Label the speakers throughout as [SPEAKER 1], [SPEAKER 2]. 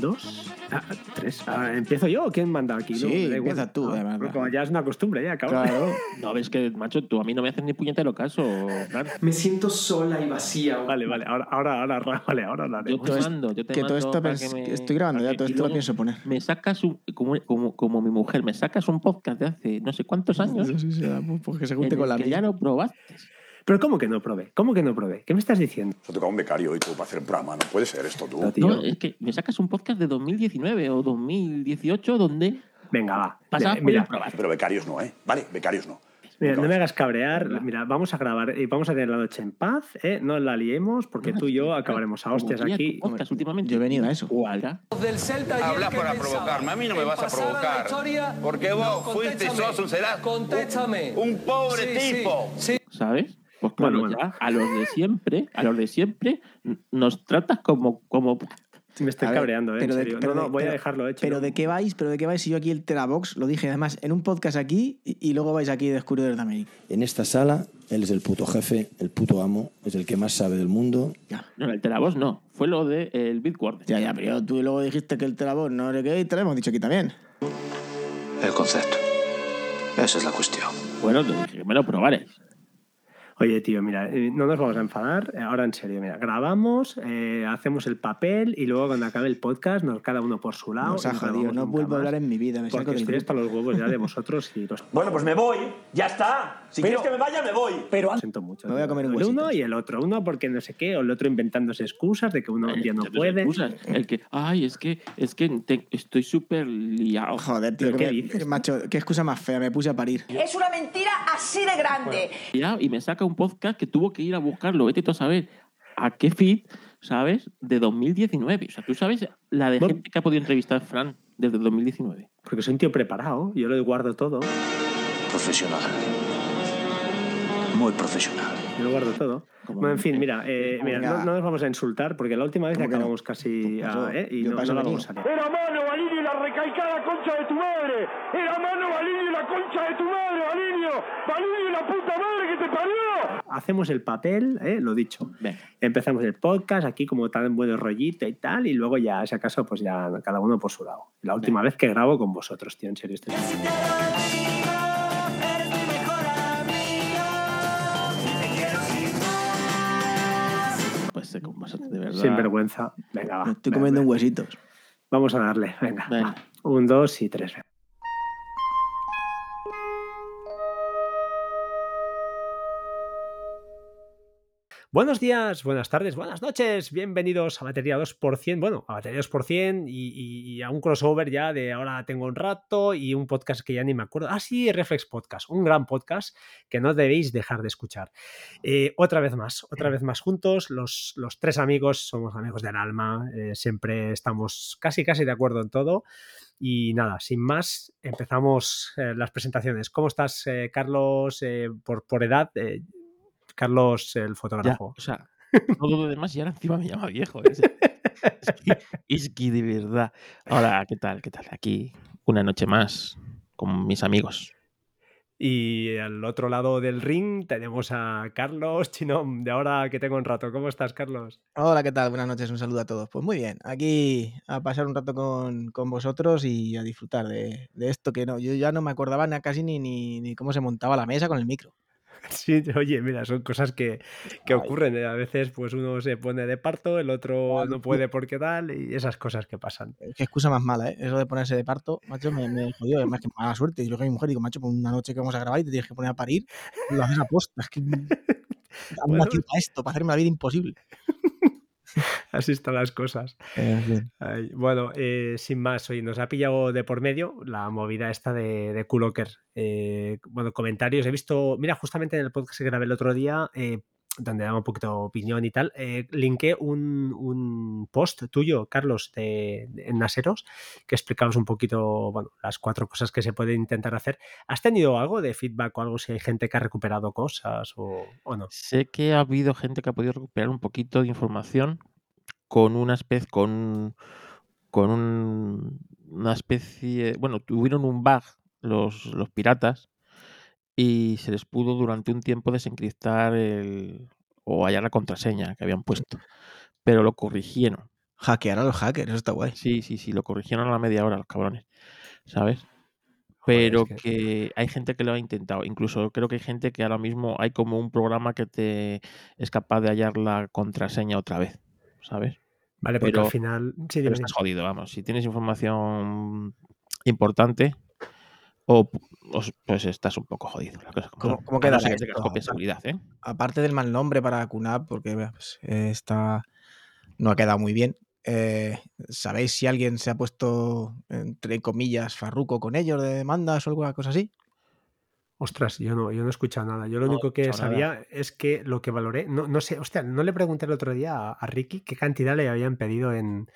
[SPEAKER 1] dos, ah, tres. Ah, ¿Empiezo yo o quién manda aquí?
[SPEAKER 2] Sí,
[SPEAKER 1] No, da igual.
[SPEAKER 2] empieza tú,
[SPEAKER 1] Ah, como ya es una costumbre, ya, cabrón.
[SPEAKER 2] Claro.
[SPEAKER 3] No, ves que, macho, tú a mí no me haces ni puñetero caso, Fran.
[SPEAKER 4] Me siento sola y vacía.
[SPEAKER 1] Vale, vale, ahora, ahora, ahora, Ra- vale, ahora
[SPEAKER 3] Yo te mando, yo te
[SPEAKER 2] que todo esto
[SPEAKER 3] para
[SPEAKER 2] pens-
[SPEAKER 3] que me-
[SPEAKER 2] estoy grabando ya, todo esto lo pienso poner.
[SPEAKER 3] Me sacas un, como, como, como mi mujer, me sacas un podcast de hace no sé cuántos años
[SPEAKER 2] Sí, sí, sí, pues, pues que se junte con la
[SPEAKER 3] que
[SPEAKER 2] mía.
[SPEAKER 3] ya lo probaste.
[SPEAKER 1] Pero ¿cómo que no probé? ¿Cómo que no probé? ¿Qué me estás diciendo?
[SPEAKER 5] Se toca un becario hoy tú para hacer el programa. No puede ser esto tú.
[SPEAKER 1] No, tío.
[SPEAKER 3] No, es que me sacas un podcast de 2019 o 2018 donde
[SPEAKER 1] Venga, va. Eh,
[SPEAKER 3] por
[SPEAKER 1] mira,
[SPEAKER 3] el probar.
[SPEAKER 5] Pero becarios no, ¿eh? Vale, becarios no.
[SPEAKER 1] mira, no me hagas cabrear. Mira, vamos a grabar y vamos a tener la noche en paz, ¿eh? No la liemos porque tú y yo acabaremos a hostias aquí.
[SPEAKER 3] podcast últimamente.
[SPEAKER 2] Yo he venido a eso.
[SPEAKER 4] Del Celta
[SPEAKER 6] Hablas
[SPEAKER 4] ¿qué
[SPEAKER 6] para provocarme, a mí no me
[SPEAKER 4] ¿En
[SPEAKER 6] vas a provocar.
[SPEAKER 4] historia?
[SPEAKER 6] Porque vos fuiste y sos un será-
[SPEAKER 4] Contéstame.
[SPEAKER 6] un pobre
[SPEAKER 4] Sí, sí,
[SPEAKER 6] tipo.
[SPEAKER 4] sí.
[SPEAKER 3] ¿Sabes? Pues claro,
[SPEAKER 1] Bueno, bueno.
[SPEAKER 3] ya a los de siempre, a los de siempre, nos tratas como, como
[SPEAKER 1] Me estoy
[SPEAKER 2] A ver,
[SPEAKER 1] cabreando, ¿eh? En
[SPEAKER 2] pero de-
[SPEAKER 1] no, no,
[SPEAKER 2] de-
[SPEAKER 1] voy a dejarlo hecho.
[SPEAKER 2] Pero
[SPEAKER 1] ¿no?
[SPEAKER 2] de qué vais, pero de qué vais si yo aquí el Terabox lo dije además en un podcast aquí y, y luego vais aquí de Descubridores de América.
[SPEAKER 7] En esta sala, él es el puto jefe, el puto amo, es el que más sabe del mundo.
[SPEAKER 3] No, el Terabos no. Fue lo del el Bitwarden.
[SPEAKER 2] Ya, ya, pero tú luego dijiste que el Terabox no era que y te lo hemos dicho aquí también.
[SPEAKER 8] El concepto. Esa es la cuestión.
[SPEAKER 3] Bueno, te dije que me lo probares.
[SPEAKER 1] Oye, tío, mira, eh, no nos vamos a enfadar. eh, Ahora en serio, mira, grabamos, eh, hacemos el papel y luego cuando acabe el podcast, nos cada uno por su lado.
[SPEAKER 2] Nos ha jodido, no vuelvo a hablar en mi vida, me saco
[SPEAKER 1] Porque
[SPEAKER 2] del
[SPEAKER 1] estoy hasta los huevos ya de vosotros y los
[SPEAKER 9] Bueno, pues me voy, ya está. Si quieres que me vaya, me voy. Pero
[SPEAKER 1] siento mucho.
[SPEAKER 2] Me voy a comer un
[SPEAKER 1] El uno y el otro. Uno porque no sé qué, o el otro inventándose excusas de que uno un día no puede.
[SPEAKER 3] excusas. El que, ay, es que, es que te- estoy súper liado.
[SPEAKER 2] Joder, tío,
[SPEAKER 1] ¿Pero
[SPEAKER 2] que
[SPEAKER 1] qué
[SPEAKER 2] me-
[SPEAKER 1] dices?
[SPEAKER 2] macho, qué excusa más fea, me puse a parir.
[SPEAKER 10] Es una mentira así de grande.
[SPEAKER 3] liado, Y me saca un podcast que tuvo que ir a buscarlo. Vete tú a saber a qué feed, ¿sabes? De 2019. O sea, tú sabes la de
[SPEAKER 1] Bueno.
[SPEAKER 3] gente que ha podido entrevistar Fran desde 2019.
[SPEAKER 1] Porque soy un tío preparado, yo lo guardo todo.
[SPEAKER 8] Profesional. Muy profesional.
[SPEAKER 1] Yo lo guardo todo.
[SPEAKER 3] Como
[SPEAKER 1] Bueno, en fin,
[SPEAKER 3] en-
[SPEAKER 1] mira, eh, mira no, no nos vamos a insultar porque la última vez ya
[SPEAKER 2] ¿Cómo que no?
[SPEAKER 1] acabamos casi
[SPEAKER 2] Pues pasó.
[SPEAKER 1] a- ¿eh? y no, no la vamos a.
[SPEAKER 9] Era mano, Balinio, la recaicada concha de tu madre. Era mano, Balinio, la concha de tu madre, Balinio. Balinio, la puta madre que te parió.
[SPEAKER 1] Hacemos el papel, ¿eh? lo dicho.
[SPEAKER 3] Venga.
[SPEAKER 1] Empezamos el podcast aquí como tan buen rollito y tal, y luego ya, si acaso, pues ya cada uno por su lado. La última vez que grabo con vosotros, tío, en serio. Este
[SPEAKER 3] Pues eh, de verdad.
[SPEAKER 1] Sin vergüenza. Venga, va.
[SPEAKER 2] Me estoy
[SPEAKER 1] venga,
[SPEAKER 2] comiendo un
[SPEAKER 1] venga.
[SPEAKER 2] huesitos.
[SPEAKER 1] Vamos a darle, venga.
[SPEAKER 3] Venga.
[SPEAKER 1] va. Un, dos y tres. Buenos días, buenas tardes, buenas noches. Bienvenidos a Batería 2%. Bueno, a Batería 2% y, y- y a un crossover ya de ahora tengo un rato y un podcast que ya ni me acuerdo. Ah, sí, Reflex Podcast, un gran podcast que no debéis dejar de escuchar. Eh, otra vez más, otra vez más juntos, los, los tres amigos, somos amigos del alma, eh, siempre estamos casi, casi de acuerdo en todo. Y nada, sin más, empezamos eh, las presentaciones. ¿Cómo estás, Carlos, por, por edad? Eh, Carlos, el
[SPEAKER 3] Ya,
[SPEAKER 1] fotógrafo.
[SPEAKER 3] o sea, todo lo demás y ahora encima me llama viejo. Es, es que, es que de verdad. Hola, ¿qué tal? ¿Qué tal? Aquí una noche más con mis amigos.
[SPEAKER 1] Y al otro lado del ring tenemos a Carlos Chinón, de ahora que tengo un rato. ¿Cómo estás, Carlos?
[SPEAKER 2] Hola, ¿qué tal? Buenas noches, un saludo a todos. Pues muy bien, aquí a pasar un rato con, con vosotros y a disfrutar de, de esto que no, yo ya no me acordaba na- casi ni, ni, ni cómo se montaba la mesa con el micro.
[SPEAKER 1] Sí, oye, mira, son cosas que, que ocurren. eh, A veces, pues uno se pone de parto, el otro no puede porque tal, y esas cosas que pasan.
[SPEAKER 2] Qué excusa más mala, ¿eh? Eso de ponerse de parto, macho, me, me jodió. Además, que mala suerte. Y luego a mi mujer digo, macho, pues una noche que vamos a grabar y te tienes que poner a parir, lo haces a posta. Es que
[SPEAKER 1] Bueno.
[SPEAKER 2] nacido para esto, para hacerme la vida imposible.
[SPEAKER 1] Así están las cosas. Ay, bueno, eh, sin más, hoy nos ha pillado de por medio la movida esta de, de Kuloker. Eh, bueno, comentarios. He visto, mira, justamente en el podcast que grabé el otro día, eh, donde daba un poquito de opinión y tal, eh, linké un, un post tuyo, Carlos, de, en Naseros, que explicabas un poquito, bueno, las cuatro cosas que se pueden intentar hacer. ¿Has tenido algo de feedback o algo si hay gente que ha recuperado cosas o, o no?
[SPEAKER 3] Sé que ha habido gente que ha podido recuperar un poquito de información con una especie, con, con un- una especie, bueno, tuvieron un bug los, los piratas y se les pudo durante un tiempo desencriptar el, o hallar la contraseña que habían puesto, pero lo corrigieron.
[SPEAKER 2] Hackear a los hackers, eso está guay.
[SPEAKER 3] Sí, sí, sí, lo corrigieron a la media hora los cabrones, ¿sabes? Pero
[SPEAKER 1] que-
[SPEAKER 3] que... hay gente que lo ha intentado. Incluso creo que hay gente que ahora mismo hay como un programa que te es capaz de hallar la contraseña otra vez, ¿sabes?
[SPEAKER 1] Vale, porque
[SPEAKER 3] Pero-
[SPEAKER 1] al final. Sí,
[SPEAKER 3] Pero estás jodido, vamos. Si tienes información importante, o, pues estás un poco jodido. La cosa como
[SPEAKER 2] ¿Cómo- cómo
[SPEAKER 3] A no
[SPEAKER 2] quedará
[SPEAKER 3] ser que tengas
[SPEAKER 2] esto?
[SPEAKER 3] copia de seguridad, ¿eh?
[SPEAKER 2] Aparte del mal nombre para QNAP, porque pues, está, no ha quedado muy bien. eh, ¿Sabéis si alguien se ha puesto, entre comillas, farruco con ellos de demandas o alguna cosa así?
[SPEAKER 1] Ostras, yo no, yo no he escuchado nada. Yo lo
[SPEAKER 3] No
[SPEAKER 1] único que
[SPEAKER 3] nada.
[SPEAKER 1] sabía es que lo que valoré, no, no sé, hostia, no le pregunté el otro día a, a Ricky qué cantidad le habían pedido en,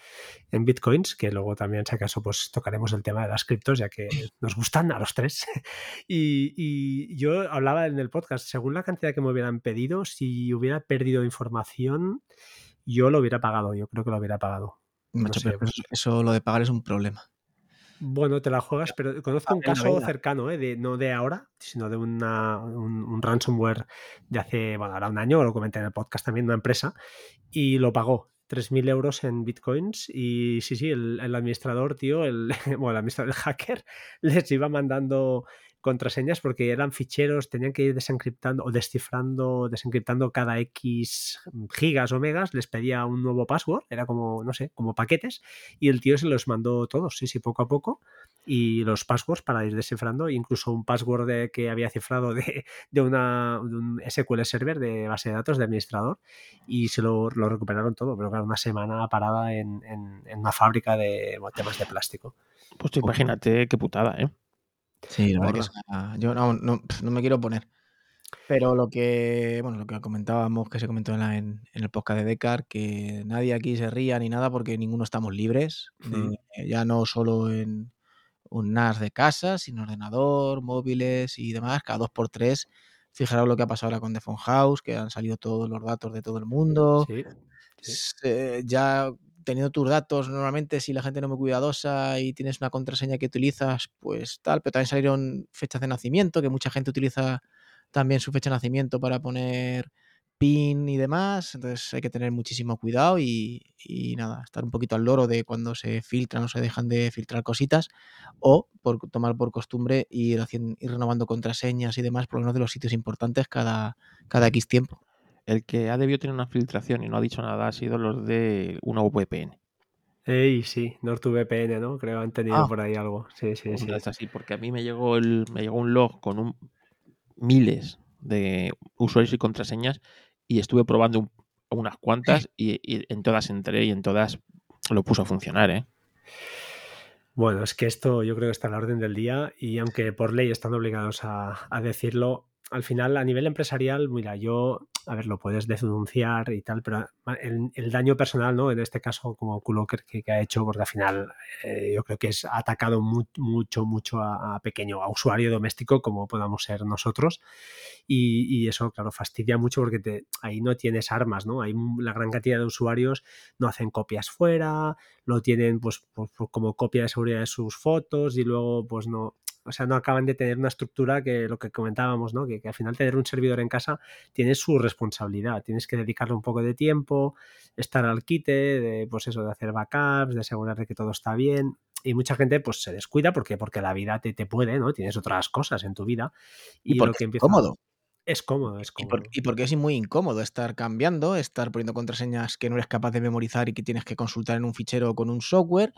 [SPEAKER 1] en bitcoins, que luego también, si acaso, pues tocaremos el tema de las criptos, ya que nos gustan a los tres. y, y yo hablaba en el podcast, según la cantidad que me hubieran pedido, si hubiera perdido información, yo lo hubiera pagado, yo creo que lo hubiera pagado. No
[SPEAKER 2] Macho,
[SPEAKER 1] sé,
[SPEAKER 2] pero
[SPEAKER 1] pues-
[SPEAKER 2] eso lo de pagar es un problema.
[SPEAKER 1] Bueno, te la juegas, pero conozco un
[SPEAKER 2] Venga,
[SPEAKER 1] caso cercano, ¿eh? de, no de ahora, sino de una, un, un ransomware de hace, bueno, ahora un año, lo comenté en el podcast también, una empresa, y lo pagó. 3.000 euros en bitcoins y sí, sí, el, el administrador, tío, el, bueno, el administrador, el hacker, les iba mandando contraseñas porque eran ficheros, tenían que ir desencriptando o descifrando, desencriptando cada X gigas o megas, les pedía un nuevo password, era como, no sé, como paquetes, y el tío se los mandó todos, sí, sí, poco a poco, y los passwords para ir descifrando, incluso un password de- que había cifrado de, de, una, de un SQL Server de base de datos de administrador, y se lo, lo recuperaron todo, pero claro, una semana parada en, en- en una fábrica de temas de plástico.
[SPEAKER 3] Pues tú imagínate qué putada, ¿eh?
[SPEAKER 2] Sí, la verdad que yo no, no, no me quiero poner. Pero lo que, bueno, lo que comentábamos, que se comentó en, la- en- en el podcast de Decar, que nadie aquí se ría ni nada porque ninguno estamos libres, de-
[SPEAKER 1] Ujú.
[SPEAKER 2] ya no solo en un NAS de casa, sino ordenador, móviles y demás, cada dos por tres. Fijaros lo que ha pasado ahora con The Phone House, que han salido todos los datos de todo el mundo.
[SPEAKER 1] Sí,
[SPEAKER 2] eh, ya teniendo tus datos, normalmente si la gente no es muy cuidadosa y tienes una contraseña que utilizas, pues tal, pero también salieron fechas de nacimiento, que mucha gente utiliza también su fecha de nacimiento para poner PIN y demás, entonces hay que tener muchísimo cuidado y, nada, estar un poquito al loro de cuando se filtran o se dejan de filtrar cositas, o por tomar por costumbre ir, haciendo, ir renovando contraseñas y demás, por lo menos de los sitios importantes cada, cada X tiempo.
[SPEAKER 3] El que ha debido tener una filtración y no ha dicho nada ha sido los de una VPN.
[SPEAKER 1] Ey, sí, NordVPN, ¿no? Creo han tenido
[SPEAKER 2] Ah.
[SPEAKER 1] por ahí algo. Sí, sí, sí.
[SPEAKER 3] Vez así, porque a mí me llegó el, me llegó un log con un, miles de usuarios y contraseñas y estuve probando un- unas cuantas y, y en todas entré y en todas lo puso a funcionar, ¿eh?
[SPEAKER 1] Bueno, es que esto yo creo que está a la orden del día y aunque por ley están obligados a, a decirlo, al final a nivel empresarial, mira, yo, a ver, lo puedes denunciar y tal, pero el, el daño personal, ¿no? En este caso, como culo que, ha hecho, porque al final eh, yo creo que es atacado mu mucho, mucho a, a, pequeño, a usuario doméstico como podamos ser nosotros y, y eso, claro, fastidia mucho porque te, ahí no tienes armas, ¿no? Hay la gran cantidad de usuarios no hacen copias fuera, lo tienen pues, pues, pues como copia de seguridad de sus fotos y luego pues no, o sea, no acaban de tener una estructura que lo que comentábamos, ¿no? Que, que, al final tener un servidor en casa tiene su responsabilidad, tienes que dedicarle un poco de tiempo, estar al quite, de, pues eso, de hacer backups, de asegurar de que todo está bien. Y mucha gente pues se descuida porque, porque la vida te, te puede, ¿no? Tienes otras cosas en tu vida.
[SPEAKER 2] Y, y
[SPEAKER 1] lo que empieza...
[SPEAKER 2] es cómodo.
[SPEAKER 1] Es cómodo, es cómodo.
[SPEAKER 2] Y, por, y, porque es muy incómodo estar cambiando, estar poniendo contraseñas que no eres capaz de memorizar y que tienes que consultar en un fichero con un software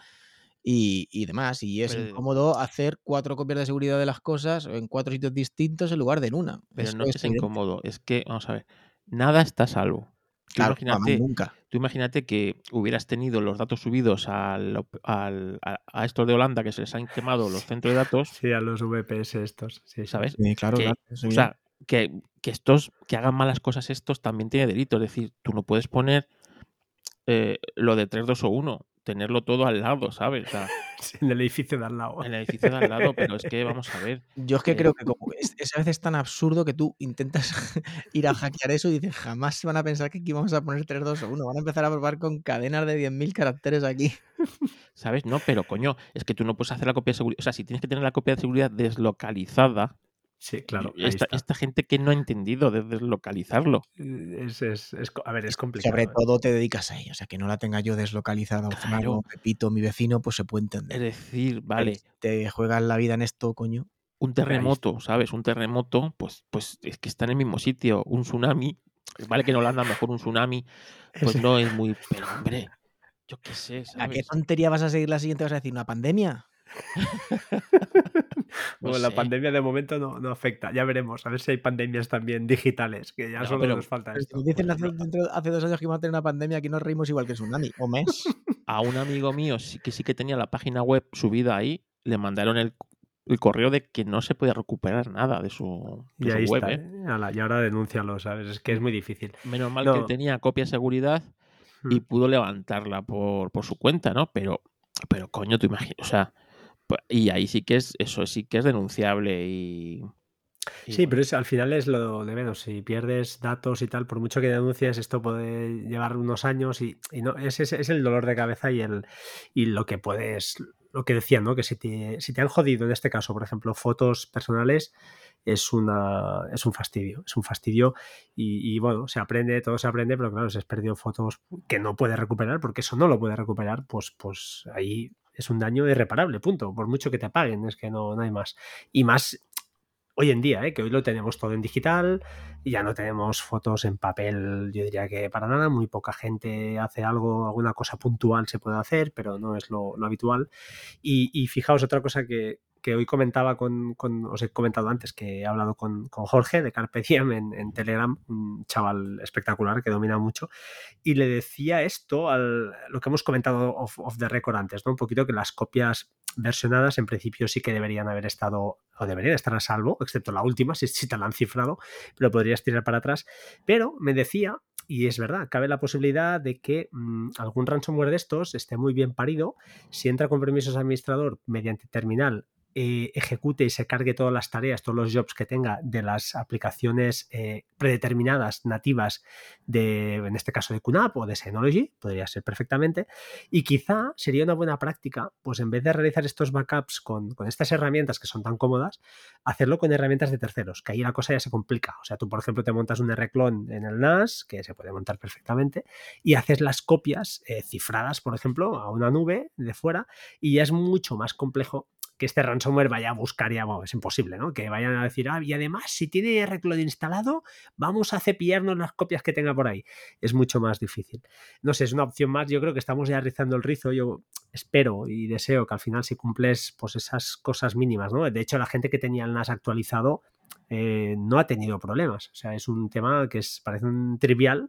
[SPEAKER 2] y, y demás. Y es
[SPEAKER 3] Pero-
[SPEAKER 2] incómodo hacer cuatro copias de seguridad de las cosas en cuatro sitios distintos en lugar de en una.
[SPEAKER 3] Pero
[SPEAKER 2] Eso
[SPEAKER 3] no es
[SPEAKER 2] evidente.
[SPEAKER 3] incómodo, es que, vamos a ver, nada está a salvo. Tú
[SPEAKER 2] Claro,
[SPEAKER 3] imagínate,
[SPEAKER 2] nunca.
[SPEAKER 3] tú imagínate que hubieras tenido los datos subidos al, al- a, a estos de Holanda que se les han quemado los centros de datos,
[SPEAKER 1] Sí, a los VPS estos, sí.
[SPEAKER 3] ¿sabes?
[SPEAKER 2] Sí, claro,
[SPEAKER 3] que,
[SPEAKER 2] claro,
[SPEAKER 3] o sea, que, que estos, que hagan malas cosas estos también tiene delito. Es decir, tú no puedes poner eh, lo de 3, 2 o 1, tenerlo todo al lado, ¿sabes? O sea,
[SPEAKER 1] Sí, en el edificio de al lado.
[SPEAKER 3] en el edificio de al lado, pero es que vamos a ver.
[SPEAKER 2] Yo es que
[SPEAKER 3] eh,
[SPEAKER 2] creo que como es, es a veces tan absurdo que tú intentas ir a hackear eso y dices, jamás se van a pensar que aquí vamos a poner 3, 2 o 1. Van a empezar a probar con cadenas de 10.000 caracteres aquí.
[SPEAKER 3] ¿Sabes? No, pero coño, es que tú no puedes hacer la copia de seguridad. O sea, si tienes que tener la copia de seguridad deslocalizada,
[SPEAKER 1] Sí, claro.
[SPEAKER 3] Esta, gente que no ha entendido de deslocalizarlo.
[SPEAKER 1] Es, es- es co- a ver, es complicado.
[SPEAKER 2] Sobre
[SPEAKER 1] ¿eh?
[SPEAKER 2] todo te dedicas a ello. O sea, que no la tenga yo deslocalizada o
[SPEAKER 3] Claro.
[SPEAKER 2] O Pepito, mi vecino, pues se puede
[SPEAKER 3] Es
[SPEAKER 2] entender.
[SPEAKER 3] decir,
[SPEAKER 2] Pero
[SPEAKER 3] vale,
[SPEAKER 2] Te juegas la vida en esto, coño.
[SPEAKER 3] un terremoto, ¿sabes? Un terremoto, pues, pues es que está en el mismo sitio. Un tsunami, vale que no lo anda mejor un tsunami, pues no es muy. Pero hombre, yo qué sé,
[SPEAKER 2] ¿A qué tontería vas a seguir la siguiente? ¿Vas a decir una pandemia?
[SPEAKER 3] No
[SPEAKER 1] Bueno, la pandemia de momento no, no afecta. Ya veremos. A ver si hay pandemias también digitales, que ya
[SPEAKER 3] No,
[SPEAKER 1] solo
[SPEAKER 3] pero-
[SPEAKER 1] nos falta
[SPEAKER 2] Pero
[SPEAKER 1] esto.
[SPEAKER 2] dicen hace, dentro- hace dos años que iba a tener una pandemia, aquí nos reímos igual que tsunami. O mes.
[SPEAKER 3] A un amigo mío sí que sí que tenía la página web subida ahí, le mandaron el, el correo de que no se podía recuperar nada de su, de
[SPEAKER 1] Y
[SPEAKER 3] su
[SPEAKER 1] ahí
[SPEAKER 3] web.
[SPEAKER 1] está.
[SPEAKER 3] ¿eh?
[SPEAKER 1] ¿eh? Ala, y ahora denúncialo, ¿sabes? Es que es muy difícil.
[SPEAKER 3] Menos mal que él tenía copia de seguridad y
[SPEAKER 1] Mm.
[SPEAKER 3] pudo levantarla por, por su cuenta, ¿no? Pero, pero coño, tú imaginas, o sea, pues, y ahí sí que es, eso sí que es denunciable y... y
[SPEAKER 1] Sí,
[SPEAKER 3] bueno,
[SPEAKER 1] pero es, al final es lo de menos. Si pierdes datos y tal, por mucho que denuncies, esto puede llevar unos años y, y no, es, es, es el dolor de cabeza y, el, y lo que puedes, lo que decía, ¿no? Que si te, si te han jodido, en este caso, por ejemplo, fotos personales, es, una, es un fastidio. Es un fastidio y, y, bueno, se aprende, todo se aprende, pero claro, si has perdido fotos que no puedes recuperar, porque eso no lo puedes recuperar, pues, pues ahí es un daño irreparable, punto. Por mucho que te paguen, es que no, no hay más. Y más hoy en día, ¿eh? que hoy lo tenemos todo en digital ya no tenemos fotos en papel, yo diría que para nada, muy poca gente hace algo, alguna cosa puntual se puede hacer, pero no es lo, habitual. Y, fijaos otra cosa que, que hoy comentaba con, os he comentado antes, que he hablado con, con Jorge de Carpe Diem en, Telegram, un chaval espectacular que domina mucho, y le decía esto, al, lo que hemos comentado off, the record antes, ¿no? un poquito que las copias versionadas en principio sí que deberían haber estado o deberían estar a salvo, excepto la última, si, si te la han cifrado, pero podrías tirar para atrás. Pero me decía, y es verdad, cabe la posibilidad de que mmm, algún ransomware de estos esté muy bien parido, si entra con permisos de administrador mediante terminal eh, ejecute y se cargue todas las tareas, todos los jobs que tenga de las aplicaciones eh, predeterminadas nativas de, en este caso de QNAP o de Synology, podría ser perfectamente, y quizá sería una buena práctica, pues en vez de realizar estos backups con, con estas herramientas que son tan cómodas, hacerlo con herramientas de terceros, que ahí la cosa ya se complica. O sea, tú, por ejemplo, te montas un R-clone en el NAS, que se puede montar perfectamente, y haces las copias eh, cifradas, por ejemplo, a una nube de fuera, y ya es mucho más complejo que este ransomware vaya a buscar ya, bueno, es imposible, ¿no? Que vayan a decir, ah, y además, si tiene Recloud instalado, vamos a cepillarnos las copias que tenga por ahí. Es mucho más difícil. No sé, es una opción más. Yo creo que estamos ya rizando el rizo. Yo espero y deseo que al final si cumples pues esas cosas mínimas, ¿no? De hecho, la gente que tenía el NAS actualizado eh, no ha tenido problemas. O sea, es un tema que es, parece un trivial,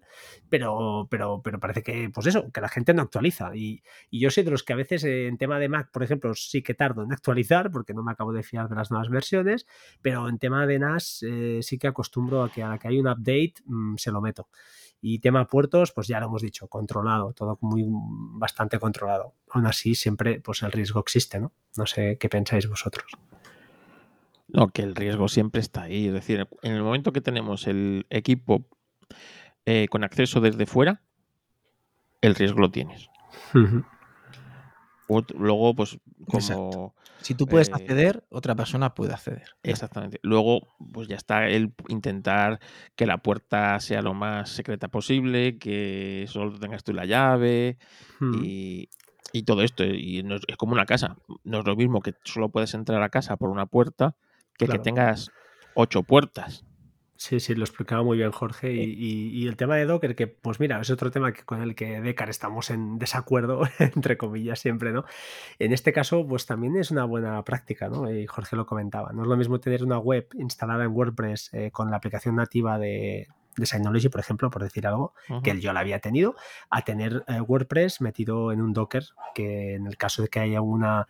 [SPEAKER 1] pero, pero, pero parece que, pues eso, que la gente no actualiza. Y, yo soy de los que a veces eh, en tema de Mac, por ejemplo, sí que tardo en actualizar porque no me acabo de fiar de las nuevas versiones, pero en tema de NAS eh, sí que acostumbro a que a la que hay un update mmm, se lo meto. Y tema puertos, pues ya lo hemos dicho, controlado, todo muy bastante controlado. Aún así, siempre pues el riesgo existe, ¿no? No sé qué pensáis vosotros.
[SPEAKER 3] No, que el riesgo siempre está ahí. Es decir, en el momento que tenemos el equipo eh, con acceso desde fuera, el riesgo lo tienes. Uh -huh. Luego, pues, como.
[SPEAKER 2] Exacto. Si tú puedes eh, acceder, otra persona puede acceder.
[SPEAKER 3] Exactamente. Luego, pues ya está el intentar que la puerta sea lo más secreta posible, que solo tengas tú la llave hmm. y, y, todo esto. Y no es, es, como una casa. No es lo mismo que solo puedes entrar a casa por una puerta que claro. que tengas ocho puertas.
[SPEAKER 1] Sí, sí, lo explicaba muy bien Jorge. Y, y, y, el tema de Docker, que pues mira, es otro tema que con el que Decar estamos en desacuerdo, entre comillas, siempre, ¿no? En este caso, pues también es una buena práctica, ¿no? Y Jorge lo comentaba. No es lo mismo tener una web instalada en WordPress eh, con la aplicación nativa de, de Synology, por ejemplo, por decir algo, uh -huh. que yo la había tenido, a tener eh, WordPress metido en un Docker, que en el caso de que haya una,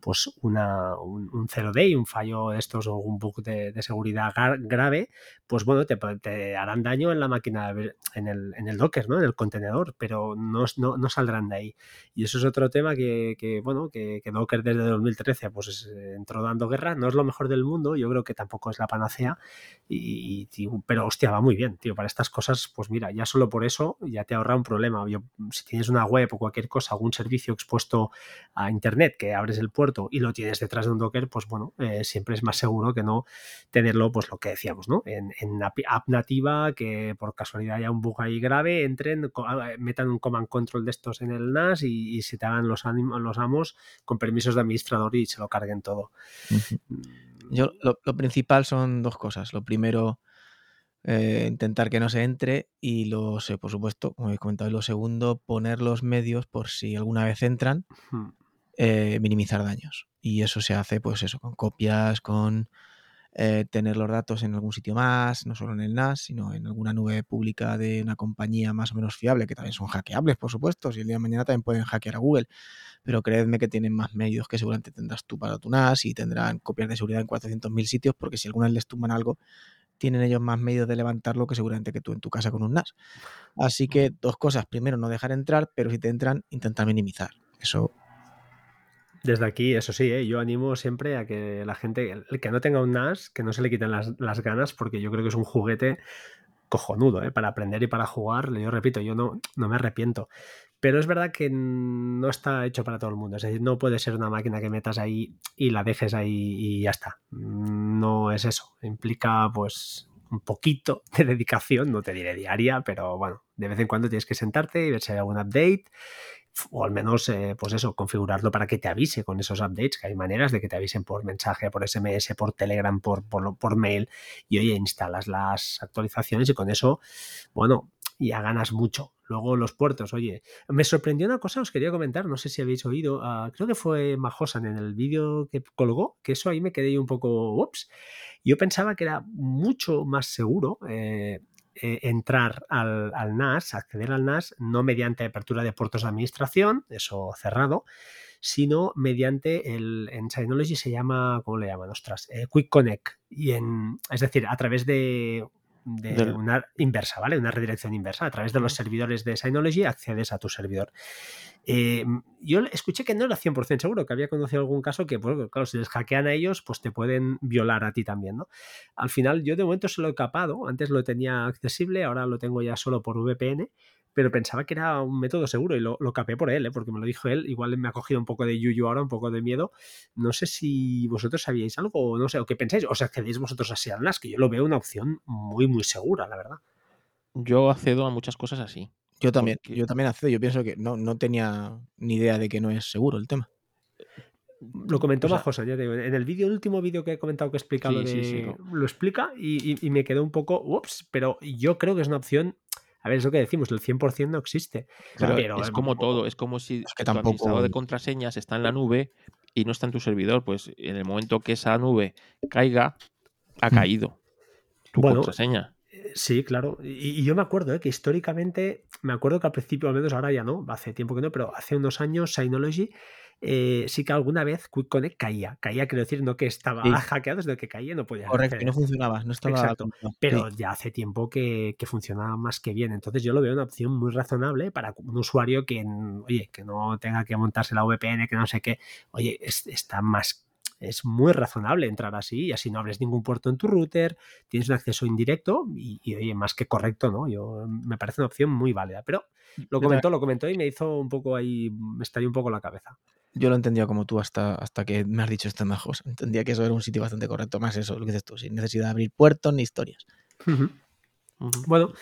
[SPEAKER 1] pues una, un, un 0D, un fallo de estos o un bug de, de seguridad grave, pues bueno, te, te, harán daño en la máquina, en el, en el Docker, ¿no? En el contenedor, pero no, no, no saldrán de ahí. Y eso es otro tema que, que bueno, que, que, Docker desde 2013 pues es, entró dando guerra, no es lo mejor del mundo, yo creo que tampoco es la panacea, y, y pero hostia, va muy bien, tío tío, para estas cosas, pues mira, ya solo por eso ya te ahorra un problema. Yo, si tienes una web o cualquier cosa, algún servicio expuesto a internet, que abres el puerto y lo tienes detrás de un Docker, pues bueno, eh, siempre es más seguro que no tenerlo, pues lo que decíamos, ¿no? En, en app, nativa, que por casualidad haya un bug ahí grave, entren, ah, metan un command control de estos en el NAS y, y se te hagan los, ánimos- los amos con permisos de administrador y se lo carguen todo.
[SPEAKER 2] Yo, lo, lo principal son dos cosas. Lo primero, eh, intentar que no se entre y lo, sé, por supuesto, como he comentado, y lo segundo, poner los medios por si alguna vez entran, eh, minimizar daños. Y eso se hace, pues eso, con copias, con eh, tener los datos en algún sitio más, no solo en el NAS, sino en alguna nube pública de una compañía más o menos fiable, que también son hackeables, por supuesto. Si el día de mañana también pueden hackear a Google, pero creedme que tienen más medios que seguramente tendrás tú para tu NAS y tendrán copias de seguridad en 400.000 sitios, porque si alguna vez les tumban algo, tienen ellos más medios de levantarlo que seguramente que tú en tu casa con un NAS. Así que dos cosas. Primero, no dejar entrar, pero si te entran, intentar minimizar. Eso
[SPEAKER 1] Desde aquí, eso sí, ¿eh? yo animo siempre a que la gente, el que no tenga un NAS, que no se le quiten las, las ganas, porque yo creo que es un juguete cojonudo, ¿eh? para aprender y para jugar. Yo repito, yo no, no me arrepiento. Pero es verdad que no está hecho para todo el mundo. Es decir, no puede ser una máquina que metas ahí y la dejes ahí y ya está. No es eso. Implica, pues, un poquito de dedicación, no te diré diaria, pero bueno, de vez en cuando tienes que sentarte y ver si hay algún update o al menos, eh, pues eso, configurarlo para que te avise con esos updates, que hay maneras de que te avisen por mensaje, por SMS, por Telegram, por, por, por mail, y oye, instalas las actualizaciones y con eso, bueno, ya ganas mucho. Luego los puertos, oye, me sorprendió una cosa, os quería comentar, no sé si habéis oído, uh, creo que fue Majosan en el vídeo que colgó, que eso ahí me quedé un poco, ups, yo pensaba que era mucho más seguro. Eh, eh, entrar al, al, NAS, acceder al NAS, no mediante apertura de puertos de administración, eso cerrado, sino mediante el, en Synology se llama, ¿cómo le llaman? Ostras, eh, Quick Connect. Y en, es decir, a través de, de Del... una inversa, ¿vale? Una redirección inversa. A través de los servidores de Synology accedes a tu servidor. Eh, yo escuché que no era 100% seguro, que había conocido algún caso que, pues, claro, si les hackean a ellos, pues te pueden violar a ti también, ¿no? Al final, yo de momento se lo he capado. Antes lo tenía accesible, ahora lo tengo ya solo por VPN pero pensaba que era un método seguro y lo, lo capé por él, ¿eh? porque me lo dijo él. Igual me ha cogido un poco de yuyu ahora, un poco de miedo. No sé si vosotros sabíais algo o no sé, o qué pensáis, o sea, accedéis vosotros así al NAS, que yo lo veo una opción muy, muy segura, la verdad.
[SPEAKER 3] Yo accedo a muchas cosas así.
[SPEAKER 2] Yo también, porque... yo también accedo. Yo pienso que no, no tenía ni idea de que no es seguro el tema.
[SPEAKER 1] Lo comentó o sea, Majosa, ya te digo. En el vídeo, el último vídeo que he comentado que he explicado, sí, de, sí, sí, no. lo explica y, y, y, me quedó un poco, ups, pero yo creo que es una opción a ver, es lo que decimos, el 100% no existe.
[SPEAKER 3] Claro, pero es como todo, es como si
[SPEAKER 2] es que
[SPEAKER 3] tu
[SPEAKER 2] tampoco...
[SPEAKER 3] administrador de contraseñas está en la nube y no está en tu servidor. Pues en el momento que esa nube caiga, ha caído tu bueno, contraseña.
[SPEAKER 1] Sí, claro. Y, y, yo me acuerdo ¿eh? que históricamente, me acuerdo que al principio, al menos ahora ya no, hace tiempo que no, pero hace unos años Synology eh, sí que alguna vez Quick Connect caía. Caía, quiero decir, no que estaba sí. hackeado, sino que caía no podía.
[SPEAKER 2] Correcto, hacer. no funcionaba, no estaba.
[SPEAKER 1] Exacto. Pero sí. ya hace tiempo que, que, funcionaba más que bien. Entonces yo lo veo una opción muy razonable para un usuario que, oye, que no tenga que montarse la VPN, que no sé qué. Oye, es, está más es muy razonable entrar así y así no abres ningún puerto en tu router, tienes un acceso indirecto y, y, oye, más que correcto, ¿no? Yo me parece una opción muy válida, pero lo comentó, lo comentó y me hizo un poco ahí, me estalló un poco la cabeza.
[SPEAKER 2] Yo lo entendía como tú hasta, hasta que me has dicho esto majos. Entendía que eso era un sitio bastante correcto, más eso, lo que dices tú, sin necesidad de abrir puertos ni historias.
[SPEAKER 1] Uh -huh. Uh -huh. Bueno,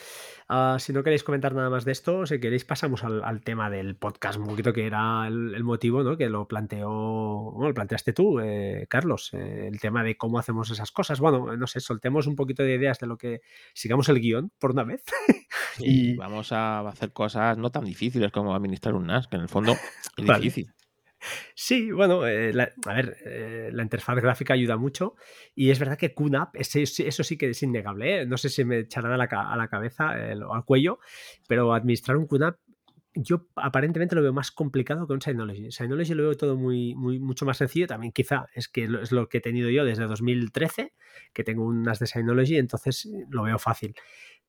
[SPEAKER 1] uh, si no queréis comentar nada más de esto, si queréis pasamos al, al tema del podcast, un poquito que era el, el, motivo, ¿no? Que lo planteó, bueno, lo planteaste tú, eh, Carlos, eh, el tema de cómo hacemos esas cosas. Bueno, no sé, soltemos un poquito de ideas de lo que sigamos el guion por una vez.
[SPEAKER 3] y vamos a hacer cosas no tan difíciles como administrar un NAS, que en el fondo es vale. difícil.
[SPEAKER 1] Sí, bueno, eh, a ver, eh, la interfaz gráfica ayuda mucho y es verdad que QNAP, eso sí que es innegable, ¿eh? no sé si me echarán a la, a la cabeza o al cuello, pero administrar un QNAP yo aparentemente lo veo más complicado que un Synology. Synology lo veo todo muy, muy, mucho más sencillo. También quizá es que es lo que he tenido yo desde 2013, que tengo unas de Synology, entonces lo veo fácil.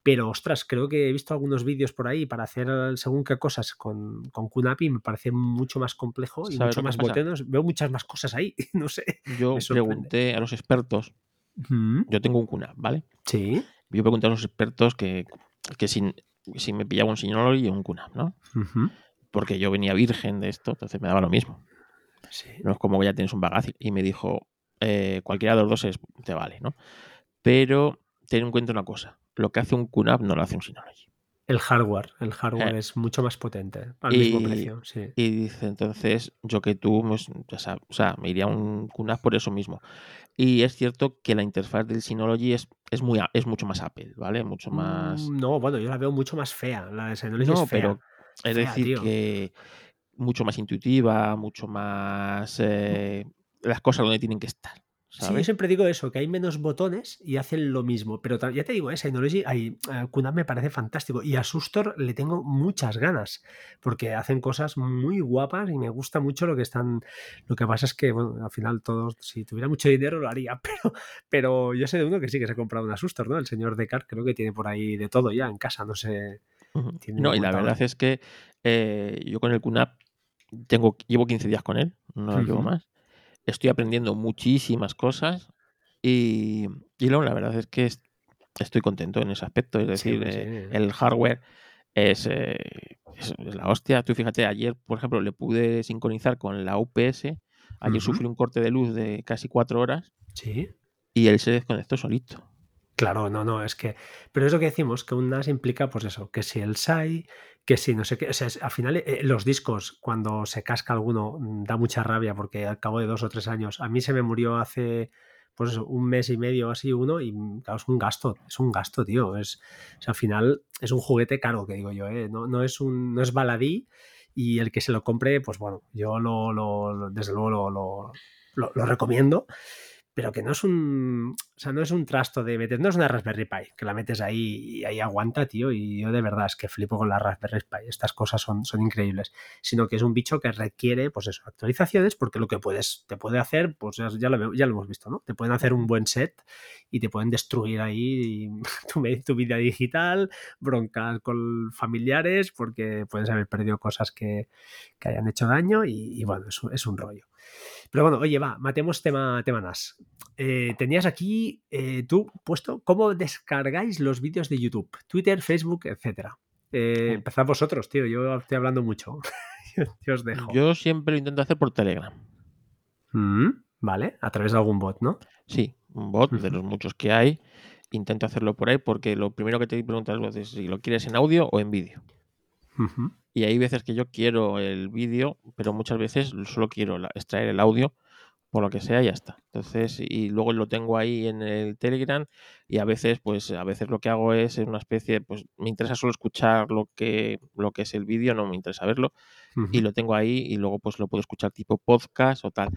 [SPEAKER 1] Pero, ostras, creo que he visto algunos vídeos por ahí para hacer según qué cosas con, con QNAP y me parece mucho más complejo y mucho más. Veo muchas más cosas ahí, no sé.
[SPEAKER 3] Yo pregunté a los expertos.
[SPEAKER 1] ¿Mm?
[SPEAKER 3] Yo tengo un QNAP, ¿vale?
[SPEAKER 1] Sí.
[SPEAKER 3] yo pregunté a los expertos que, que si, si me pillaba un Synology o un QNAP, ¿no? Porque yo venía virgen de esto, entonces me daba lo mismo.
[SPEAKER 1] Sí.
[SPEAKER 3] No es como que ya tienes un bagaje. Y me dijo, eh, cualquiera de los dos es- te vale, ¿no? Pero ten en cuenta una cosa, lo que hace un QNAP no lo hace un Synology.
[SPEAKER 1] El hardware, el hardware
[SPEAKER 3] Eh.
[SPEAKER 1] es mucho más potente, al mismo precio, sí.
[SPEAKER 3] Y dice, entonces, yo que tú, pues, ya o sea, me iría a un QNAP por eso mismo. Y es cierto que la interfaz del Synology es, es, muy, es mucho más Apple, ¿vale? Mucho más...
[SPEAKER 1] Mm, No, bueno, yo la veo mucho más fea. La de Synology
[SPEAKER 3] No,
[SPEAKER 1] es fea.
[SPEAKER 3] pero es
[SPEAKER 1] fea,
[SPEAKER 3] decir
[SPEAKER 1] tío.
[SPEAKER 3] que mucho más intuitiva, mucho más... eh, las cosas donde tienen que estar,
[SPEAKER 1] Sí, yo
[SPEAKER 3] ¿sabes?
[SPEAKER 1] siempre digo eso, que hay menos botones y hacen lo mismo. Pero ya te digo, eh, Synology, ahí, eh, QNAP me parece fantástico. Y a Sustor le tengo muchas ganas, porque hacen cosas muy guapas y me gusta mucho lo que están. Lo que pasa es que, bueno, al final todos, si tuviera mucho dinero lo haría, pero, pero yo sé de uno que sí que se ha comprado una Sustor, ¿no? El señor Descartes creo que tiene por ahí de todo ya en casa, no sé.
[SPEAKER 3] No, y la verdad es que eh, yo con el QNAP tengo, llevo 15 días con él, no llevo
[SPEAKER 1] Ujú.
[SPEAKER 3] más. Estoy aprendiendo muchísimas cosas y, y luego la verdad es que es- estoy contento en ese aspecto. Es
[SPEAKER 1] Sí,
[SPEAKER 3] decir,
[SPEAKER 1] hombre,
[SPEAKER 3] eh, el hardware es, eh, es- la hostia. Tú fíjate, ayer, por ejemplo, le pude sincronizar con la UPS. Ayer sufrí un corte de luz de casi cuatro horas
[SPEAKER 1] Sí.
[SPEAKER 3] y él se desconectó solito.
[SPEAKER 1] Claro, no, no, es que. Pero es lo que decimos, que un NAS implica, pues eso, que si el SAI, que si no sé qué. O sea, al final, eh, los discos, cuando se casca alguno, mm, da mucha rabia porque al cabo de dos o tres años, a mí se me murió hace, pues eso, un mes y medio así uno, y mm, claro, es un gasto, es un gasto, tío. Es, o sea, al final es un juguete caro, que digo yo, ¿eh? No, no es un, no es baladí, y el que se lo compre, pues bueno, yo lo, lo- lo- desde luego lo- lo recomiendo pero que no es un, o sea, no es un trasto de meter, no es una Raspberry Pi, que la metes ahí y ahí aguanta, tío, y yo de verdad es que flipo con la Raspberry Pi, estas cosas son, son increíbles, sino que es un bicho que requiere, pues eso, actualizaciones, porque lo que puedes, te puede hacer, pues ya, lo, ya lo hemos visto, ¿no? Te pueden hacer un buen set y te pueden destruir ahí tu, vida digital, broncas con familiares, porque puedes haber perdido cosas que, que hayan hecho daño y, bueno, es, es un rollo. Pero bueno, oye, va, matemos tema, tema NAS. Eh, tenías aquí eh, tú puesto cómo descargáis los vídeos de YouTube, Twitter, Facebook, etcétera. Eh, empezad vosotros, tío. Yo estoy hablando mucho. yo, yo os dejo.
[SPEAKER 3] Yo siempre lo intento hacer por Telegram.
[SPEAKER 1] Mm, vale, a través de algún bot, ¿no?
[SPEAKER 3] Sí, un bot de los muchos que hay. Intento hacerlo por ahí porque lo primero que te preguntas es si lo quieres en audio o en vídeo. Y hay veces que yo quiero el vídeo, pero muchas veces solo quiero la- extraer el audio, por lo que sea, y ya está. Entonces, y luego lo tengo ahí en el Telegram, y a veces, pues, a veces lo que hago es una especie, pues, me interesa solo escuchar lo que, lo que es el vídeo, no me interesa verlo, y lo tengo ahí, y luego pues lo puedo escuchar tipo podcast o tal.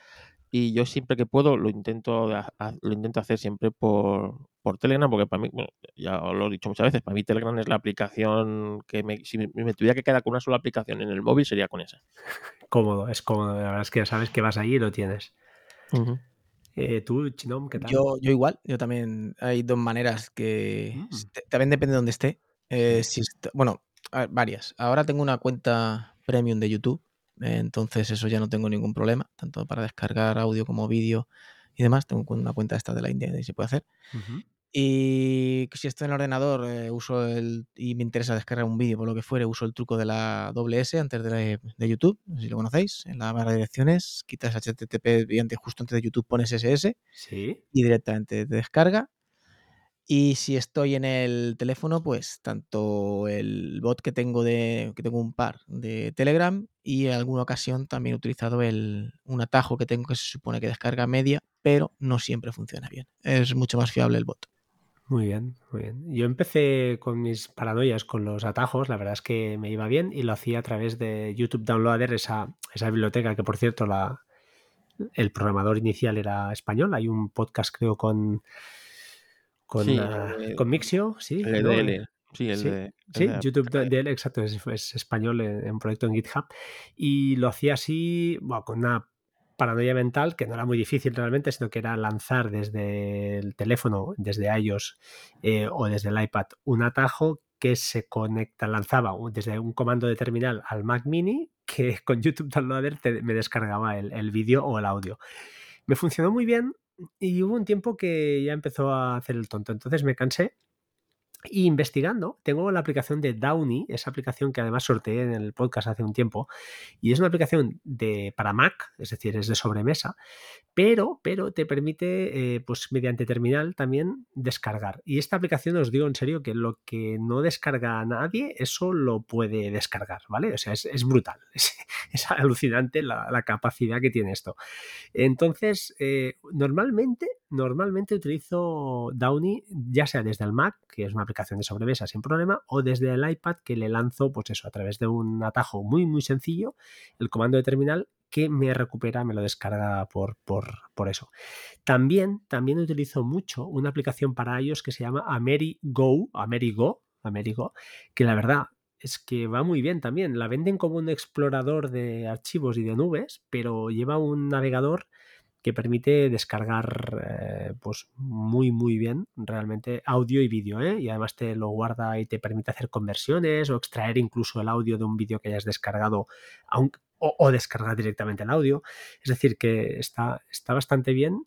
[SPEAKER 3] Y yo siempre que puedo lo intento, lo intento hacer siempre por, por Telegram, porque para mí, bueno, ya os lo he dicho muchas veces, para mí Telegram es la aplicación que me, si me, me tuviera que quedar con una sola aplicación en el móvil sería con esa.
[SPEAKER 1] Cómodo, es cómodo. La verdad es que sabes que vas ahí y lo tienes. Eh, Tú, Chinom, ¿qué tal?
[SPEAKER 2] Yo, yo igual, yo también hay dos maneras que
[SPEAKER 1] Mm.
[SPEAKER 2] también depende de dónde esté. Eh, si est- bueno, ver, varias. Ahora tengo una cuenta premium de YouTube, eh, entonces eso ya no tengo ningún problema, tanto para descargar audio como vídeo y demás. Tengo una cuenta esta de la India y se puede hacer.
[SPEAKER 1] Ujú.
[SPEAKER 2] Y si estoy en el ordenador eh, uso el, y me interesa descargar un vídeo por lo que fuere, uso el truco de la doble S antes de, de YouTube, si lo conocéis. En la barra de direcciones quitas HTTP y antes, justo antes de YouTube pones SS
[SPEAKER 1] Sí.
[SPEAKER 2] y directamente te descarga. Y si estoy en el teléfono, pues tanto el bot que tengo de que tengo un par de Telegram y en alguna ocasión también he utilizado el, un atajo que tengo que se supone que descarga media, pero no siempre funciona bien. Es mucho más fiable el bot.
[SPEAKER 1] Muy bien, muy bien. Yo empecé con mis paranoias con los atajos, la verdad es que me iba bien y lo hacía a través de YouTube Downloader, esa, esa biblioteca que por cierto la, el programador inicial era español. Hay un podcast creo con con,
[SPEAKER 3] Sí,
[SPEAKER 1] con Mixio, sí.
[SPEAKER 3] El sí, el
[SPEAKER 1] Sí,
[SPEAKER 3] de... el
[SPEAKER 1] Sí,
[SPEAKER 3] de-
[SPEAKER 1] YouTube de, de él, exacto, es, es español en, en un proyecto en GitHub. Y lo hacía así, bueno, con una paranoia mental que no era muy difícil realmente, sino que era lanzar desde el teléfono, desde iOS eh, o desde el iPad, un atajo que se conecta, lanzaba desde un comando de terminal al Mac Mini que con YouTube Downloader te- me descargaba el, el vídeo o el audio. Me funcionó muy bien y hubo un tiempo que ya empezó a hacer el tonto, entonces me cansé Y investigando, tengo la aplicación de Downy, esa aplicación que además sorteé en el podcast hace un tiempo, y es una aplicación de, para Mac, es decir, es de sobremesa, pero, pero te permite, eh, pues mediante terminal también descargar. Y esta aplicación os digo en serio que lo que no descarga a nadie, eso lo puede descargar, ¿vale? O sea, es, es brutal, es, alucinante la, la, capacidad que tiene esto. Entonces, eh, normalmente, normalmente utilizo Downy, ya sea desde el Mac, que es una aplicación de sobremesa sin problema, o desde el iPad que le lanzo, pues eso, a través de un atajo muy, muy sencillo, el comando de terminal que me recupera, me lo descarga por, por, por, eso. También, también utilizo mucho una aplicación para iOS que se llama AmeriGo, AmeriGo, AmeriGo, que la verdad es que va muy bien también. La venden como un explorador de archivos y de nubes, pero lleva un navegador que permite descargar eh, pues muy muy bien realmente audio y vídeo ¿eh? y además te lo guarda y te permite hacer conversiones o extraer incluso el audio de un vídeo que hayas descargado aunque, o, o, descargar directamente el audio es decir que está, está bastante bien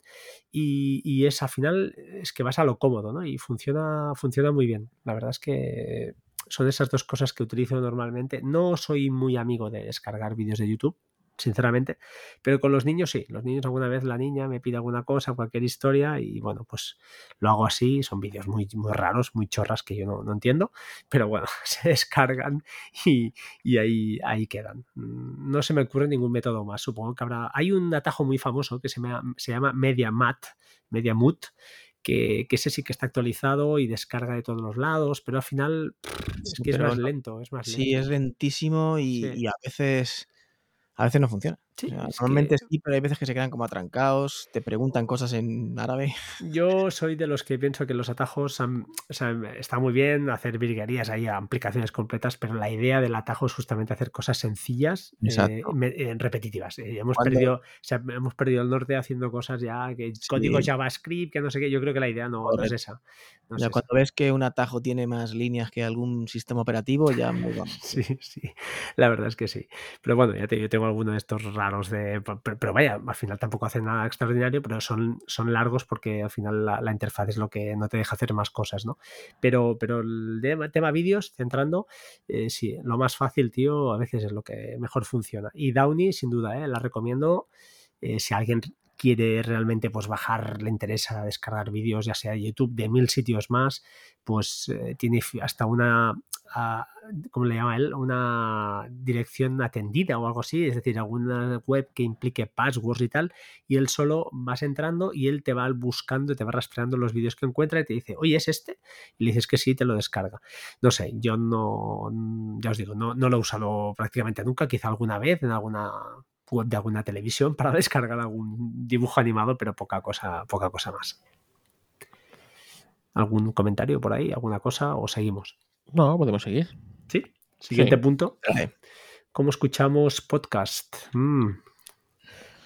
[SPEAKER 1] y, y, es al final es que vas a lo cómodo ¿no? y funciona funciona muy bien la verdad es que son esas dos cosas que utilizo normalmente no soy muy amigo de descargar vídeos de YouTube sinceramente. Pero con los niños sí, los niños alguna vez la niña me pide alguna cosa, cualquier historia y bueno, pues lo hago así, son vídeos muy, muy raros, muy chorras que yo no, no entiendo, pero bueno, se descargan y, y, ahí, ahí quedan. No se me ocurre ningún método más, supongo que habrá... Hay un atajo muy famoso que se, me, se llama MediaMat, MediaMut, que, que, ese sí que está actualizado y descarga de todos los lados, pero al final es que es más lento, es más lento.
[SPEAKER 2] Sí, es lentísimo y, sí. y a veces a veces no funciona. Sí, normalmente que... sí, pero hay veces que se quedan como atrancados, te preguntan cosas en árabe.
[SPEAKER 1] Yo soy de los que pienso que los atajos han, o sea, está muy bien hacer virguerías ahí, aplicaciones completas, pero la idea del atajo es justamente hacer cosas sencillas, eh, eh, repetitivas. Eh, hemos, perdido, o sea, hemos perdido el norte haciendo cosas ya, que sí. código JavaScript, que no sé qué, yo creo que la idea no, no es esa.
[SPEAKER 2] No es cuando esa. ves que un atajo tiene más líneas que algún sistema operativo, ya muy vamos.
[SPEAKER 1] Sí, sí, la verdad es que sí. Pero bueno, ya te, yo tengo alguno de estos pero, vaya, al final tampoco hacen nada extraordinario, pero son, son largos porque al final la, interfaz es lo que no te deja hacer más cosas, ¿no? Pero, pero el tema, vídeos, centrando, eh, sí, lo más fácil, tío, a veces es lo que mejor funciona. Y Downy, sin duda, ¿eh? la recomiendo. Eh, si alguien quiere realmente pues bajar, le interesa descargar vídeos, ya sea de YouTube, de mil sitios más, pues eh, tiene hasta una, uh, ¿cómo le llama él? Una dirección atendida o algo así, es decir, alguna web que implique passwords y tal, y él solo vas entrando y él te va buscando, te va rastreando los vídeos que encuentra y te dice, oye, ¿es este? Y le dices que sí, te lo descarga. No sé, yo no, ya os digo, no, no lo he usado prácticamente nunca, quizá alguna vez en alguna web de alguna televisión para descargar algún dibujo animado, pero poca cosa, poca cosa más. ¿Algún comentario por ahí? ¿Alguna cosa? ¿O seguimos?
[SPEAKER 3] No, podemos seguir.
[SPEAKER 1] Sí. Siguiente sí. punto. ¿Cómo escuchamos podcast? Mm.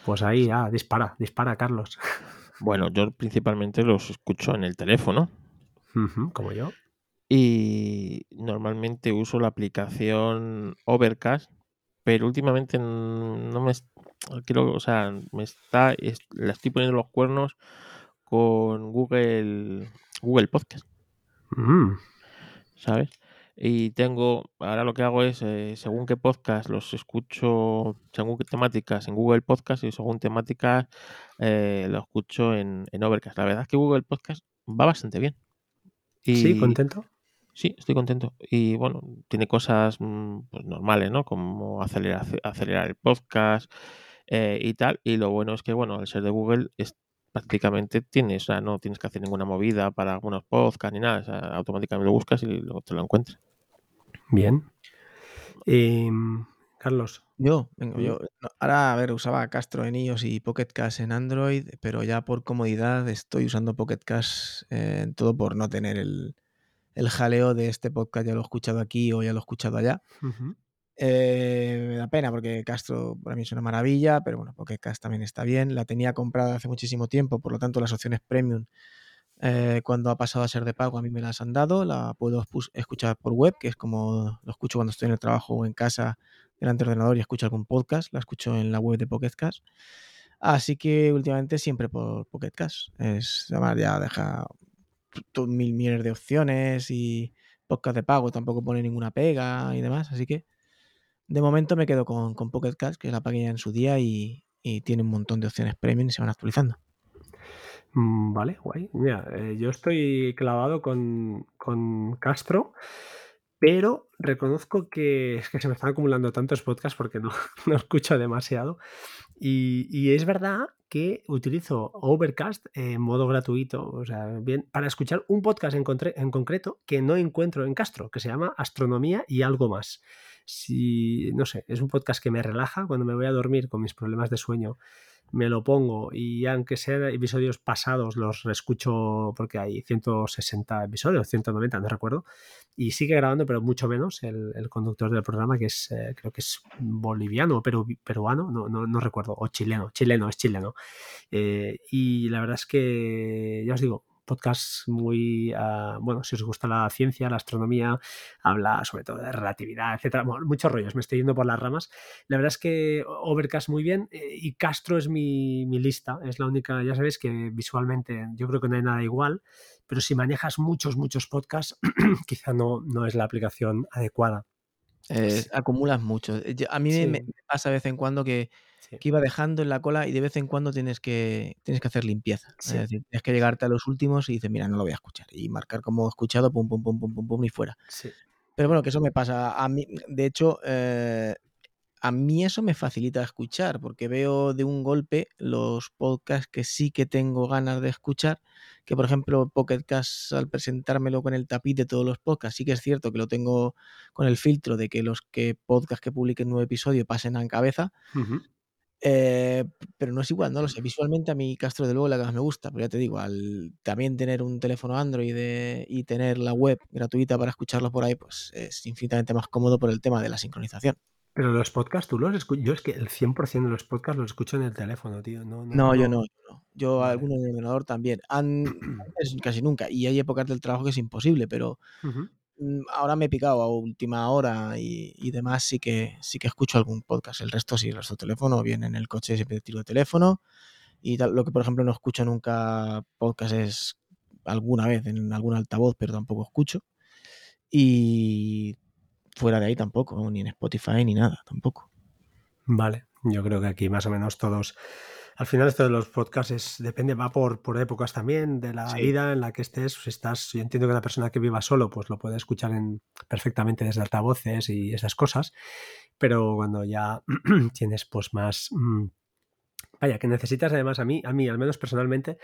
[SPEAKER 1] Pues ahí, ah, dispara, dispara, Carlos.
[SPEAKER 3] Bueno, yo principalmente los escucho en el teléfono.
[SPEAKER 1] Uh -huh, como yo.
[SPEAKER 3] Y normalmente uso la aplicación Overcast pero últimamente no me quiero, o sea, me está la estoy poniendo los cuernos con Google Google Podcast.
[SPEAKER 1] Mm.
[SPEAKER 3] ¿Sabes? Y tengo, ahora lo que hago es, eh, según qué podcast los escucho, según qué temáticas en Google Podcast y según temáticas eh, lo escucho en, en, Overcast. La verdad es que Google Podcast va bastante bien.
[SPEAKER 1] Y, sí, contento.
[SPEAKER 3] Sí, estoy contento. Y bueno, tiene cosas pues, normales, ¿no? Como acelerar, acelerar el podcast eh, y tal. Y lo bueno es que, bueno, al ser de Google, es, prácticamente tienes, o sea, no tienes que hacer ninguna movida para algunos podcasts ni nada. O sea, automáticamente lo buscas y luego te lo encuentras.
[SPEAKER 1] Bien. Eh, Carlos.
[SPEAKER 2] Yo, vengo, yo. Ahora, a ver, usaba Castro en iOS y Pocket Cash en Android, pero ya por comodidad estoy usando Pocket Cash eh, en todo por no tener el el jaleo de este podcast ya lo he escuchado aquí o ya lo he escuchado allá.
[SPEAKER 1] Uh -huh.
[SPEAKER 2] eh, me da pena porque Castro para mí es una maravilla, pero bueno, porque Cast también está bien. La tenía comprada hace muchísimo tiempo, por lo tanto las opciones premium eh, cuando ha pasado a ser de pago a mí me las han dado. La puedo escuchar por web, que es como lo escucho cuando estoy en el trabajo o en casa delante del ordenador y escucho algún podcast. La escucho en la web de Pocket Cast. Así que últimamente siempre por Pocket Cast. Es, además ya deja mil millones de opciones y podcast de pago tampoco pone ninguna pega y demás. Así que de momento me quedo con, con Pocket Cast, que la pagué en su día y, y tiene un montón de opciones premium y se van actualizando.
[SPEAKER 1] Mm, Vale, guay. Mira, eh, yo estoy clavado con, con Castro, pero reconozco que se me están acumulando tantos podcasts porque no, no escucho demasiado. Y, y es verdad que utilizo Overcast en modo gratuito, o sea, bien, para escuchar un podcast en, en concreto que no encuentro en Castro, que se llama Astronomía y algo más. Si, no sé, es un podcast que me relaja cuando me voy a dormir con mis problemas de sueño me lo pongo y aunque sean episodios pasados los reescucho porque hay 160 episodios, 190, no recuerdo, y sigue grabando, pero mucho menos el, conductor del programa, que es, eh, creo que es boliviano o peru- peruano, no, no, no recuerdo, o chileno, chileno, es chileno. Eh, y la verdad es que, ya os digo, podcast muy, ah, bueno, si os gusta la ciencia, la astronomía, habla sobre todo de relatividad, etcétera, bueno, muchos rollos, me estoy yendo por las ramas. La verdad es que Overcast muy bien eh, y Castro es mi, mi lista, es la única, ya sabéis que visualmente yo creo que no hay nada igual, pero si manejas muchos, muchos podcasts, quizá no, no es la aplicación adecuada.
[SPEAKER 2] Eh, acumulas mucho. Eh, A mí me-
[SPEAKER 1] Sí.
[SPEAKER 2] me, me pasa de vez en cuando que,
[SPEAKER 1] Sí.
[SPEAKER 2] que iba dejando en la cola y de vez en cuando tienes que, tienes que hacer limpieza. Es decir, tienes que llegarte a los últimos y dices, mira, no lo voy a escuchar. Y marcar como escuchado, pum, pum, pum, pum, pum, pum, y fuera. Pero bueno, que eso me pasa. A mí, de hecho, eh, a mí eso me facilita escuchar, porque veo de un golpe los podcasts que sí que tengo ganas de escuchar, que por ejemplo Pocket Cast al presentármelo con el tapiz de todos los podcasts, sí que es cierto que lo tengo con el filtro de que los que podcasts que publiquen nuevo episodio pasen en cabeza,
[SPEAKER 1] Ujú.
[SPEAKER 2] eh, pero no es igual, no lo sé. Visualmente a mí Castro de luego la que más me gusta, pero ya te digo, al también tener un teléfono Android y tener la web gratuita para escucharlo por ahí, pues es infinitamente más cómodo por el tema de la sincronización.
[SPEAKER 1] Pero los podcasts, tú los escuchas. Yo es que el 100% de los podcasts los escucho en el teléfono, tío. No, no,
[SPEAKER 2] No, yo no, yo no. Yo
[SPEAKER 1] Vale.
[SPEAKER 2] alguno en el ordenador también. An- antes casi nunca. Y hay épocas del trabajo que es imposible, pero
[SPEAKER 1] Ujú.
[SPEAKER 2] mm, ahora me he picado a última hora y, y demás, sí que sí que escucho algún podcast. El resto sí, el resto teléfono, bien en el coche siempre tiro de teléfono. Y tal, lo que por ejemplo no escucho nunca podcast es alguna vez en algún altavoz, pero tampoco escucho. Y fuera de ahí tampoco, ni en Spotify ni nada, tampoco.
[SPEAKER 1] Vale, yo creo que aquí más o menos todos. Al final esto de los podcasts es, depende, va por, por épocas también, de la
[SPEAKER 2] Sí.
[SPEAKER 1] vida en la que estés. Si estás, yo entiendo que la persona que viva solo, pues lo puede escuchar en, perfectamente desde altavoces y esas cosas. Pero cuando ya tienes pues más. mm, Vaya, que necesitas además a mí, a mí, al menos personalmente,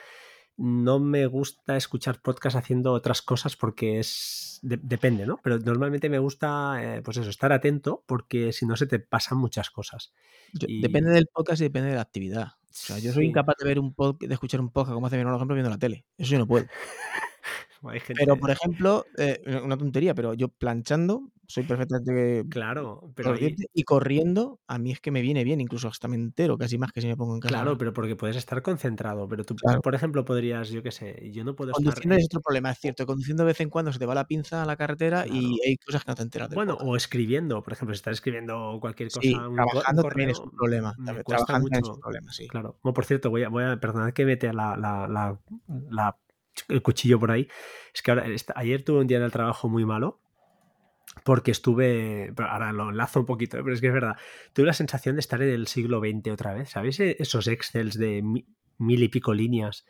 [SPEAKER 1] no me gusta escuchar podcast haciendo otras cosas porque es de- depende, ¿no? Pero normalmente me gusta, eh, pues eso, estar atento porque si no se te pasan muchas cosas.
[SPEAKER 2] Yo-
[SPEAKER 1] Y-
[SPEAKER 2] Depende del podcast y depende de la actividad. O sea, yo soy
[SPEAKER 1] Sí.
[SPEAKER 2] incapaz de ver un pod- de escuchar un podcast como hace mi hermano, por ejemplo, viendo la tele. Eso yo no puedo.
[SPEAKER 1] Hay gente-
[SPEAKER 2] Pero, por ejemplo, eh, una tontería, pero yo planchando soy perfectamente
[SPEAKER 1] Claro, pero
[SPEAKER 2] consciente y corriendo a mí es que me viene bien, incluso hasta me entero, casi más que si me pongo en casa.
[SPEAKER 1] Claro, pero porque puedes estar concentrado, pero tú,
[SPEAKER 2] Claro.
[SPEAKER 1] por ejemplo, podrías, yo qué sé, yo no puedo estar...
[SPEAKER 2] Conduciendo es otro problema, es cierto. Conduciendo de vez en cuando se te va la pinza a la carretera y hay cosas que no te enteras del
[SPEAKER 1] Bueno, o escribiendo, por ejemplo, si estás escribiendo cualquier cosa,
[SPEAKER 2] Sí,
[SPEAKER 1] un,
[SPEAKER 2] trabajando también es
[SPEAKER 1] correo,
[SPEAKER 2] un problema. también,
[SPEAKER 1] cuesta
[SPEAKER 2] Trabajando también es
[SPEAKER 1] mucho.
[SPEAKER 2] un problema, sí.
[SPEAKER 1] Claro. Bueno, por cierto, voy a, voy a perdonad que mete la, la- la- la- el cuchillo por ahí. Es que ahora, esta- ayer tuve un día en el trabajo muy malo. Porque estuve, ahora lo enlazo un poquito, ¿eh? pero es que es verdad, tuve la sensación de estar en el siglo XX otra vez, ¿sabéis? E- Esos excels de mi- mil y pico líneas,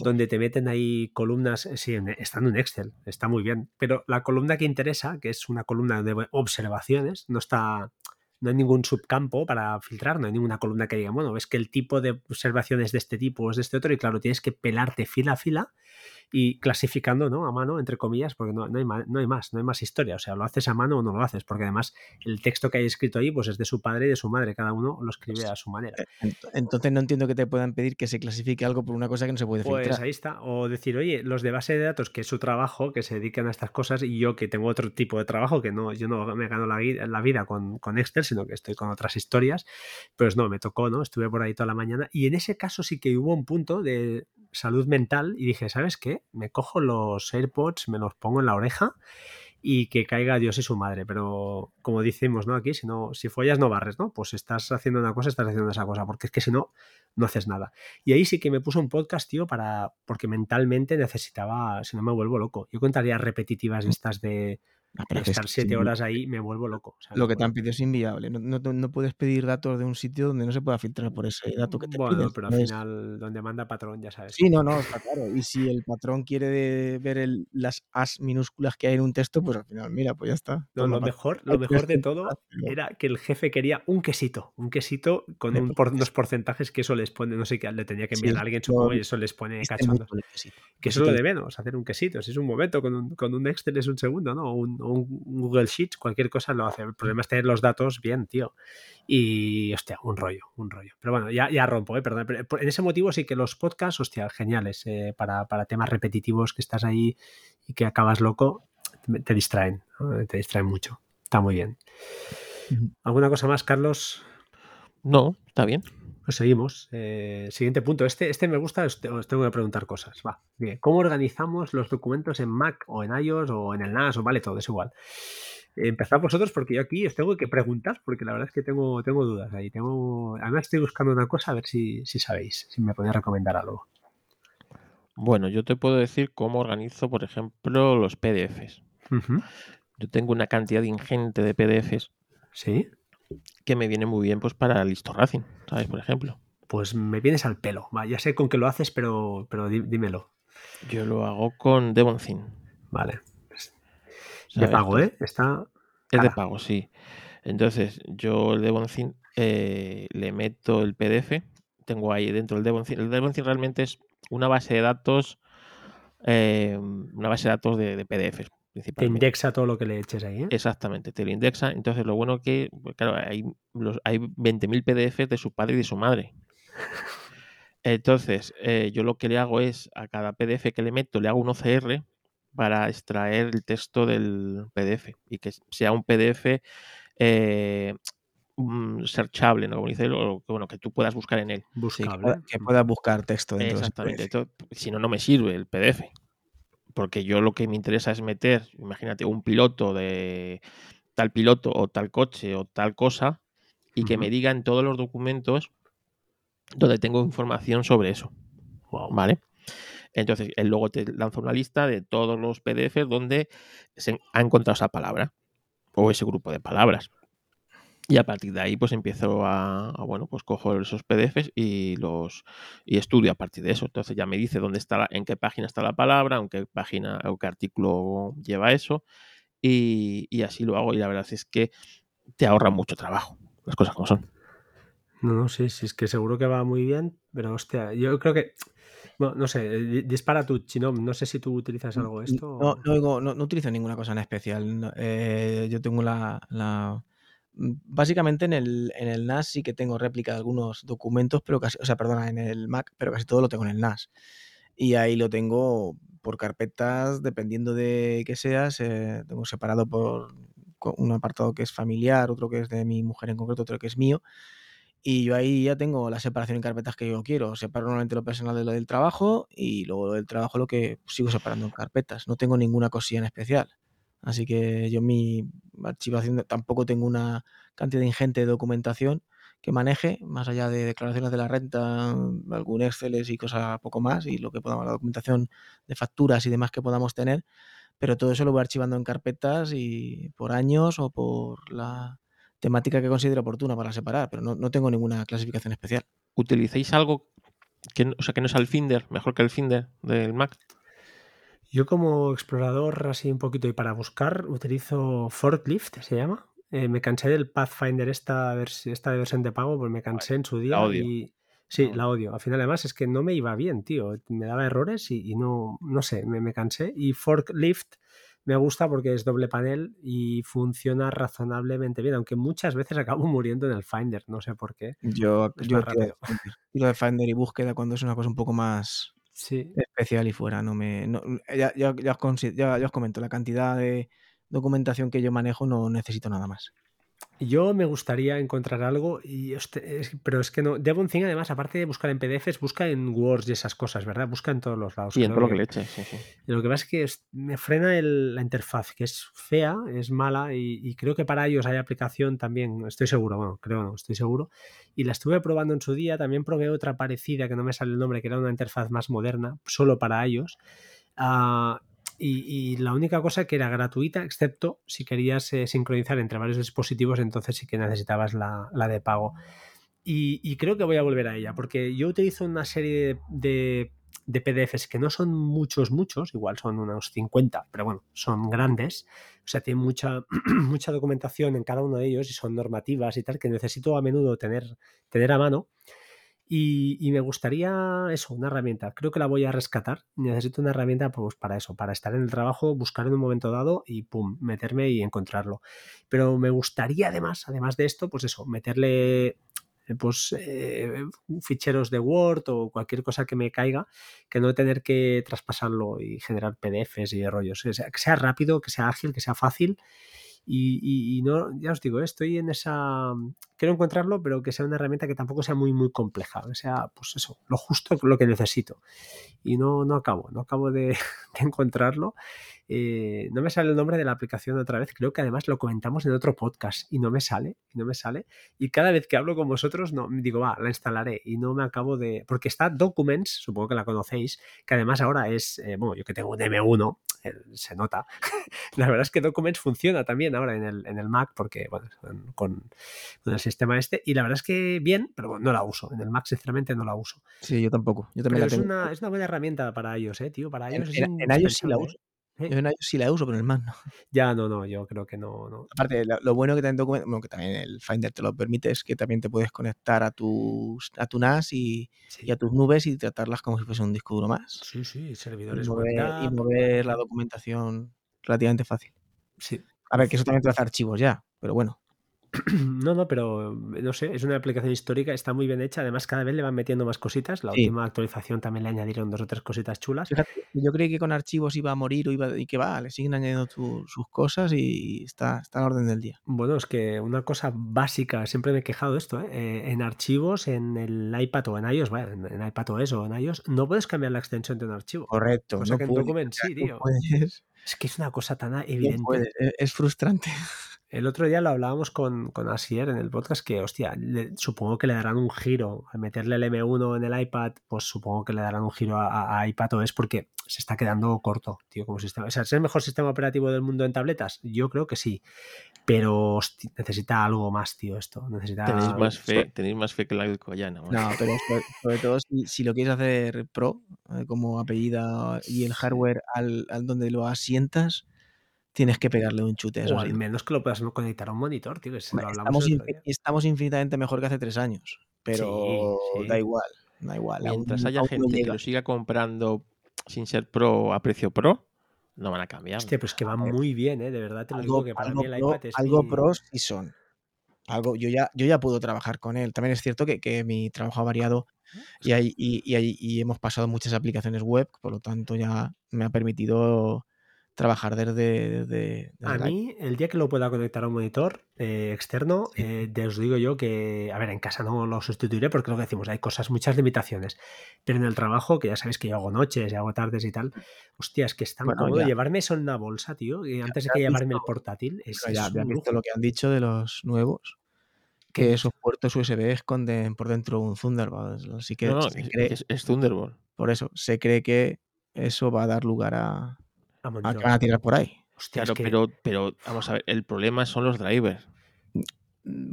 [SPEAKER 1] donde te meten ahí columnas, eh, sí, está en un Excel, está muy bien, pero la columna que interesa, que es una columna de observaciones, no está, no hay ningún subcampo para filtrar, no hay ninguna columna que diga, bueno, ves que el tipo de observaciones de este tipo es de este otro, y claro, tienes que pelarte fila a fila y clasificando, ¿no? A mano, entre comillas, porque no, no hay más, no hay más, no hay más historia. O sea, lo haces a mano o no lo haces, porque además el texto que hay escrito ahí, pues es de su padre y de su madre, cada uno lo escribe a su manera.
[SPEAKER 2] Ent- Entonces no entiendo que te puedan pedir que se clasifique algo por una cosa que no se puede
[SPEAKER 1] Pues
[SPEAKER 2] filtrar.
[SPEAKER 1] ahí está. O decir, oye, los de base de datos, que es su trabajo, que se dedican a estas cosas, y yo que tengo otro tipo de trabajo, que no, yo no me gano la vida con, con Excel, sino que estoy con otras historias, pues no, me tocó, ¿no? Estuve por ahí toda la mañana. Y en ese caso sí que hubo un punto de salud mental y dije, ¿sabes qué? Me cojo los AirPods, me los pongo en la oreja y que caiga Dios y su madre. Pero como decimos, ¿no? Aquí, si no, si follas no barres, ¿no? Pues estás haciendo una cosa, estás haciendo esa cosa, porque es que si no, no haces nada. Y ahí sí que me puso un podcast, tío, para, porque mentalmente necesitaba, si no me vuelvo loco. Yo contaría repetitivas de estas de
[SPEAKER 2] pero que es
[SPEAKER 1] estar siete horas ahí, me vuelvo loco. o sea,
[SPEAKER 2] Lo que te han pedido es inviable. No, no- no puedes pedir datos de un sitio donde no se pueda filtrar por ese dato que te
[SPEAKER 1] Bueno,
[SPEAKER 2] piden.
[SPEAKER 1] pero al final, donde manda patrón, ya sabes.
[SPEAKER 2] Sí, no, no, está claro. Y si el patrón quiere ver el- las as minúsculas que hay en un texto, pues al final, mira, pues ya está.
[SPEAKER 1] No, lo mejor, lo mejor de todo
[SPEAKER 2] pero-
[SPEAKER 1] era que el jefe quería un quesito, un quesito con un por- unos porcentajes que eso les pone, no sé qué, le tenía que enviar
[SPEAKER 2] Sí,
[SPEAKER 1] a alguien, supongo, y eso les pone
[SPEAKER 2] el quesito.
[SPEAKER 1] Que eso es lo de menos, hacer un quesito. Si es un momento, con un, con un Excel es un segundo, ¿no? Un, un Google Sheets, cualquier cosa lo hace. El problema es tener los datos bien, tío. Y, hostia, un rollo, un rollo. Pero bueno, ya, ya rompo, ¿eh? Perdón. Pero en ese motivo sí que los podcasts, hostia, geniales. eh, para, para temas repetitivos que estás ahí y que acabas loco, te, distraen, ¿no? te distraen mucho. Está muy bien. ¿Alguna cosa más, Carlos?
[SPEAKER 3] No, está bien.
[SPEAKER 1] Pues seguimos. Eh, siguiente punto. Este, este me gusta, os, te- os tengo que preguntar cosas. Va. Bien. ¿Cómo organizamos los documentos en Mac o en iOS o en el NAS o vale todo? Es igual. Empezad vosotros porque yo aquí os tengo que preguntar porque la verdad es que tengo, tengo dudas ahí. Tengo, además estoy buscando una cosa a ver si, si sabéis, si me podéis recomendar algo.
[SPEAKER 3] Bueno, yo te puedo decir cómo organizo, por ejemplo, los PDFs. Yo tengo una cantidad ingente de PDFs
[SPEAKER 1] Sí.
[SPEAKER 3] Que me viene muy bien pues para Listo Racing, ¿sabes? Por ejemplo.
[SPEAKER 1] Pues me vienes al pelo. Va, ya sé con qué lo haces, pero, pero dí- dímelo.
[SPEAKER 3] Yo lo hago con Devonthink.
[SPEAKER 1] Vale. De pago, ¿eh? Está.
[SPEAKER 3] Es de pago, sí. Entonces, yo el Devonthink eh, le meto el PDF. Tengo ahí dentro el Devonthink. El Devonthink realmente es una base de datos, eh, una base de datos de, de PDFs,
[SPEAKER 1] Te indexa todo lo que le eches ahí, ¿eh?
[SPEAKER 3] Exactamente, te lo indexa. Entonces, lo bueno que, pues, claro, hay, los, hay 20.000 PDFs de su padre y de su madre. Entonces, eh, yo lo que le hago es a cada PDF que le meto, le hago un OCR para extraer el texto del PDF y que sea un PDF eh, mm, searchable, ¿no? Como dice él, o que, bueno, que tú puedas buscar en él.
[SPEAKER 2] Sí, que,
[SPEAKER 1] Buscable.
[SPEAKER 2] pueda- que puedas buscar texto dentro
[SPEAKER 3] Exactamente.
[SPEAKER 2] de ese PDF.
[SPEAKER 3] Entonces, si no, no me sirve el PDF. Porque yo lo que me interesa es meter, imagínate, un piloto de tal piloto o tal coche o tal cosa y que me
[SPEAKER 1] Ujú.
[SPEAKER 3] diga en todos los documentos donde tengo información sobre eso.
[SPEAKER 1] Wow.
[SPEAKER 3] ¿Vale? Entonces, él luego te lanza una lista de todos los PDFs donde se ha encontrado esa palabra o ese grupo de palabras. Y a partir de ahí, pues empiezo a, a, bueno, pues cojo esos PDFs y los y estudio a partir de eso. Entonces ya me dice dónde está, la- en qué página está la palabra, en qué página o qué artículo lleva eso. Y, y así lo hago. Y la verdad es que te ahorra mucho trabajo, las cosas como son.
[SPEAKER 1] No, no, sí, sí, es que seguro que va muy bien, pero hostia, yo creo que. Bueno, no sé, di- dispara tú, Chino. No sé si tú utilizas algo de esto.
[SPEAKER 2] No,
[SPEAKER 1] o-
[SPEAKER 2] no, no- no utilizo ninguna cosa en especial. no, eh, yo tengo la, la- Básicamente en el, en el NAS sí que tengo réplica de algunos documentos, pero casi, o sea, perdona, en el Mac, pero casi todo lo tengo en el NAS. Y ahí lo tengo por carpetas, dependiendo de qué seas. eh, tengo separado por un apartado que es familiar, otro que es de mi mujer en concreto, otro que es mío. Y yo ahí ya tengo la separación en carpetas que yo quiero. Separo normalmente lo personal de lo del trabajo y luego lo del trabajo lo que sigo separando en carpetas. No tengo ninguna cosilla en especial. Así que yo en mi archivación tampoco tengo una cantidad ingente de documentación que maneje, más allá de declaraciones de la renta, algún Excel y cosas poco más, y lo que podamos, la documentación de facturas y demás que podamos tener, pero todo eso lo voy archivando en carpetas y por años o por la temática que considero oportuna para separar, pero no, no tengo ninguna clasificación especial.
[SPEAKER 3] ¿Utilicéis algo que, o sea, que no es el Finder, mejor que el Finder del Mac?
[SPEAKER 1] Yo, como explorador, así un poquito y para buscar, utilizo Forklift, se llama. Eh, me cansé del Pathfinder, esta, vers- esta versión de pago, pues me cansé en su día.
[SPEAKER 3] odio.
[SPEAKER 1] Y, sí,
[SPEAKER 3] La
[SPEAKER 1] la odio. Al final, además, es que no me iba bien, tío. Me daba errores y, y no, no sé, me, me cansé. Y Forklift me gusta porque es doble panel y funciona razonablemente bien, aunque muchas veces acabo muriendo en el Finder, no sé por qué.
[SPEAKER 2] Yo,
[SPEAKER 1] Es
[SPEAKER 2] yo
[SPEAKER 1] rápido.
[SPEAKER 2] Tiro de Finder y búsqueda cuando es una cosa un poco más Especial y fuera. No me, no- ya, ya- ya os ya os comento, la cantidad de documentación que yo manejo no necesito nada más.
[SPEAKER 1] Yo me gustaría encontrar algo, y pero es que no. Devon Thing, además, aparte de buscar en PDFs, busca en Words y esas cosas, ¿verdad? Busca en todos los lados.
[SPEAKER 3] Sí, en todo lo que le eches, sí, sí.
[SPEAKER 1] y Lo que pasa es que es- me frena el- la interfaz, que es fea, es mala, y, y creo que para ellos hay aplicación también, estoy seguro, bueno, creo no, estoy seguro. Y la estuve probando en su día, también probé otra parecida, que no me sale el nombre, que era una interfaz más moderna, solo para ellos. Ah, y, la única cosa que era gratuita, excepto si querías eh, sincronizar entre varios dispositivos, entonces sí que necesitabas la, la de pago. Y, y creo que voy a volver a ella, porque yo utilizo una serie de, de PDFs que no son muchos, muchos, igual son unos 50, pero bueno, son grandes. O sea, tienen mucha, mucha documentación en cada uno de ellos y son normativas y tal, que necesito a menudo tener, tener a mano. Y, y me gustaría eso, una herramienta. Creo que la voy a rescatar. Necesito una herramienta pues, para eso, para estar en el trabajo, buscar en un momento dado y pum, meterme y encontrarlo. Pero me gustaría además, además de esto, pues eso, meterle eh, pues eh, ficheros de Word o cualquier cosa que me caiga, que no tener que traspasarlo y generar PDFs y rollos. Que sea rápido, que sea ágil, que sea fácil. Y, y- y no, ya os digo, estoy en esa. Quiero encontrarlo, pero que sea una herramienta que tampoco sea muy, muy compleja. Que sea, pues eso, lo justo lo que necesito. Y no, no acabo, no acabo de, de encontrarlo. Eh, no me sale el nombre de la aplicación otra vez. Creo que además lo comentamos en otro podcast y no me sale, y no me sale. Y cada vez que hablo con vosotros, no, digo, va, la instalaré y no me acabo de. Porque está Documents, supongo que la conocéis, que además ahora es, eh, bueno, yo que tengo un M1, eh, se nota. la verdad es que Documents funciona también ahora en el, en el Mac, porque, bueno, con, con- el sistema este. Y la verdad es que bien, pero bueno, no la uso. En el Mac, sinceramente, no la uso.
[SPEAKER 2] Sí, yo tampoco. Yo también
[SPEAKER 1] Pero
[SPEAKER 2] la
[SPEAKER 1] es
[SPEAKER 2] tengo.
[SPEAKER 1] una, es una buena herramienta para ellos, ¿eh, tío? Para
[SPEAKER 2] En,
[SPEAKER 1] ellos
[SPEAKER 2] en- en iOS sí la uso.
[SPEAKER 1] ¿Eh?
[SPEAKER 2] Yo en iOS sí la uso, pero en el Mac no.
[SPEAKER 1] Ya, no, no, yo creo que no. no.
[SPEAKER 2] Aparte, lo, lo bueno que también, bueno, que también el Finder te lo permite es que también te puedes conectar a, tus, a tu NAS y, y a tus nubes y tratarlas como si fuese un disco duro más.
[SPEAKER 1] Sí, sí,
[SPEAKER 2] Y
[SPEAKER 1] servidores
[SPEAKER 2] mover, y mover la documentación relativamente fácil.
[SPEAKER 1] Sí.
[SPEAKER 2] A ver, que eso también te hace archivos ya, pero bueno.
[SPEAKER 1] No, no, pero no sé, es una aplicación histórica, está muy bien hecha. Además, cada vez le van metiendo más cositas. La
[SPEAKER 2] Sí.
[SPEAKER 1] última actualización también le añadieron dos o tres cositas chulas.
[SPEAKER 2] Fíjate, yo creí que con archivos iba a morir o iba, y que va, le siguen añadiendo tu- sus cosas y está, está a la orden del día.
[SPEAKER 1] Bueno, es que una cosa básica, siempre me he quejado de esto, ¿eh? Eh, en archivos, en el iPad o en iOS, vaya, en, iPad o en iOS, no puedes cambiar la extensión de un archivo.
[SPEAKER 2] Correcto.
[SPEAKER 1] Cosa
[SPEAKER 2] no
[SPEAKER 1] que en
[SPEAKER 2] puedes,
[SPEAKER 1] sí,
[SPEAKER 2] no
[SPEAKER 1] tío.
[SPEAKER 2] puedes,
[SPEAKER 1] Es que es una cosa tan
[SPEAKER 2] no
[SPEAKER 1] evidente.
[SPEAKER 2] puedes, Es, es frustrante.
[SPEAKER 1] El otro día lo hablábamos con, con Asier en el podcast que, hostia, le- supongo que le darán un giro. Al meterle el M1 en el iPad, pues supongo que le darán un giro a, a- a iPad OS porque se está quedando corto, tío, como sistema. O sea, ¿es el mejor sistema operativo del mundo en tabletas? Yo creo que sí. Pero necesita algo más, tío, esto. Necesita...
[SPEAKER 3] Tenéis más fe, tenéis más fe que la Alcoyana. macho.
[SPEAKER 2] No, pero sobre, sobre todo si, si lo quieres hacer pro, eh, como apellida y el hardware al, al donde lo asientas, tienes que pegarle un chute a eso.
[SPEAKER 1] O al
[SPEAKER 2] sí.
[SPEAKER 1] menos que lo puedas conectar a un monitor, tío, que se lo
[SPEAKER 2] Hombre,
[SPEAKER 1] hablamos
[SPEAKER 2] Estamos,
[SPEAKER 1] día.
[SPEAKER 2] infinitamente mejor que hace tres años, pero
[SPEAKER 1] sí.
[SPEAKER 2] da igual, da igual. aún-
[SPEAKER 3] Mientras haya
[SPEAKER 2] aún
[SPEAKER 3] gente que lo siga comprando sin ser pro a precio pro, no van a cambiar.
[SPEAKER 1] Hostia, pero es que va muy bien, ¿eh? De verdad te lo digo
[SPEAKER 2] algo,
[SPEAKER 1] que para mí el
[SPEAKER 2] pro,
[SPEAKER 1] iPad es
[SPEAKER 2] algo
[SPEAKER 1] mi-
[SPEAKER 2] pros sí son. Algo, yo ya, yo ya puedo trabajar con él. También es cierto que, que mi trabajo ha variado y, hay, y, y hay- y hemos pasado muchas aplicaciones web, por lo tanto ya me ha permitido trabajar desde, desde, desde
[SPEAKER 1] A mí, el día que lo pueda conectar a un monitor eh, externo, eh, te os digo yo que, a ver, en casa no lo sustituiré porque lo que decimos, hay cosas, muchas limitaciones. Pero en el trabajo, que ya sabéis que yo hago noches y hago tardes y tal, hostia, es que es tan
[SPEAKER 2] Bueno,
[SPEAKER 1] cómodo
[SPEAKER 2] ya.
[SPEAKER 1] llevarme eso en una bolsa, tío, y antes de que llevarme el
[SPEAKER 2] visto-
[SPEAKER 1] portátil, es,
[SPEAKER 2] ya,
[SPEAKER 1] es
[SPEAKER 2] ya visto lo que han dicho de los nuevos, que esos puertos USB esconden por dentro un Thunderbolt. Así que
[SPEAKER 3] No, no,
[SPEAKER 2] cree-
[SPEAKER 3] es- es Thunderbolt.
[SPEAKER 2] por eso se cree que eso va a dar lugar a,
[SPEAKER 1] A
[SPEAKER 2] a van a tirar por ahí.
[SPEAKER 1] Hostia, es
[SPEAKER 3] Claro,
[SPEAKER 1] que-
[SPEAKER 3] pero, pero vamos a ver, el problema son los drivers.
[SPEAKER 2] Mm,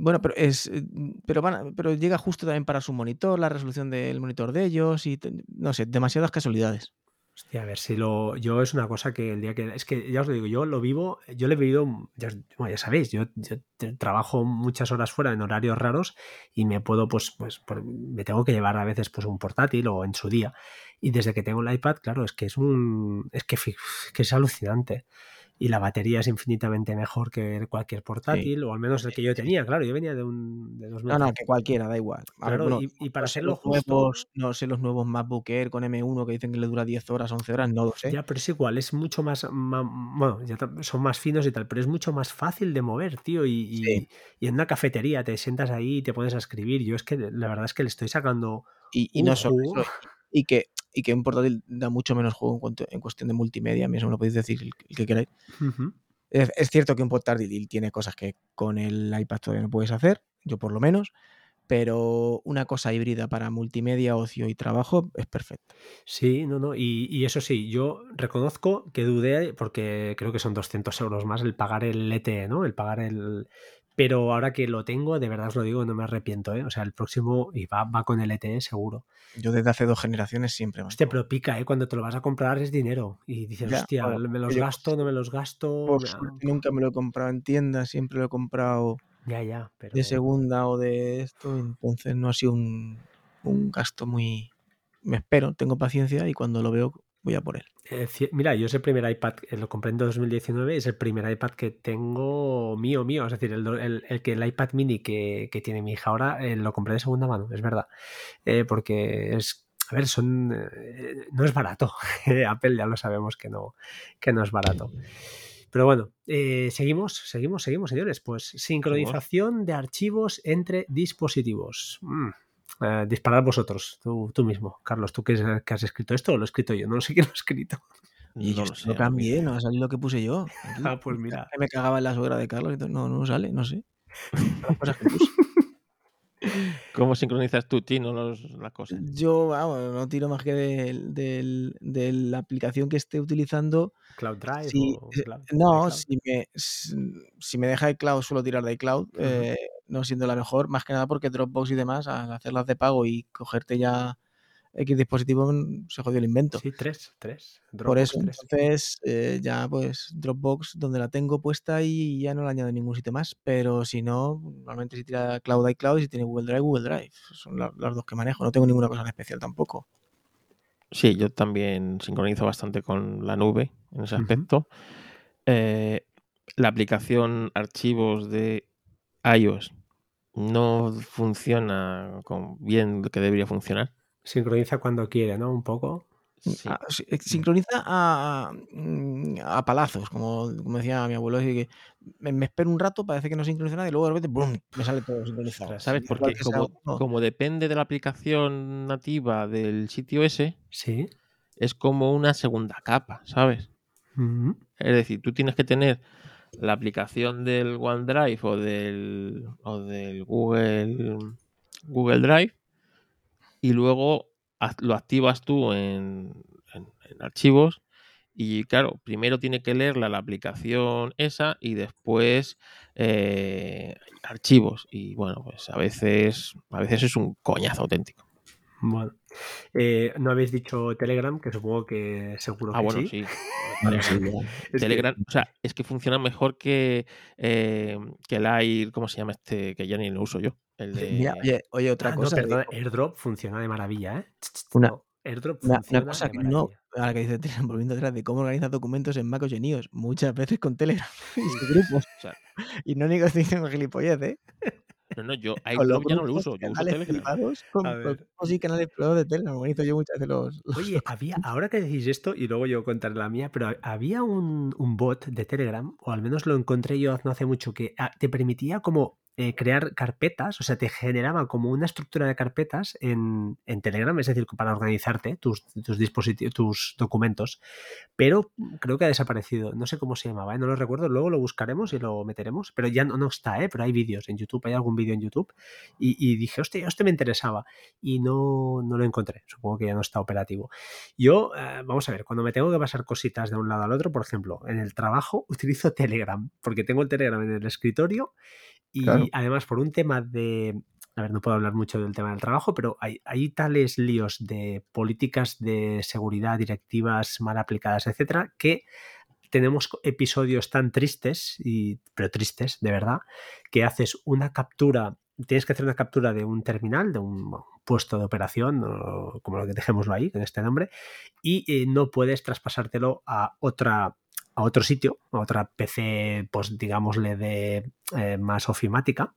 [SPEAKER 2] Bueno, pero es eh, pero van a- pero llega justo también para su monitor, la resolución del monitor de ellos y no sé, demasiadas casualidades.
[SPEAKER 1] Hostia, a ver si lo. Yo es una cosa que el día que. Es que ya os lo digo, yo lo vivo, yo lo he vivido, ya, bueno, ya sabéis, yo, trabajo muchas horas fuera en horarios raros y me puedo, pues, pues, por- me tengo que llevar a veces pues un portátil o en su día. Y desde que tengo el iPad, claro, es que es un. Es que, que es alucinante. y la batería es infinitamente mejor que cualquier portátil, o al menos el que yo tenía, claro, yo venía de un de
[SPEAKER 2] No,
[SPEAKER 1] 2000.
[SPEAKER 2] no, que cualquiera, da igual. A ver,
[SPEAKER 1] Claro,
[SPEAKER 2] bueno,
[SPEAKER 1] y, y para
[SPEAKER 2] no sé
[SPEAKER 1] hacerlo
[SPEAKER 2] los
[SPEAKER 1] justo,
[SPEAKER 2] nuevos, no sé los nuevos MacBook Air con M1 que dicen que le dura 10 horas, 11 horas, no lo sé.
[SPEAKER 1] ya, pero es igual, es mucho más, ma- bueno, ya son más finos y tal, pero es mucho más fácil de mover, tío, y, y-
[SPEAKER 2] Sí.
[SPEAKER 1] y en una cafetería te sientas ahí y te pones a escribir. Yo es que la verdad es que le estoy sacando
[SPEAKER 2] Y, y no solo eso, y que, y que un portátil da mucho menos juego en, cuanto- en cuestión de multimedia, a mí eso me lo podéis decir el, el que queráis. Es, es cierto que un portátil tiene cosas que con el iPad todavía no puedes hacer, yo por lo menos, pero una cosa híbrida para multimedia, ocio y trabajo es perfecta.
[SPEAKER 1] Sí, no, no. Y, y eso sí, yo reconozco que dudé porque creo que son 200 euros más el pagar el LTE, ¿no? El pagar el... Pero ahora que lo tengo, de verdad os lo digo, no me arrepiento, ¿eh? O sea, el próximo y va, va con el LTE seguro.
[SPEAKER 2] Yo desde hace dos generaciones siempre
[SPEAKER 1] Hostia, pero pica, ¿eh? Cuando te lo vas a comprar es dinero. Y dices,
[SPEAKER 2] Ya,
[SPEAKER 1] hostia,
[SPEAKER 2] bueno,
[SPEAKER 1] ¿me los
[SPEAKER 2] yo-
[SPEAKER 1] gasto, no me los gasto?
[SPEAKER 2] Por suerte nunca me lo he comprado en tienda, siempre lo he comprado
[SPEAKER 1] Ya, ya, pero...
[SPEAKER 2] de segunda o de esto, entonces no ha sido un, un gasto muy... Me espero, tengo paciencia y cuando lo veo voy a por él.
[SPEAKER 1] Eh, Mira, yo es el primer iPad, eh, lo compré en 2019, es el primer iPad que tengo mío, mío. Es decir, el, el- el que el iPad mini que, que tiene mi hija ahora eh, lo compré de segunda mano, es verdad. Eh, porque es, a ver, son, eh, no es barato. Apple ya lo sabemos que no, que no es barato. Pero bueno, eh, seguimos, seguimos, seguimos, señores. Pues sincronización de archivos entre dispositivos. Mm. Eh, disparad vosotros, tú, tú mismo. Carlos, ¿tú que, es- que has escrito esto o lo he escrito yo? No sé quién lo ha escrito.
[SPEAKER 2] Y yo
[SPEAKER 3] No lo sé.
[SPEAKER 2] lo
[SPEAKER 3] a mí-
[SPEAKER 2] cambié, no ha salido lo que puse yo. aquí.
[SPEAKER 1] Ah, pues mira.
[SPEAKER 2] Me cagaba en la suegra de Carlos y todo. No, no sale, no sé. Las cosas que puse.
[SPEAKER 3] ¿Cómo sincronizas tú, Chino, los, las cosas?
[SPEAKER 2] Yo, vamos, no tiro más que de la aplicación que esté utilizando.
[SPEAKER 1] Cloud Drive
[SPEAKER 2] Si-
[SPEAKER 1] o
[SPEAKER 2] eh,
[SPEAKER 1] Cloud-
[SPEAKER 2] no, si me, si me deja iCloud, suelo tirar de iCloud, eh, no siendo la mejor, más que nada porque Dropbox y demás, al hacerlas de pago y cogerte ya X dispositivo, mm, se jodió el invento.
[SPEAKER 1] Sí, tres, tres.
[SPEAKER 2] Por
[SPEAKER 1] Dropbox,
[SPEAKER 2] eso,
[SPEAKER 1] tres.
[SPEAKER 2] entonces, eh, ya pues Dropbox, donde la tengo puesta y ya no la añado en ningún sitio más. Pero si no, normalmente si tira Cloud iCloud y si tiene Google Drive, Google Drive. Son la- las dos que manejo. No tengo ninguna cosa en especial tampoco.
[SPEAKER 3] Sí, yo también sincronizo bastante con la nube en ese aspecto. Eh, la aplicación archivos de iOS no funciona con bien lo que debería funcionar.
[SPEAKER 1] Sincroniza cuando quiere, ¿no? Un poco.
[SPEAKER 3] Sí.
[SPEAKER 2] Ah, eh, sincroniza a, mm, a palazos, como, como decía mi abuelo. así que me, me espero un rato, parece que no sincroniza nada y luego de repente ¡brum! me sale todo sincronizado.
[SPEAKER 3] ¿Sabes? Porque
[SPEAKER 2] sea
[SPEAKER 3] como, como depende de la aplicación nativa del sitio ese,
[SPEAKER 1] Sí.
[SPEAKER 3] es como una segunda capa, ¿sabes? Es decir, tú tienes que tener la aplicación del OneDrive o del, o del Google, Google Drive y luego lo activas tú en, en- en archivos y claro, primero tiene que leerla la aplicación esa y después eh, archivos y bueno, pues a veces, a veces es un coñazo auténtico.
[SPEAKER 1] Bueno. Eh, no habéis dicho Telegram, que supongo que seguro
[SPEAKER 3] Ah,
[SPEAKER 1] que
[SPEAKER 3] bueno,
[SPEAKER 1] sí.
[SPEAKER 3] sí.
[SPEAKER 2] Bueno, sí,
[SPEAKER 3] Telegram,
[SPEAKER 1] que-
[SPEAKER 3] o sea, es que funciona mejor que, eh, que el Air, ¿cómo se llama este? Que ya ni lo uso yo. El de...
[SPEAKER 2] Mira, oye, oye, otra
[SPEAKER 1] Ah,
[SPEAKER 2] cosa.
[SPEAKER 1] no,
[SPEAKER 2] que
[SPEAKER 1] perdona,
[SPEAKER 2] digo,
[SPEAKER 1] AirDrop funciona de maravilla, ¿eh?
[SPEAKER 2] Una-
[SPEAKER 1] no, AirDrop
[SPEAKER 2] Una,
[SPEAKER 1] funciona
[SPEAKER 2] una cosa
[SPEAKER 1] de
[SPEAKER 2] que no,
[SPEAKER 1] maravilla.
[SPEAKER 2] ahora que dice Telegram, volviendo atrás, de cómo organizas documentos en MacOS y en iOS, muchas veces con Telegram y sus grupos.
[SPEAKER 3] O sea,
[SPEAKER 2] Y no digo diciendo gilipollez, ¿eh?
[SPEAKER 3] No, no, yo ya no lo uso, yo uso Telegram.
[SPEAKER 2] con
[SPEAKER 1] A ver.
[SPEAKER 2] y canales privados de Telegram. Organizo yo muchas veces los... los
[SPEAKER 1] Oye, había, ahora que decís esto, y luego yo contaré la mía, pero había un, un bot de Telegram, o al menos lo encontré yo no hace mucho, que ah, te permitía como eh, crear carpetas, o sea, te generaba como una estructura de carpetas en, en Telegram, es decir, para organizarte tus, tus dispositivos, tus documentos, pero creo que ha desaparecido. No sé cómo se llamaba, ¿eh? no lo recuerdo, luego lo buscaremos y lo meteremos, pero ya no, no está, ¿eh? pero hay vídeos en YouTube, hay algún vídeo en YouTube, y, y dije, hostia, este me interesaba, y no, no lo encontré, supongo que ya no está operativo. Yo, eh, vamos a ver, cuando me tengo que pasar cositas de un lado al otro, por ejemplo, en el trabajo utilizo Telegram, porque tengo el Telegram en el escritorio y además por un tema de... A ver, no puedo hablar mucho del tema del trabajo, pero hay, hay tales líos de políticas de seguridad, directivas mal aplicadas, etcétera, que tenemos episodios tan tristes, y, pero tristes, de verdad, que haces una captura, tienes que hacer una captura de un terminal, de un puesto de operación, o como lo que dejémoslo ahí, con este nombre, y eh, no puedes traspasártelo a otra a otro sitio, a otra PC, pues digámosle de eh, más ofimática,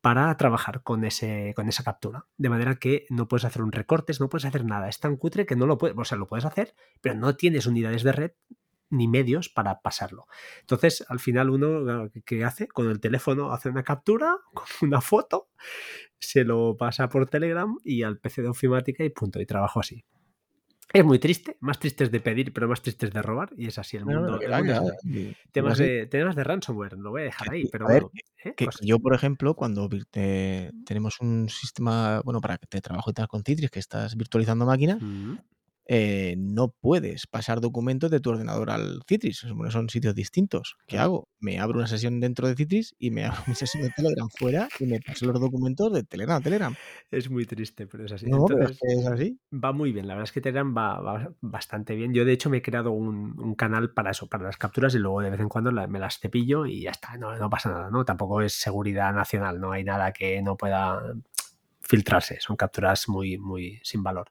[SPEAKER 1] para trabajar con, ese, con esa captura. De manera que no puedes hacer un recortes, no puedes hacer nada. Es tan cutre que no lo puedes, o sea, lo puedes hacer, pero no tienes unidades de red ni medios para pasarlo. Entonces, al final uno, ¿qué hace? Con el teléfono hace una captura, con una foto, se lo pasa por Telegram y al PC de ofimática y punto, y trabajo así. Es muy triste, más triste es de pedir, pero más triste es de robar, y es así el
[SPEAKER 2] No, no,
[SPEAKER 1] mundo. temas, de, temas de ransomware, lo voy a dejar ahí, pero
[SPEAKER 2] a ver,
[SPEAKER 1] bueno. ¿eh?
[SPEAKER 2] que yo, por ejemplo, cuando tenemos un sistema, bueno, para que te trabajo y tal con Citrix, que estás virtualizando máquinas. Eh, no puedes pasar documentos de tu ordenador al Citrix. que Son sitios distintos. ¿Qué hago? Me abro una sesión dentro de Citrix y me abro mi sesión de Telegram fuera y me paso los documentos de Telegram a Telegram.
[SPEAKER 1] Es muy triste, pero es así.
[SPEAKER 2] No,
[SPEAKER 1] Entonces,
[SPEAKER 2] es así.
[SPEAKER 1] va muy bien. La verdad es que Telegram va, va bastante bien. Yo, de hecho, me he creado un, un canal para eso, para las capturas, y luego de vez en cuando la- me las cepillo y ya está. No, no pasa nada, ¿no? Tampoco es seguridad nacional, no hay nada que no pueda filtrarse. Son capturas muy, muy sin valor.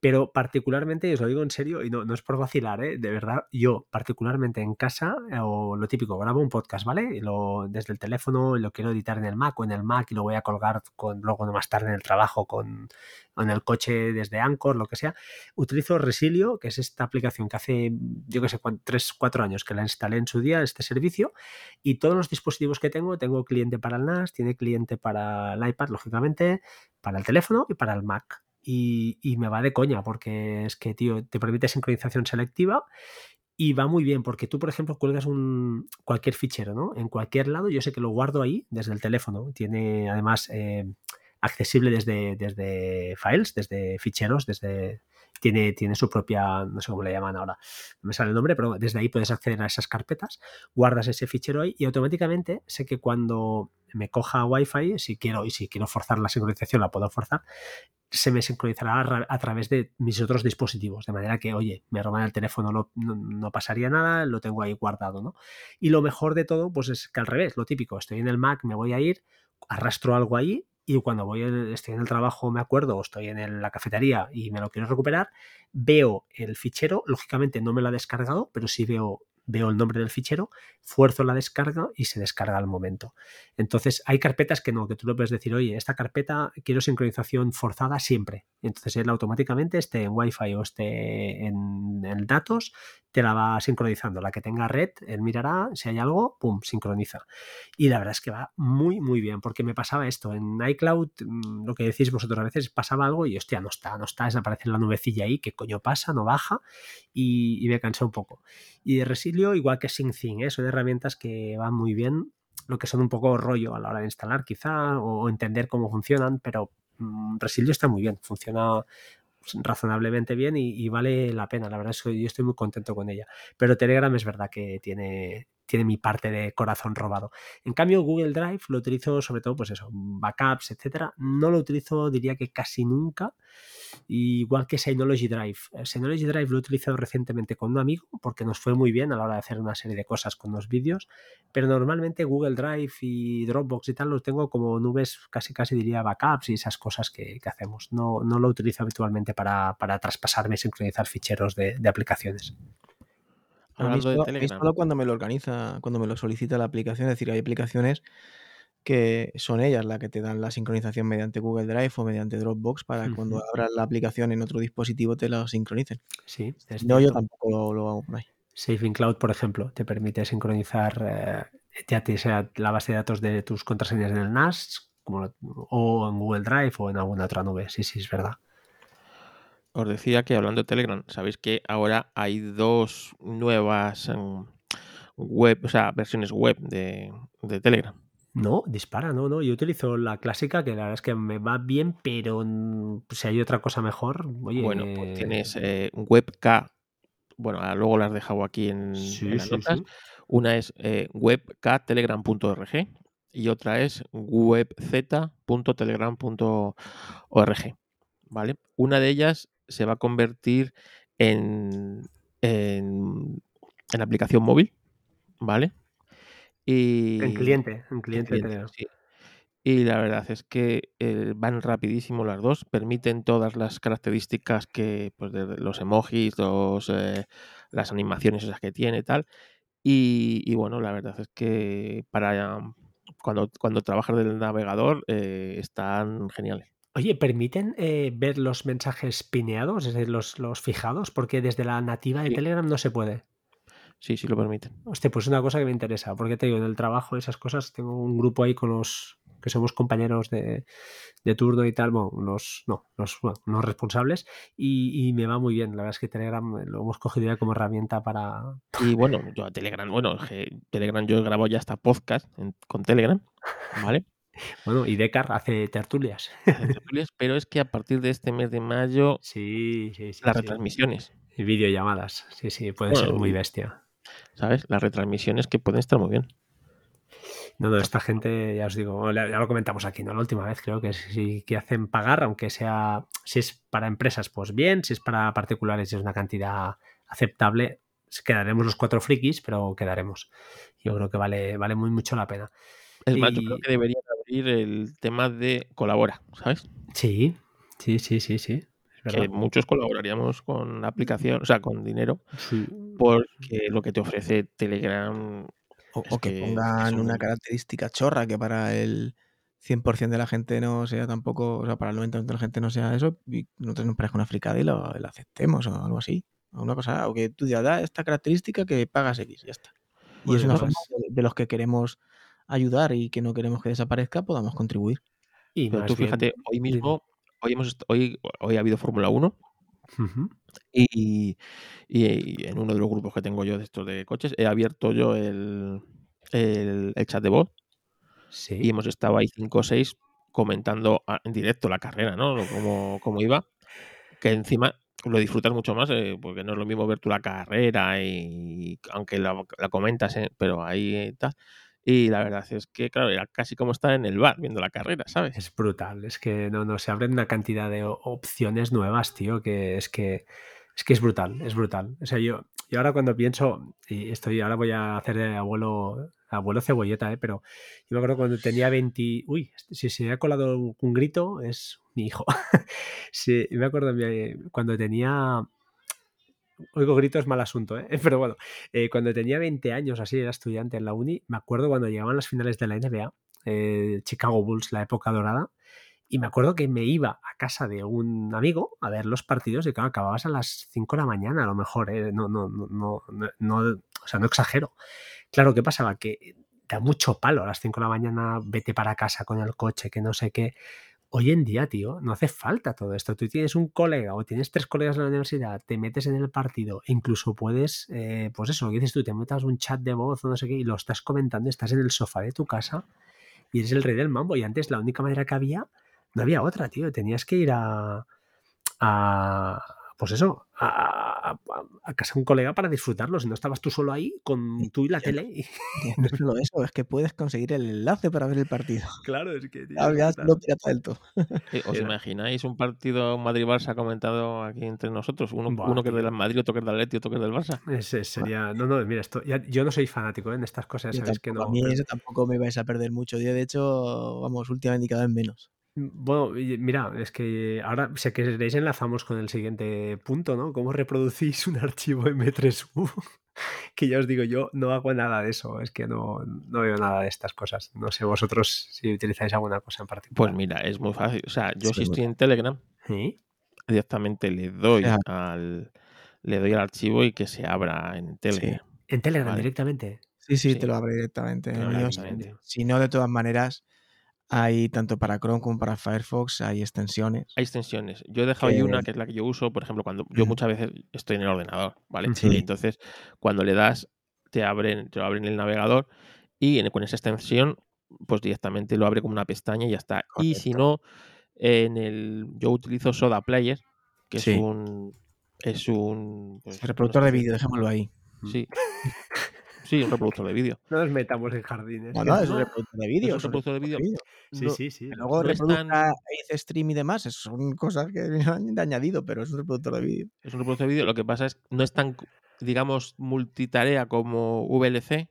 [SPEAKER 1] Pero particularmente, y os lo digo en serio, y no, no es por vacilar, ¿eh? de verdad, yo particularmente en casa, eh, o lo típico, grabo un podcast, ¿vale? Y lo, desde el teléfono y lo quiero editar en el Mac o en el Mac y lo voy a colgar con, luego más tarde en el trabajo con, en el coche desde Anchor, lo que sea. Utilizo Resilio, que es esta aplicación que hace, yo que sé, 3, 4 años que la instalé en su día, este servicio, y todos los dispositivos que tengo, tengo cliente para el NAS, tiene cliente para el iPad, lógicamente, para el teléfono y para el Mac. Y, y me va de coña, porque es que, tío, te permite sincronización selectiva y va muy bien, porque tú, por ejemplo, cuelgas un, cualquier fichero, ¿no? En cualquier lado, yo sé que lo guardo ahí desde el teléfono. Tiene además eh, accesible desde, desde files, desde ficheros, desde. Tiene, tiene su propia, no sé cómo le llaman ahora, no me sale el nombre, pero desde ahí puedes acceder a esas carpetas, guardas ese fichero ahí y automáticamente sé que cuando me coja Wi-Fi, si quiero y si quiero forzar la sincronización, la puedo forzar, se me sincronizará a, ra- a través de mis otros dispositivos, de manera que, oye, me roban el teléfono, no, no- no pasaría nada, lo tengo ahí guardado, ¿no? Y lo mejor de todo, pues es que al revés, lo típico, estoy en el Mac, me voy a ir, arrastro algo ahí y cuando voy estoy en el trabajo, me acuerdo, o estoy en la cafetería y me lo quiero recuperar, veo el fichero, lógicamente no me lo ha descargado, pero sí veo, veo el nombre del fichero, fuerzo la descarga y se descarga al momento. Entonces hay carpetas que no, que tú le puedes decir, oye, esta carpeta quiero sincronización forzada siempre. Entonces él automáticamente esté en Wi-Fi o esté en, datos, te la va sincronizando. La que tenga red, él mirará, si hay algo, pum, sincroniza. Y la verdad es que va muy, muy bien, porque me pasaba esto. En iCloud, mm, lo que decís vosotros a veces, pasaba algo y hostia, no está, no está, desaparece la nubecilla ahí, ¿qué coño pasa? No baja y, y me cansé un poco. Y de Igual que SyncThing, ¿eh? son herramientas que van muy bien, lo que son un poco rollo a la hora de instalar quizá o entender cómo funcionan, pero mm, Resilio está muy bien, funciona razonablemente bien y, y vale la pena. La verdad es que yo estoy muy contento con ella. Pero Telegram es verdad que tiene, tiene mi parte de corazón robado. En cambio, Google Drive lo utilizo sobre todo, pues eso, backups, etcétera. No lo utilizo, diría que casi nunca. Igual que Synology Drive. Eh, Synology Drive lo he utilizado recientemente con un amigo porque nos fue muy bien a la hora de hacer una serie de cosas con los vídeos. Pero normalmente Google Drive y Dropbox y tal los tengo como nubes, casi casi diría backups y esas cosas que, que hacemos. No, no lo utilizo habitualmente para, para traspasarme y sincronizar ficheros de, de aplicaciones.
[SPEAKER 3] Hablando
[SPEAKER 2] solo,
[SPEAKER 3] Telegram.
[SPEAKER 2] cuando me lo organiza, cuando me lo solicita la aplicación, es decir, hay aplicaciones que son ellas las que te dan la sincronización mediante Google Drive o mediante Dropbox para que cuando
[SPEAKER 1] Ujú.
[SPEAKER 2] abras la aplicación en otro dispositivo te la sincronicen.
[SPEAKER 1] Sí,
[SPEAKER 2] no, yo tampoco lo, lo hago por ahí.
[SPEAKER 1] Saving Cloud, por ejemplo, te permite sincronizar eh, ya te sea la base de datos de tus contraseñas en el NAS como o en Google Drive o en alguna otra nube. Sí, sí, es verdad.
[SPEAKER 3] Os decía que hablando de Telegram, sabéis que ahora hay dos nuevas em, web, o sea, versiones web de, de Telegram.
[SPEAKER 1] No, dispara, no, no. Yo utilizo la clásica que la verdad es que me va bien, pero mm, si hay otra cosa mejor, oye.
[SPEAKER 3] Bueno, pues tienes eh, WebK, bueno, ah, luego las he dejado aquí en, en
[SPEAKER 1] Sí,
[SPEAKER 3] las
[SPEAKER 1] sí,
[SPEAKER 3] notas.
[SPEAKER 1] sí.
[SPEAKER 3] Una es eh, webktelegram.org y otra es webz.telegram.org. ¿Vale? Una de ellas se va a convertir en, en, en aplicación móvil, ¿vale? Y,
[SPEAKER 1] En cliente, en
[SPEAKER 3] en
[SPEAKER 1] cliente
[SPEAKER 3] sí. Y la verdad es que eh, van rapidísimo las dos, permiten todas las características que, pues, de los emojis, los, eh, las animaciones esas que tiene y tal. Y, y bueno, la verdad es que para cuando, cuando trabajas del navegador eh, están geniales.
[SPEAKER 1] Oye, ¿permiten eh, ver los mensajes pineados, es decir, los, los fijados? Porque desde la nativa de
[SPEAKER 3] Sí.
[SPEAKER 1] Telegram no se puede.
[SPEAKER 3] Sí, sí lo permiten.
[SPEAKER 1] Hostia, pues es una cosa que me interesa, porque te digo, en el trabajo, esas cosas, tengo un grupo ahí con los que somos compañeros de, de turno y tal, bueno, los, no, los, bueno, los responsables, y, y me va muy bien. La verdad es que Telegram lo hemos cogido ya como herramienta para.
[SPEAKER 3] Y bueno, yo a Telegram, bueno, Telegram yo grabo ya hasta podcast en- con Telegram, ¿vale?
[SPEAKER 1] Bueno, y Decar hace tertulias.
[SPEAKER 3] Tertulias, pero es que a partir de este mes de mayo,
[SPEAKER 1] Sí, sí, sí.
[SPEAKER 3] las
[SPEAKER 1] sí.
[SPEAKER 3] retransmisiones,
[SPEAKER 1] Y videollamadas, sí, sí, puede
[SPEAKER 3] Bueno,
[SPEAKER 1] ser muy bestia.
[SPEAKER 3] ¿sabes? Las retransmisiones que pueden estar muy bien.
[SPEAKER 1] No, no, esta gente, ya os digo, ya lo comentamos aquí, ¿no? La última vez creo que sí que hacen pagar, aunque sea, si es para empresas, pues bien, si es para particulares es una cantidad aceptable, quedaremos los cuatro frikis, pero quedaremos. Yo creo que vale, vale muy mucho la pena.
[SPEAKER 3] Es más, yo creo que deberían abrir el tema de colabora, ¿sabes?
[SPEAKER 1] Sí, sí, sí, sí, sí.
[SPEAKER 3] Que muchos colaboraríamos con la aplicación, o sea, con dinero,
[SPEAKER 1] Sí.
[SPEAKER 3] porque lo que te ofrece Telegram
[SPEAKER 2] O,
[SPEAKER 3] Es
[SPEAKER 2] o que, pongan una
[SPEAKER 3] un-
[SPEAKER 2] característica chorra que para el 100% de la gente no sea tampoco, o sea, para el 90% de la gente no sea eso, y nosotros nos parezca una fricada y lo, lo aceptemos o algo así. O una cosa, o que tú digas, da esta característica que pagas X, ya está. Y
[SPEAKER 1] Muy
[SPEAKER 2] es una
[SPEAKER 1] pues.
[SPEAKER 2] forma de, de los que queremos ayudar y que no queremos que desaparezca, podamos contribuir.
[SPEAKER 1] Y
[SPEAKER 3] Pero tú
[SPEAKER 1] bien-
[SPEAKER 3] fíjate, hoy mismo, hoy hemos hoy, hoy ha habido Fórmula 1
[SPEAKER 1] Ujú.
[SPEAKER 3] y, y en uno de los grupos que tengo yo de estos de coches he abierto yo el, el, el chat de voz
[SPEAKER 1] Sí.
[SPEAKER 3] y hemos estado ahí 5 o 6 comentando a- en directo la carrera, ¿no? Cómo, cómo iba. Que encima lo disfrutas mucho más, eh, porque no es lo mismo ver tú la carrera y aunque la, la comentas, eh, pero ahí está. Y la verdad es que, claro, era casi como estar en el bar viendo la carrera, ¿sabes?
[SPEAKER 1] Es brutal, es que no, no, se abren una cantidad de opciones nuevas, tío, que es que es que es brutal, es brutal. O sea, yo, yo ahora cuando pienso, y estoy, ahora voy a hacer de abuelo, abuelo cebolleta, ¿eh? pero yo me acuerdo cuando tenía 20, uy, si se me ha colado un, grito, es mi hijo. sí, me acuerdo cuando tenía, oigo gritos, mal asunto, ¿eh? pero bueno, eh, cuando tenía 20 años, así, era estudiante en la uni, me acuerdo cuando llegaban las finales de la NBA, eh, Chicago Bulls, la época dorada, y me acuerdo que me iba a casa de un amigo a ver los partidos y claro, acababas a las 5 de la mañana a lo mejor, ¿eh? no, no, no, no, no, o sea, no exagero. Claro, ¿qué pasaba? Que da mucho palo a las 5 de la mañana, vete para casa con el coche, que no sé qué. Hoy en día, tío, no hace falta todo esto. Tú tienes un colega o tienes tres colegas en la universidad, te metes en el partido, e incluso puedes, eh, pues eso, lo que dices tú, te metas un chat de voz o no sé qué y lo estás comentando, estás en el sofá de tu casa y eres el rey del mambo. Y antes la única manera que había, no había otra, tío. Tenías que ir a, a pues eso, a, a- a casa de un colega para disfrutarlo. Si no estabas tú solo ahí con tú y la tele. y-
[SPEAKER 2] Y no solo eso, es que puedes conseguir el enlace para ver el partido.
[SPEAKER 1] claro, es que tío, es
[SPEAKER 2] lo pirata del todo.
[SPEAKER 3] Eh, ¿Os imagináis un partido Madrid-Barça comentado aquí entre nosotros? Uno,
[SPEAKER 1] Buah,
[SPEAKER 3] uno que es del Madrid, otro que es del Atleti, otro que es del Barça.
[SPEAKER 1] Ese sería. No, no, mira, esto. ya- yo no soy fanático ¿eh? en estas cosas, que no.
[SPEAKER 2] a mí
[SPEAKER 1] pero-
[SPEAKER 2] eso tampoco me vais a perder mucho. Yo, de hecho, vamos, últimamente cada vez menos.
[SPEAKER 1] Bueno, mira, es que ahora, si queréis, enlazamos con el siguiente punto, ¿no? ¿Cómo reproducís un archivo M3U? que ya os digo, yo no hago nada de eso, es que no, no veo nada de estas cosas. No sé vosotros si utilizáis alguna cosa en particular.
[SPEAKER 3] Pues mira, es muy fácil. O sea, yo
[SPEAKER 2] Sí,
[SPEAKER 3] si estoy en Telegram,
[SPEAKER 1] ¿Sí?
[SPEAKER 3] directamente le doy
[SPEAKER 2] sea-
[SPEAKER 3] al le doy al archivo y que se abra en Telegram.
[SPEAKER 1] En Telegram
[SPEAKER 3] Vale.
[SPEAKER 1] directamente.
[SPEAKER 2] Sí, sí,
[SPEAKER 3] Sí.
[SPEAKER 2] te lo abre directamente.
[SPEAKER 1] Te lo abre
[SPEAKER 2] Yo,
[SPEAKER 1] directamente.
[SPEAKER 2] Si no, de todas maneras, hay tanto para Chrome como para Firefox, hay extensiones.
[SPEAKER 3] Hay extensiones. Yo he dejado ahí una que es la que yo uso, por ejemplo, cuando yo muchas veces estoy en el ordenador, ¿vale?
[SPEAKER 1] Sí.
[SPEAKER 3] Y entonces, cuando le das, te abren, te lo abren el navegador y en- con esa extensión, pues directamente lo abre como una pestaña y ya está. Y si no, en el yo utilizo Soda Player, que
[SPEAKER 2] Sí.
[SPEAKER 3] es un es un pues,
[SPEAKER 2] reproductor de
[SPEAKER 3] una especie-
[SPEAKER 2] vídeo, dejémoslo ahí.
[SPEAKER 3] Sí. Sí, un reproductor de vídeo.
[SPEAKER 1] No nos metamos en jardines.
[SPEAKER 2] No,
[SPEAKER 1] que
[SPEAKER 2] no,
[SPEAKER 1] no-
[SPEAKER 2] es un reproductor de vídeo.
[SPEAKER 3] un reproductor de vídeo.
[SPEAKER 1] Sí, sí, sí.
[SPEAKER 2] Que luego
[SPEAKER 3] no es
[SPEAKER 2] reproduzca e hice stream y demás, son cosas que han añadido, pero es un reproductor de vídeo.
[SPEAKER 3] Es un reproductor de vídeo. Lo que pasa es que no es tan, digamos, multitarea como VLC,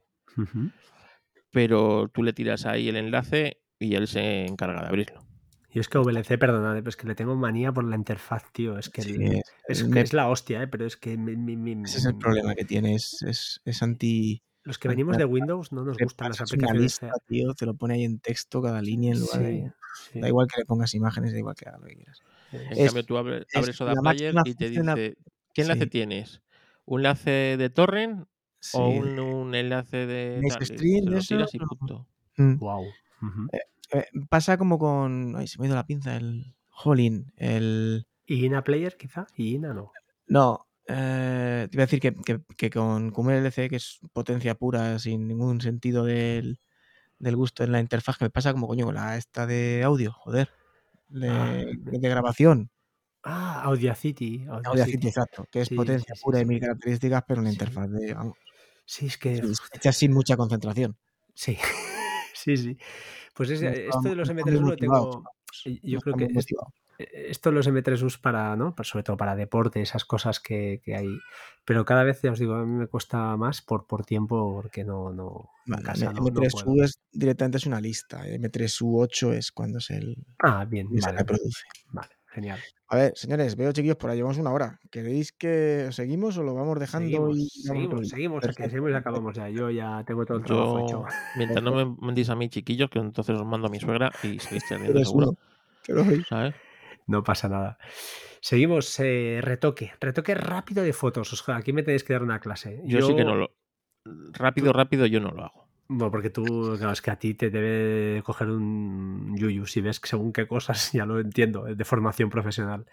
[SPEAKER 3] pero tú le tiras ahí el enlace y él se encarga de abrirlo.
[SPEAKER 1] Y es que VLC, perdonad, pero es que le tengo manía por la interfaz, tío. Es que
[SPEAKER 2] Sí,
[SPEAKER 1] el-
[SPEAKER 2] es-
[SPEAKER 1] es,
[SPEAKER 2] el
[SPEAKER 1] que
[SPEAKER 2] me-
[SPEAKER 1] es la hostia, ¿eh? pero es que.
[SPEAKER 2] Ese es el problema que tiene, es, es, es anti,
[SPEAKER 1] Los que venimos de Windows no nos gustan las
[SPEAKER 2] una
[SPEAKER 1] aplicaciones.
[SPEAKER 2] lista, tío, te lo pone ahí en texto cada línea en lugar
[SPEAKER 1] Sí,
[SPEAKER 2] de...
[SPEAKER 1] sí.
[SPEAKER 2] Da igual que le pongas imágenes, da igual que hagas lo que quieras.
[SPEAKER 3] En
[SPEAKER 2] Es-
[SPEAKER 3] cambio, tú abres,
[SPEAKER 2] es
[SPEAKER 3] abres Soda
[SPEAKER 2] la
[SPEAKER 3] Player
[SPEAKER 2] máxima
[SPEAKER 3] y te dice, ¿qué enlace
[SPEAKER 2] Sí.
[SPEAKER 3] tienes? ¿Un enlace de torrent
[SPEAKER 2] Sí.
[SPEAKER 3] o un, un enlace de
[SPEAKER 2] Stream,
[SPEAKER 3] y
[SPEAKER 2] no.
[SPEAKER 3] punto.
[SPEAKER 2] Mm.
[SPEAKER 1] Wow.
[SPEAKER 2] Eh, pasa como con... Ay, se me ha ido la pinza, el Holin, el...
[SPEAKER 1] ¿Y Ina Player quizá? ¿Y Ina no?
[SPEAKER 2] No, eh, te iba a decir que, que- que con QMLC, que es potencia pura, sin ningún sentido del, del gusto en la interfaz, que me pasa como coño con la esta de audio, joder, de,
[SPEAKER 1] Ah,
[SPEAKER 2] de grabación,
[SPEAKER 1] Ah. Audacity,
[SPEAKER 2] Audacity. exacto, que es
[SPEAKER 1] Sí,
[SPEAKER 2] potencia
[SPEAKER 1] sí,
[SPEAKER 2] pura
[SPEAKER 1] sí.
[SPEAKER 2] y mil características, pero una
[SPEAKER 1] Sí.
[SPEAKER 2] interfaz de, vamos,
[SPEAKER 1] Sí, es que.
[SPEAKER 2] hecha sin mucha concentración.
[SPEAKER 1] Sí, sí, sí. Pues es- esto de los
[SPEAKER 2] no
[SPEAKER 1] M3
[SPEAKER 2] estamos
[SPEAKER 1] lo tengo.
[SPEAKER 2] no
[SPEAKER 1] Yo creo que eh, esto de los M3 para, ¿no? Sobre todo para deporte, esas cosas que, que hay. Pero cada vez, ya os digo, a mí me cuesta más por, por tiempo porque no, no,
[SPEAKER 2] Vale,
[SPEAKER 1] casa no, no puedo.
[SPEAKER 2] M3U es directamente es una lista, M3U8 es cuando es el
[SPEAKER 1] Ah, bien,
[SPEAKER 2] y se
[SPEAKER 1] vale,
[SPEAKER 2] reproduce.
[SPEAKER 1] vale, genial.
[SPEAKER 2] A ver, señores, veo chiquillos por ahí, llevamos una hora. ¿Queréis que seguimos o lo vamos dejando
[SPEAKER 1] Seguimos,
[SPEAKER 2] y
[SPEAKER 1] seguimos, seguimos, seguimos y acabamos ya. Yo ya tengo todo el trabajo
[SPEAKER 3] Yo,
[SPEAKER 1] hecho.
[SPEAKER 3] mientras no me mandéis a mí chiquillos, que entonces os mando a mi suegra y seguís teniendo seguro.
[SPEAKER 1] No pasa nada. Seguimos, eh, retoque. Retoque rápido de fotos. Os- aquí me tenéis que dar una clase.
[SPEAKER 3] Yo, sí que no lo... Rápido, rápido yo no lo hago.
[SPEAKER 1] Bueno, porque tú, claro, es que a ti te debe coger un yuyu si ves que según qué cosas, ya lo entiendo, de formación profesional.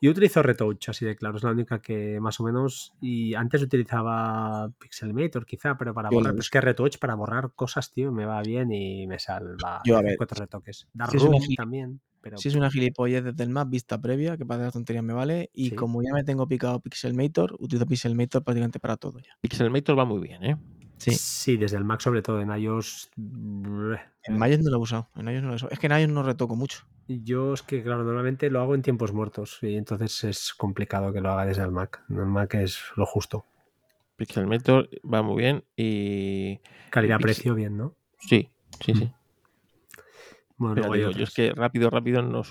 [SPEAKER 1] Yo utilizo Retouch, así de claro, es la única que más o menos. Y antes utilizaba Pixelmator, quizá, pero para
[SPEAKER 2] Yo
[SPEAKER 1] borrar. Pues que Retouch para borrar cosas, tío, me va bien y me salva
[SPEAKER 2] Yo, a ver,
[SPEAKER 1] cuatro retoques.
[SPEAKER 2] si es una
[SPEAKER 1] Darkroom
[SPEAKER 2] gili-
[SPEAKER 1] también, pero.
[SPEAKER 2] Si es una gilipollez desde el map, vista previa, que para las tonterías me vale. Y
[SPEAKER 1] Sí.
[SPEAKER 2] como ya me tengo picado Pixelmator, utilizo Pixelmator prácticamente para todo ya.
[SPEAKER 3] Pixelmator va muy bien, ¿eh?
[SPEAKER 2] Sí.
[SPEAKER 1] Sí, desde el Mac, sobre todo en iOS.
[SPEAKER 2] En Mayo no lo he usado. En iOS no lo he usado. Es que en iOS no retoco mucho.
[SPEAKER 1] Yo es que, claro, normalmente lo hago en tiempos muertos y entonces es complicado que lo haga desde el Mac. En el Mac es lo justo.
[SPEAKER 3] Pixelmator va muy bien y...
[SPEAKER 1] Calidad-precio, bien, ¿no?
[SPEAKER 3] Sí, sí, sí.
[SPEAKER 1] Bueno,
[SPEAKER 3] Pero digo, yo es que rápido, rápido no...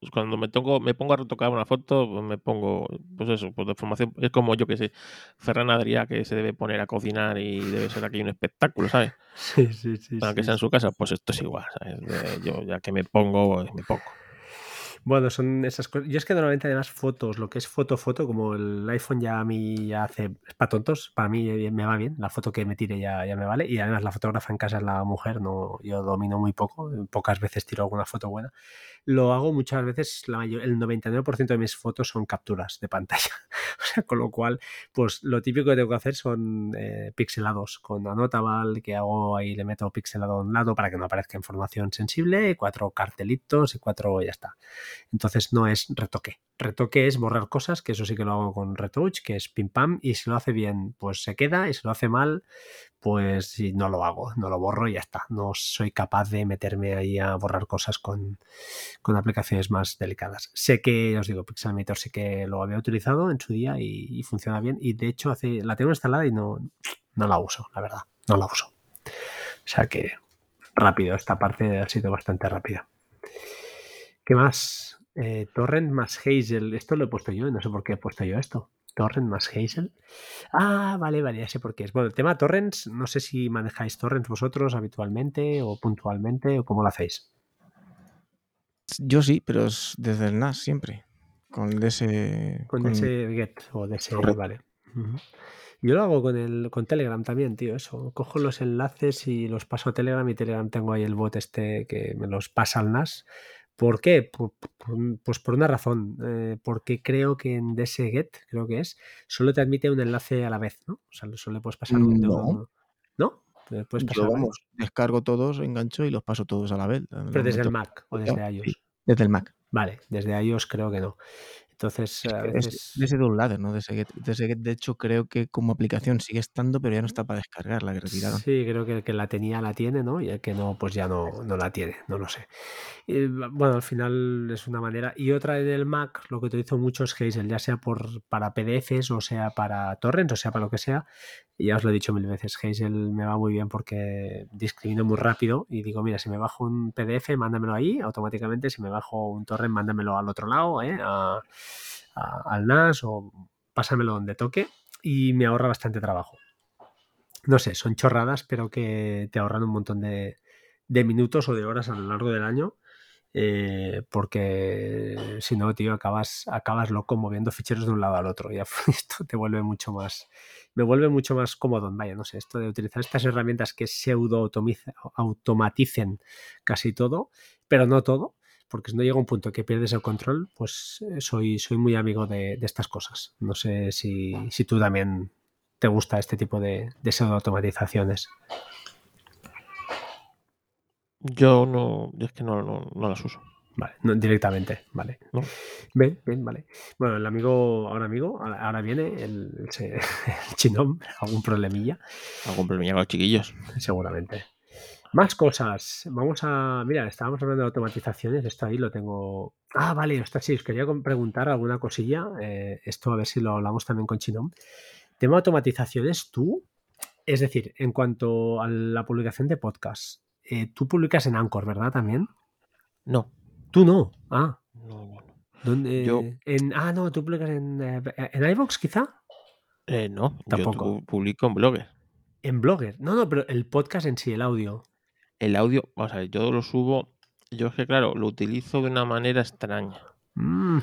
[SPEAKER 3] pues Cuando me pongo, me pongo a retocar una foto, pues me pongo, pues eso, pues de formación. Es como yo que sé, Ferran Adrià que se debe poner a cocinar y debe ser aquí un espectáculo, ¿sabes?
[SPEAKER 1] Sí, sí, sí.
[SPEAKER 3] Aunque
[SPEAKER 1] sí,
[SPEAKER 3] sea en su casa, pues esto es igual, ¿sabes? De- yo ya que me pongo, pues me pongo.
[SPEAKER 1] Bueno, son esas cosas. Yo es que normalmente además fotos, lo que es foto, foto, como el iPhone ya a mí ya hace, es para tontos, para mí eh, me va bien, la foto que me tire ya, ya me vale. Y además la fotógrafa en casa es la mujer, no, yo domino muy poco, pocas veces tiro alguna foto buena. Lo hago muchas veces, la mayor, el 99% de mis fotos son capturas de pantalla. o sea, con lo cual, pues lo típico que tengo que hacer son eh, pixelados con Anotable, que hago ahí, le meto pixelado a un lado para que no aparezca información sensible, cuatro cartelitos y cuatro, ya está. Entonces no es retoque. Retoque es borrar cosas, que eso sí que lo hago con retouch, que es pim pam, y si lo hace bien, pues se queda, y si lo hace mal, pues no lo hago, no lo borro y ya está. No soy capaz de meterme ahí a borrar cosas con, con aplicaciones más delicadas. Sé que, os digo, Pixelmator sí que lo había utilizado en su día y, y funciona bien, y de hecho hace, la tengo instalada y no, no la uso, la verdad, no la uso. O sea que rápido, esta parte ha sido bastante rápida. ¿Qué más? Eh, Torrent más Hazel. Esto lo he puesto yo, no sé por qué he puesto yo esto. Torrent más Hazel. Ah, vale, vale, ya sé por qué es. Bueno, el tema torrents, no sé si manejáis torrents vosotros habitualmente o puntualmente o cómo lo hacéis.
[SPEAKER 2] Yo sí, pero es desde el NAS siempre. Con ese.
[SPEAKER 1] Con,
[SPEAKER 2] con-
[SPEAKER 1] ese get o ese, vale. Yo lo hago con el con Telegram también, tío, eso. Cojo los enlaces y los paso a Telegram y Telegram tengo ahí el bot este que me los pasa al NAS. ¿Por qué? Por- por- pues por una razón. eh, porque creo que en DSGet, creo que es, solo te admite un enlace a la vez, ¿no? O sea, solo le puedes pasar un
[SPEAKER 2] No.
[SPEAKER 1] uno. ¿No? ¿Le puedes pasar
[SPEAKER 2] Yo, vamos, descargo todos, engancho y los paso todos a la vez.
[SPEAKER 1] Pero desde el Mac o desde iOS.
[SPEAKER 2] Sí, desde el Mac.
[SPEAKER 1] Vale, desde iOS creo que no. Entonces, a
[SPEAKER 2] Es
[SPEAKER 1] veces...
[SPEAKER 2] de ese Downloader, ¿no? De ese Get. De ese Get, de hecho, creo que como aplicación sigue estando, pero ya no está para descargar, la que retiraron.
[SPEAKER 1] Sí, creo que el que la tenía la tiene, ¿no? Y el que no, pues ya no, no la tiene, no lo sé. Y, bueno, al final es una manera. Y otra en el Mac, lo que utilizo mucho es Hazel, ya sea por, para PDFs o sea para torrents, o sea para lo que sea. Ya os lo he dicho mil veces, Hazel me va muy bien porque discrimino muy rápido y digo, mira, si me bajo un PDF, mándamelo ahí automáticamente. Si me bajo un torrent, mándamelo al otro lado, ¿eh? A- a- al NAS o pásamelo donde toque y me ahorra bastante trabajo. no sé, son chorradas, pero que te ahorran un montón de, de minutos o de horas a lo largo del año. Eh, porque si no, tío, acabas, acabas loco moviendo ficheros de un lado al otro. Y esto te vuelve mucho más, me vuelve mucho más cómodo. Vaya, no sé, esto de utilizar estas herramientas que pseudo automaticen casi todo, pero no todo, porque si no llega un punto que pierdes el control, pues eh, soy, soy muy amigo de, de estas cosas. No sé si, si, tú también te gusta este tipo de, de pseudo automatizaciones.
[SPEAKER 3] Yo no, es que no, no, no las uso.
[SPEAKER 1] Vale, no, directamente, vale.
[SPEAKER 3] No.
[SPEAKER 1] Bien, bien, vale. Bueno, el amigo, ahora amigo, ahora, ahora viene el, el, algún problemilla.
[SPEAKER 3] Algún problemilla con los chiquillos.
[SPEAKER 1] Seguramente. Más cosas. Vamos a. Mira, estábamos hablando de automatizaciones. Esto ahí lo tengo. Ah, vale, está sí. Os quería preguntar alguna cosilla. Eh, esto a ver si lo hablamos también con Chinón. Tema automatizaciones, tú. Es decir, en cuanto a la publicación de podcast, eh, tú publicas en Anchor, ¿verdad? También.
[SPEAKER 3] No.
[SPEAKER 1] Tú no. Ah.
[SPEAKER 3] No, no, no.
[SPEAKER 1] ¿Dónde?
[SPEAKER 3] Yo-
[SPEAKER 1] En, ah, no, tú publicas en, eh, en quizá.
[SPEAKER 3] Eh, no,
[SPEAKER 1] Tampoco.
[SPEAKER 3] yo publico en Blogger.
[SPEAKER 1] En Blogger. No, no, pero el podcast en sí, el audio.
[SPEAKER 3] El audio, vamos a ver, yo lo subo. Yo es que, claro, lo utilizo de una manera extraña.
[SPEAKER 1] Mm,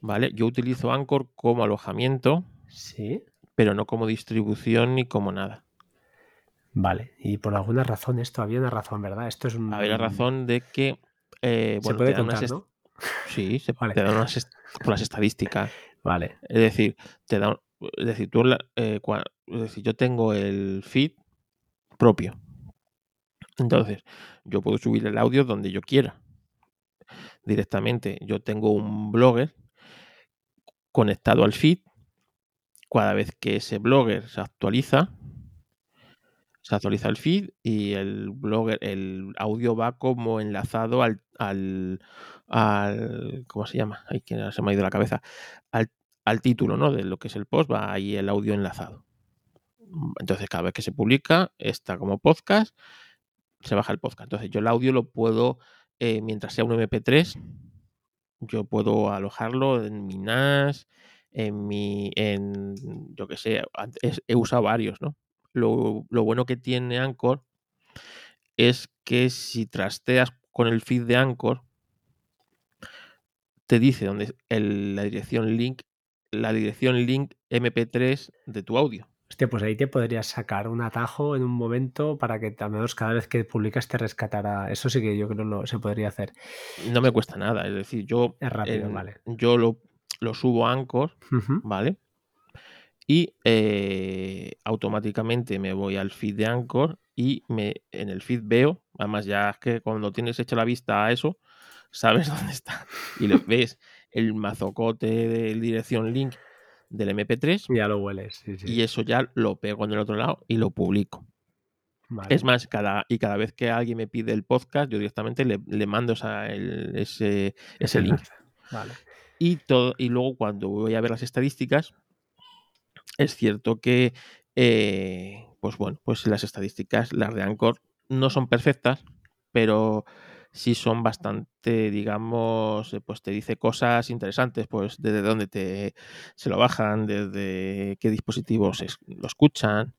[SPEAKER 3] ¿Vale? Yo utilizo Anchor como alojamiento,
[SPEAKER 1] sí.
[SPEAKER 3] pero no como distribución ni como nada.
[SPEAKER 1] Vale. Y por alguna razón, esto había una razón, ¿verdad? Esto es un.
[SPEAKER 3] A ver, la razón de que. eh,
[SPEAKER 1] Se
[SPEAKER 3] bueno,
[SPEAKER 1] puede contar, ¿no?
[SPEAKER 3] Sí, se
[SPEAKER 1] Vale.
[SPEAKER 3] te dan unas est- por las estadísticas.
[SPEAKER 1] Vale.
[SPEAKER 3] Es decir, te dan. Es decir, tú la- eh, cua- es decir, yo tengo el feed propio. Entonces, yo puedo subir el audio donde yo quiera. Directamente. Yo tengo un blogger conectado al feed. Cada vez que ese blogger se actualiza, se actualiza el feed y el blogger, el audio va como enlazado al, al, al- ¿cómo se llama? Ay, que se me ha ido la cabeza. Al, al título, ¿no? De lo que es el post, va ahí el audio enlazado. Entonces, cada vez que se publica, está como podcast, se baja el podcast. Entonces, yo el audio lo puedo, eh, mientras sea un MP3, yo puedo alojarlo en mi NAS, en mi, en, yo que sé, he usado varios, ¿no? Lo, lo bueno que tiene Anchor es que si trasteas con el feed de Anchor, te dice dónde el- la dirección link, la dirección link MP3 de tu audio.
[SPEAKER 1] Hostia, pues ahí te podrías sacar un atajo en un momento para que al menos cada vez que publicas te rescatara. Eso sí que yo creo lo se podría hacer.
[SPEAKER 3] No me cuesta nada, es decir, yo,
[SPEAKER 1] Es rápido, vale.
[SPEAKER 3] yo lo, lo subo a Anchor. ¿vale? Y eh, automáticamente me voy al feed de Anchor y me, en el feed veo, además ya es que cuando tienes hecha la vista a eso, sabes dónde está. Y le ves el mazocote de dirección link del MP3
[SPEAKER 1] Ya lo hueles. Sí, sí.
[SPEAKER 3] y eso ya lo pego en el otro lado y lo publico.
[SPEAKER 1] Vale.
[SPEAKER 3] Es más, cada, y cada vez que alguien me pide el podcast, yo directamente le, le mando esa- el- ese, ese link.
[SPEAKER 1] Vale.
[SPEAKER 3] Y, todo, y luego cuando voy a ver las estadísticas, es cierto que, eh, pues bueno, pues las estadísticas, las de Anchor, no son perfectas, pero sí son bastante, digamos, eh, pues te dice cosas interesantes, pues desde dónde te, se lo bajan, desde qué dispositivos es- lo escuchan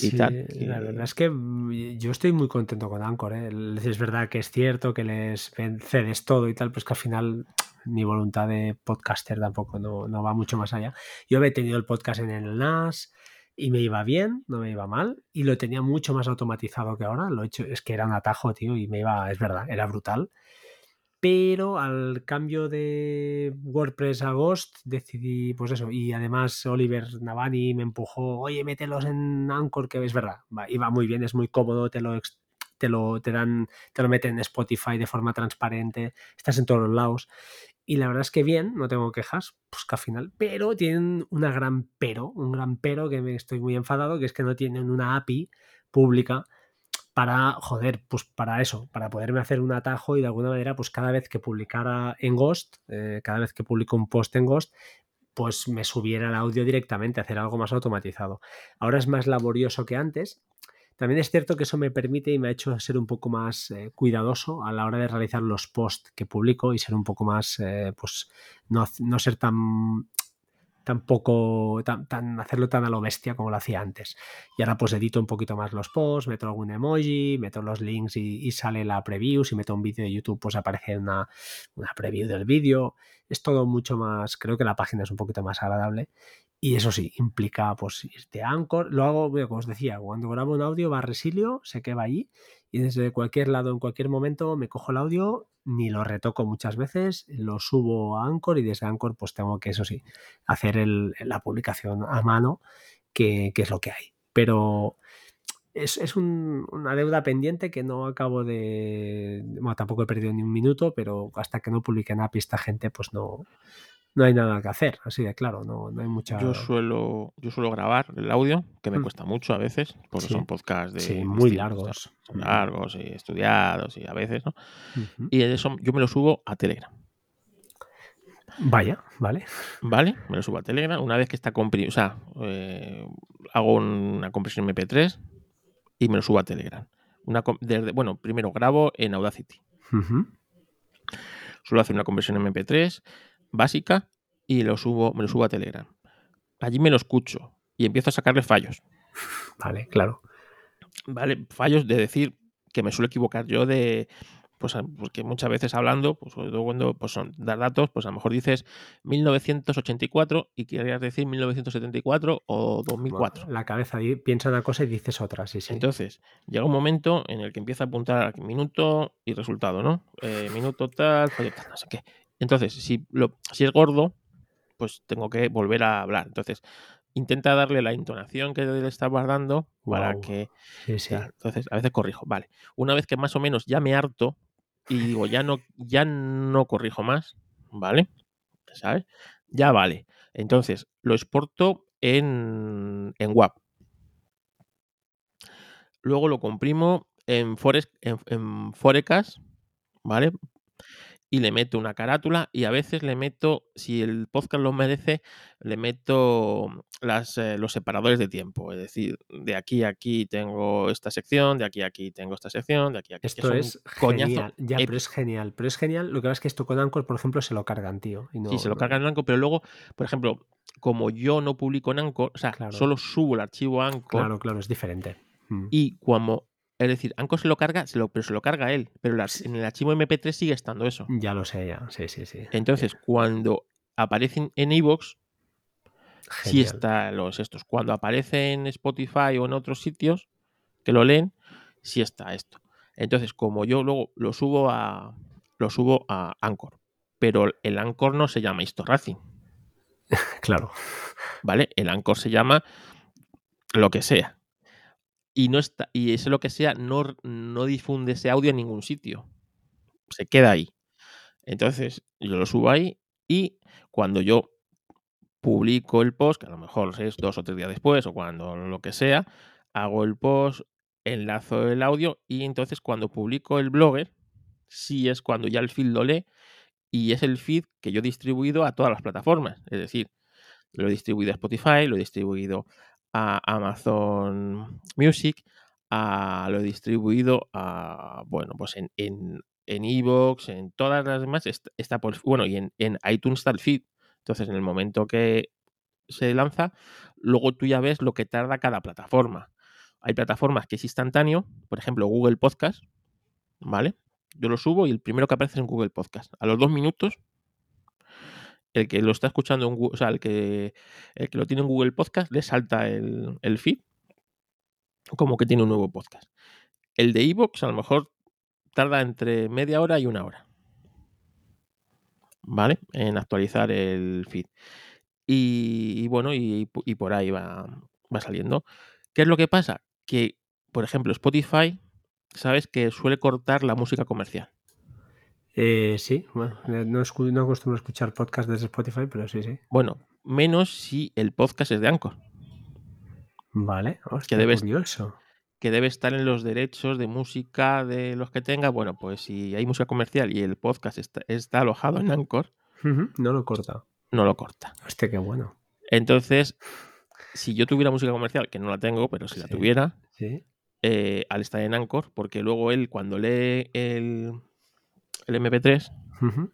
[SPEAKER 3] y
[SPEAKER 1] Sí,
[SPEAKER 3] tal.
[SPEAKER 1] la verdad es que mm, yo estoy muy contento con Anchor. ¿eh? Es verdad que es cierto que les cedes todo y tal, pues que al final mi voluntad de podcaster tampoco no, no va mucho más allá. Yo he tenido el podcast en el NAS y me iba bien, no me iba mal, y lo tenía mucho más automatizado que ahora. Lo he hecho, es que era un atajo, tío, y me iba, es verdad, era brutal. Pero al cambio de WordPress a Ghost decidí, pues eso, y además Oliver Navani me empujó, oye, mételos en Anchor, que es verdad, va, muy bien, es muy cómodo, te lo, te lo, te dan, te lo meten en Spotify de forma transparente, estás en todos los lados. Y la verdad es que bien, no tengo quejas, pues que al final, pero tienen una gran pero, un gran pero que me estoy muy enfadado, que es que no tienen una API pública para, joder, pues para eso, para poderme hacer un atajo y de alguna manera, pues cada vez que publicara en Ghost, eh, cada vez que publico un post en Ghost, pues me subiera el audio directamente, hacer algo más automatizado. Ahora es más laborioso que antes. También es cierto que eso me permite y me ha hecho ser un poco más eh, cuidadoso a la hora de realizar los posts que publico y ser un poco más, eh, pues no, no ser tan tampoco tan, tan- hacerlo tan a lo bestia como lo hacía antes. Y ahora pues edito un poquito más los posts, meto algún emoji, meto los links y, y sale la preview. Si meto un vídeo de YouTube, pues aparece una, una preview del vídeo. Es todo mucho más, creo que la página es un poquito más agradable. Y eso sí, implica pues irte a Anchor. Lo hago, como os decía, cuando grabo un audio va a Resilio, sé que va allí. Y desde cualquier lado, en cualquier momento, me cojo el audio, ni lo retoco muchas veces, lo subo a Anchor y desde Anchor pues tengo que, eso sí, hacer el- la publicación a mano, que, que es lo que hay. Pero es, es un- una deuda pendiente que no acabo de... Bueno, tampoco he perdido ni un minuto, pero hasta que no publique en API esta gente, pues no, no hay nada que hacer, así de claro, no, no hay mucha...
[SPEAKER 3] Yo suelo, yo suelo grabar el audio, que me
[SPEAKER 1] Mm.
[SPEAKER 3] cuesta mucho a veces, porque
[SPEAKER 1] Sí.
[SPEAKER 3] son podcasts de
[SPEAKER 1] Sí, muy largos.
[SPEAKER 3] Son largos y estudiados y a veces, ¿no? Y eso yo me lo subo a Telegram.
[SPEAKER 1] Vaya, vale.
[SPEAKER 3] ¿Vale? Me lo subo a Telegram. Una vez que está comprimido, o sea, eh, hago una compresión MP3 y me lo subo a Telegram. Una, desde- bueno, primero grabo en Audacity.
[SPEAKER 1] Ujú.
[SPEAKER 3] Suelo hacer una conversión MP3 básica y lo subo, me lo subo a Telegram. Allí me lo escucho y empiezo a sacarle fallos.
[SPEAKER 1] Vale, claro.
[SPEAKER 3] ¿Vale? Fallos de decir que me suelo equivocar yo de. Pues a- porque muchas veces hablando, pues sobre todo cuando pues, son dar datos, pues a lo mejor dices 1984 y querías decir 1974 o 2004.
[SPEAKER 1] La cabeza piensa una cosa y dices otra, sí, sí.
[SPEAKER 3] Entonces, llega un momento en el que empieza a apuntar minuto y resultado, ¿no? Eh, minuto tal, fallo tal, no sé qué. Entonces, si, lo, si es gordo, pues tengo que volver a hablar. Entonces, intenta darle la entonación que le estás guardando para que.
[SPEAKER 1] Sí, sí.
[SPEAKER 3] Entonces, a veces corrijo. Vale. Una vez que más o menos ya me harto y digo, ya no, ya no corrijo más, ¿vale? ¿Sabes? Ya vale. Entonces, lo exporto en, en WAP. Luego lo comprimo en, Forex, en, en Forecast, ¿vale? Y le meto una carátula y a veces le meto, si el podcast lo merece, le meto las, eh, los separadores de tiempo. Es decir, de aquí a aquí tengo esta sección, de aquí a aquí tengo esta sección, de aquí a aquí.
[SPEAKER 1] Esto es
[SPEAKER 3] coñazo
[SPEAKER 1] genial. Ya, pero es genial. Pero es genial. Lo que pasa es que esto con Anchor, por ejemplo, se lo cargan, tío. y no-
[SPEAKER 3] Sí, se lo cargan en Anchor, pero luego, por ejemplo, como yo no publico en Anchor, o sea,
[SPEAKER 1] Claro.
[SPEAKER 3] solo subo el archivo a Anchor
[SPEAKER 1] Claro, claro, es diferente. Mm.
[SPEAKER 3] y como, es decir, Anchor se lo carga, se lo, pero se lo carga él, pero en el archivo MP3 sigue estando eso.
[SPEAKER 1] Ya lo sé, ya. Sí, sí, sí.
[SPEAKER 3] Entonces, cuando aparecen en iVoox, sí
[SPEAKER 1] Genial.
[SPEAKER 3] está los estos. Cuando aparece en Spotify o en otros sitios que lo leen, sí está esto. Entonces, como yo luego lo subo a lo subo a Anchor, pero el Anchor no se llama Historracing,
[SPEAKER 1] Claro.
[SPEAKER 3] ¿vale? El Anchor se llama lo que sea. Y no está y ese lo que sea no, no difunde ese audio en ningún sitio. Se queda ahí. Entonces, yo lo subo ahí y cuando yo publico el post, que a lo mejor es dos o tres días después o cuando lo que sea, hago el post, enlazo el audio y entonces cuando publico el blogger, sí es cuando ya el feed lo lee y es el feed que yo he distribuido a todas las plataformas. Es decir, lo he distribuido a Spotify, lo he distribuido a Amazon Music, a- lo distribuido a, bueno, pues en, en, en Evox, en todas las demás, est- está por, bueno, y en, en iTunes está el feed. Entonces, en el momento que se lanza, luego tú ya ves lo que tarda cada plataforma. Hay plataformas que es instantáneo, por ejemplo, Google Podcast, ¿vale? Yo lo subo y el primero que aparece es en Google Podcast. A los dos minutos, el que lo está escuchando, en o sea, el que, el que lo tiene en Google Podcast, le salta el, el feed como que tiene un nuevo podcast. El de Evox a lo mejor tarda entre media hora y una hora. ¿Vale? En actualizar el feed. Y, y bueno, y, y por ahí va, va saliendo. ¿Qué es lo que pasa? Que, por ejemplo, Spotify, sabes que suele cortar la música comercial.
[SPEAKER 1] Eh, sí, bueno, eh, no, no acostumbro a escuchar podcast desde Spotify, pero sí, sí.
[SPEAKER 3] Bueno, menos si el podcast es de Anchor,
[SPEAKER 1] Vale, hostia,
[SPEAKER 3] debes-
[SPEAKER 1] curioso.
[SPEAKER 3] que debe estar en los derechos de música de los que tenga. Bueno, pues si hay música comercial y el podcast está, está alojado en Anchor,
[SPEAKER 1] No lo corta.
[SPEAKER 3] no lo corta.
[SPEAKER 1] Hostia, qué bueno.
[SPEAKER 3] Entonces, si yo tuviera música comercial, que no la tengo, pero si la tuviera,
[SPEAKER 1] Sí.
[SPEAKER 3] eh, al estar en Anchor, porque luego él, cuando lee el, el MP3,
[SPEAKER 1] Ujú.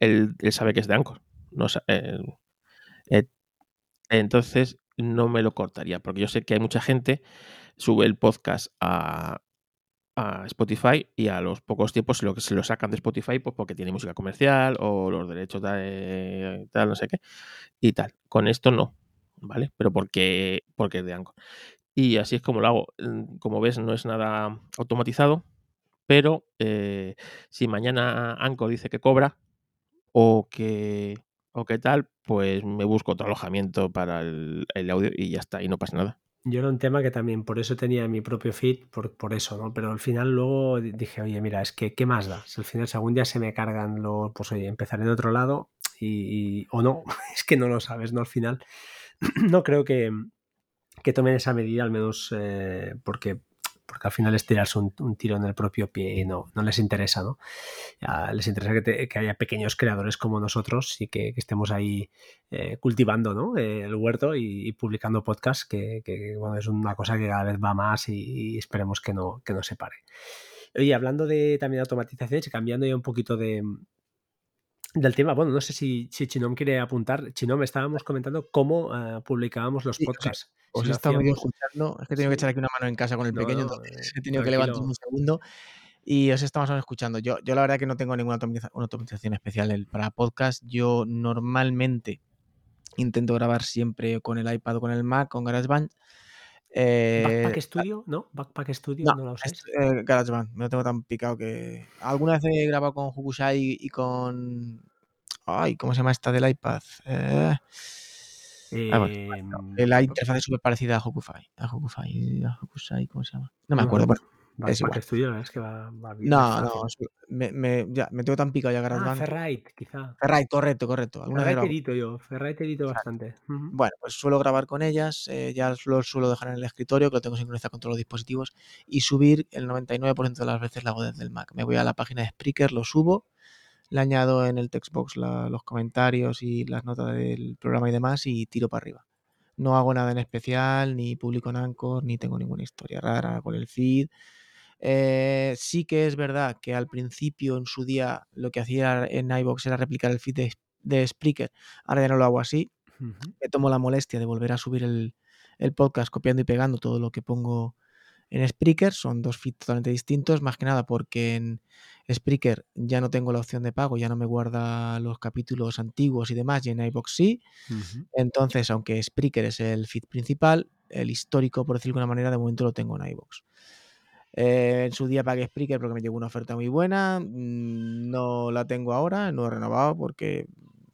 [SPEAKER 3] él, él sabe que es de Anchor. No, él- eh, Entonces no me lo cortaría, porque yo sé que hay mucha gente sube el podcast a, a Spotify y a los pocos tiempos lo, se lo sacan de Spotify pues porque tiene música comercial o los derechos de tal, no sé qué y tal. Con esto no, ¿vale? Pero porque, porque es de Anchor. Y así es como lo hago. Mm, Como ves, no es nada automatizado, pero eh, si mañana Anchor dice que cobra o que, o que tal, pues me busco otro alojamiento para el, audio y ya está, y no pasa nada.
[SPEAKER 1] Yo era un tema que también por eso tenía mi propio feed, por, por eso, ¿no? Pero al final luego di- dije, oye, mira, es que, ¿qué más da? Si al final, si algún día se me cargan los, pues oye, empezaré en otro lado y, y- o no, es que no lo sabes, ¿no? Al final, no creo que, que tomen esa medida, al menos eh, porque, porque al final es tirarse un, un tiro en el propio pie y no, no les interesa, ¿no? Ya les interesa que, te- que haya pequeños creadores como nosotros y que, que estemos ahí eh, cultivando ¿no? Eh, el huerto y, y publicando podcasts, que, que, bueno, es una cosa que cada vez va más y, y esperemos que no, que no se pare. Oye, hablando de también de automatizaciones y cambiando ya un poquito de, del tema, bueno, no sé si, si Chinom quiere apuntar. Chinom, estábamos comentando cómo eh, publicábamos los podcasts.
[SPEAKER 2] Os he estado medio escuchando, es que he tenido que echar aquí una mano en casa con el
[SPEAKER 1] No,
[SPEAKER 2] pequeño,
[SPEAKER 1] no,
[SPEAKER 2] entonces
[SPEAKER 1] eh,
[SPEAKER 2] he tenido que levantarme un segundo y os estamos escuchando. Yo, yo la verdad que no tengo ninguna automatiza- una automatización especial para podcast. Yo normalmente intento grabar siempre con el iPad o con el Mac, con GarageBand. Eh,
[SPEAKER 1] Backpack Studio, ¿no? Backpack Studio no,
[SPEAKER 2] no,
[SPEAKER 1] lo usáis.
[SPEAKER 2] eh, GarageBand, me lo tengo tan picado que... Alguna vez he grabado con Hokusai y con... Ay, ¿cómo se llama esta del iPad? Eh, ah, bueno,
[SPEAKER 1] Eh,
[SPEAKER 2] la interfaz es súper parecida a Hokusai. A a Hokusai, ¿cómo se llama? No me acuerdo, bueno, es igual.
[SPEAKER 1] Studio, la verdad es que va, va bien.
[SPEAKER 2] No, no, me, me- ya, me tengo tan picado ya
[SPEAKER 1] Ah,
[SPEAKER 2] GarageBand. que-
[SPEAKER 1] Ferrite, quizá.
[SPEAKER 2] Ferrite, correcto, correcto.
[SPEAKER 1] Ferrite edito yo, Ferrite edito bastante.
[SPEAKER 2] Bueno, pues suelo grabar con ellas, eh, ya lo suelo dejar en el escritorio, que lo tengo sincronizado con todos los dispositivos, y subir el 99% de las veces la hago desde el Mac. Me voy a la página de Spreaker, lo subo, le añado en el textbox la- los comentarios y las notas del programa y demás, y tiro para arriba. No hago nada en especial, ni publico en Anchor, ni tengo ninguna historia rara con el feed. Eh, sí que es verdad que al principio, en su día, lo que hacía en iVoox era replicar el feed de, de Spreaker. Ahora ya no lo hago así.
[SPEAKER 1] Ujú.
[SPEAKER 2] Me tomo la molestia de volver a subir el, el podcast copiando y pegando todo lo que pongo en Spreaker. Son dos feeds totalmente distintos, más que nada porque en Spreaker ya no tengo la opción de pago, ya no me guarda los capítulos antiguos y demás, y en iVoox sí. Entonces, aunque Spreaker es el feed principal, el histórico, por decirlo de alguna manera, de momento lo tengo en iVoox. Eh, en su día pagué Spreaker porque me llegó una oferta muy buena. mm, No la tengo ahora, no he renovado porque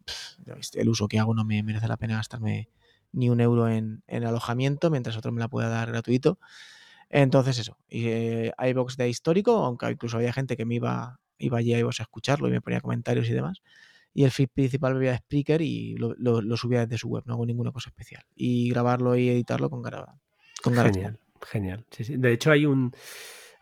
[SPEAKER 2] pff, el uso que hago no me merece la pena gastarme ni un euro en, en alojamiento, mientras otro me la pueda dar gratuito. Entonces, eso. Y, eh, iVoox de histórico, aunque incluso había gente que me iba, iba allí a iVoox a escucharlo y me ponía comentarios y demás. Y el feed principal iba de Spreaker y lo, lo- lo subía desde su web, no hago ninguna cosa especial. Y grabarlo y editarlo con GarageBand. Con.
[SPEAKER 1] Genial, genial. Sí, sí. De hecho, hay un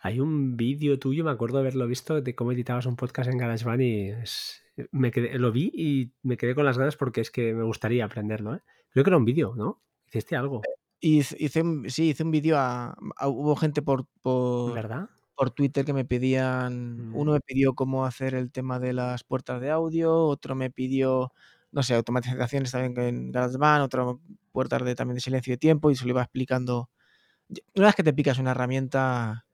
[SPEAKER 1] hay un vídeo tuyo, me acuerdo haberlo visto, de cómo editabas un podcast en GarageBand y es- me quedé- lo vi y me quedé con las ganas porque es que me gustaría aprenderlo. ¿eh? Creo que era un vídeo, ¿no? Hiciste algo,
[SPEAKER 2] Hice, hice un, sí, hice un vídeo a, a- Hubo gente por, por,
[SPEAKER 1] ¿verdad?
[SPEAKER 2] por Twitter que me pedían.
[SPEAKER 1] Mm.
[SPEAKER 2] Uno me pidió cómo hacer el tema de las puertas de audio, otro me pidió, no sé, automatizaciones también en GarageBand, otro puertas de, también de silencio y tiempo, y se lo iba explicando. Una vez que te picas una herramienta,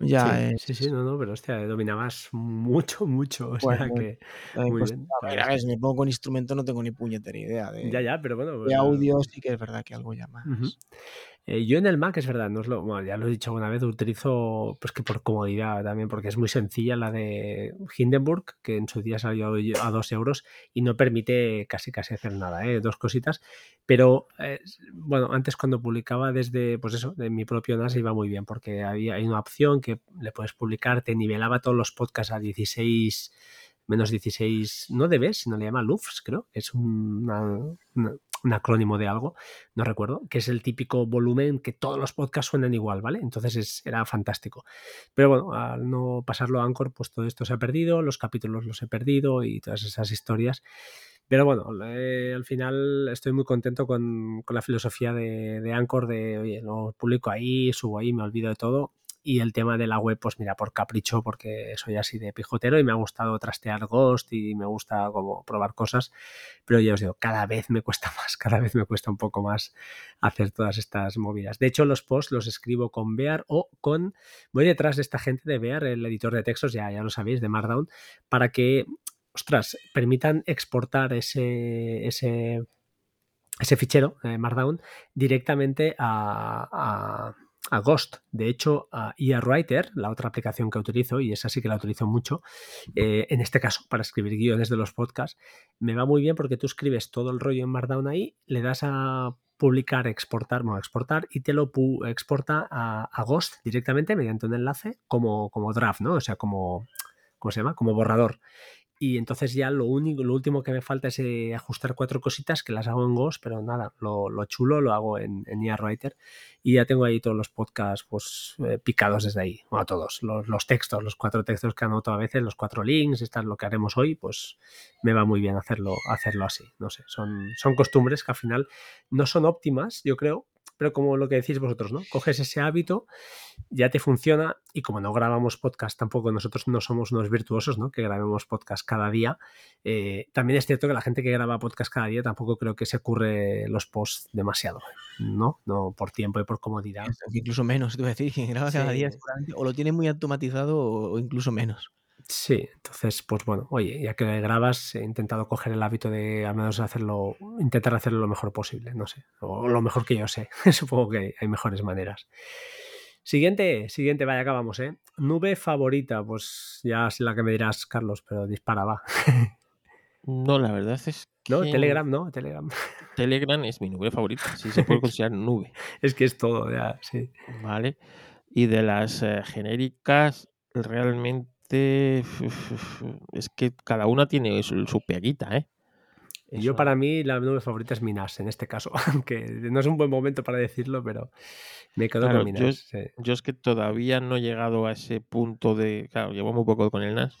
[SPEAKER 2] ya
[SPEAKER 1] sí,
[SPEAKER 2] es.
[SPEAKER 1] sí, sí, no, no, pero hostia, dominabas mucho, mucho. O
[SPEAKER 2] Bueno,
[SPEAKER 1] sea que
[SPEAKER 2] eh,
[SPEAKER 1] muy
[SPEAKER 2] pues,
[SPEAKER 1] bien.
[SPEAKER 2] a
[SPEAKER 1] la
[SPEAKER 2] ver,
[SPEAKER 1] verdad
[SPEAKER 2] a ver,
[SPEAKER 1] es
[SPEAKER 2] si me pongo con instrumento no tengo ni puñetera idea de,
[SPEAKER 1] Ya, ya, pero bueno.
[SPEAKER 2] de
[SPEAKER 1] pues,
[SPEAKER 2] audio, sí que es verdad que algo ya más.
[SPEAKER 1] Eh, yo en el Mac es verdad, no es lo, bueno, ya lo he dicho alguna vez, utilizo pues que por comodidad también, porque es muy sencilla la de Hindenburg, que en su día salió a dos euros y no permite casi casi hacer nada, ¿eh? dos cositas. Pero eh, bueno, antes cuando publicaba desde, pues eso, de mi propio NAS iba muy bien, porque había, hay una opción que le puedes publicar, te nivelaba todos los podcasts a 16 menos 16, no dB, sino le llama LUFS, creo, es un acrónimo de algo, no recuerdo, que es el típico volumen que todos los podcasts suenan igual, ¿vale? Entonces es- era fantástico. Pero bueno, al no pasarlo a Anchor, pues todo esto se ha perdido, los capítulos los he perdido y todas esas historias. Pero bueno, al final estoy muy contento con, con la filosofía de, de Anchor de, oye, lo publico ahí, subo ahí, me olvido de todo y el tema de la web, pues mira, por capricho, porque soy así de pijotero y me ha gustado trastear Ghost y me gusta como probar cosas, pero ya os digo, cada vez me cuesta más, cada vez me cuesta un poco más hacer todas estas movidas. De hecho, los posts los escribo con Bear o con, voy detrás de esta gente de Bear, el editor de textos, ya, ya lo sabéis, de Markdown, para que, ostras, permitan exportar ese, ese ese fichero eh, Markdown directamente a, a, a, Ghost. De hecho, a IA Writer, la otra aplicación que utilizo, y esa sí que la utilizo mucho, eh, en este caso para escribir guiones de los podcasts, me va muy bien porque tú escribes todo el rollo en Markdown ahí, le das a publicar, exportar, exportar y te lo exporta a, a, Ghost directamente mediante un enlace como, como draft, ¿no? O sea, como, ¿cómo se llama? Como borrador. Y entonces ya lo único, lo último que me falta es eh, ajustar cuatro cositas que las hago en Ghost, pero nada, lo, lo chulo lo hago en, en IA Writer. Y ya tengo ahí todos los podcasts pues, eh, picados desde ahí. Bueno, todos, los, los, textos, los cuatro textos que anoto a veces, los cuatro links, esto es lo que haremos hoy, pues me va muy bien hacerlo, hacerlo así. No sé, son, son costumbres que al final no son óptimas, yo creo, pero como lo que decís vosotros, ¿no? Coges ese hábito, ya te funciona y como no grabamos podcast tampoco, nosotros no somos unos virtuosos, ¿no? Que grabemos podcast cada día. Eh, también es cierto que la gente que graba podcast cada día tampoco creo que se ocurre los posts demasiado, ¿no? No por tiempo y por comodidad.
[SPEAKER 2] Incluso menos, te voy a decir, que graba cada día o lo tiene muy automatizado o incluso menos.
[SPEAKER 1] Sí, entonces, pues bueno, oye, ya que grabas, he intentado coger el hábito de al menos hacerlo, intentar hacerlo lo mejor posible, no sé, o lo mejor que yo sé. Supongo que hay mejores maneras. Siguiente, siguiente, vaya, acabamos, ¿eh? Nube favorita, pues ya es la que me dirás, Carlos, pero dispara, va.
[SPEAKER 3] No, la verdad es que...
[SPEAKER 1] No, Telegram, no, Telegram.
[SPEAKER 3] Telegram es mi nube favorita, si se puede considerar nube.
[SPEAKER 1] es que es todo, ya, sí.
[SPEAKER 3] Vale. Y de las eh, genéricas, realmente es que cada una tiene su, su peguita, ¿eh?
[SPEAKER 1] Eso. Yo para mí la nube favorita es Minas en este caso, aunque no es un buen momento para decirlo, pero me quedo
[SPEAKER 3] claro,
[SPEAKER 1] con Minas.
[SPEAKER 3] Yo,
[SPEAKER 1] sí.
[SPEAKER 3] yo, es que todavía no he llegado a ese punto de, claro, llevo muy poco con el NAS.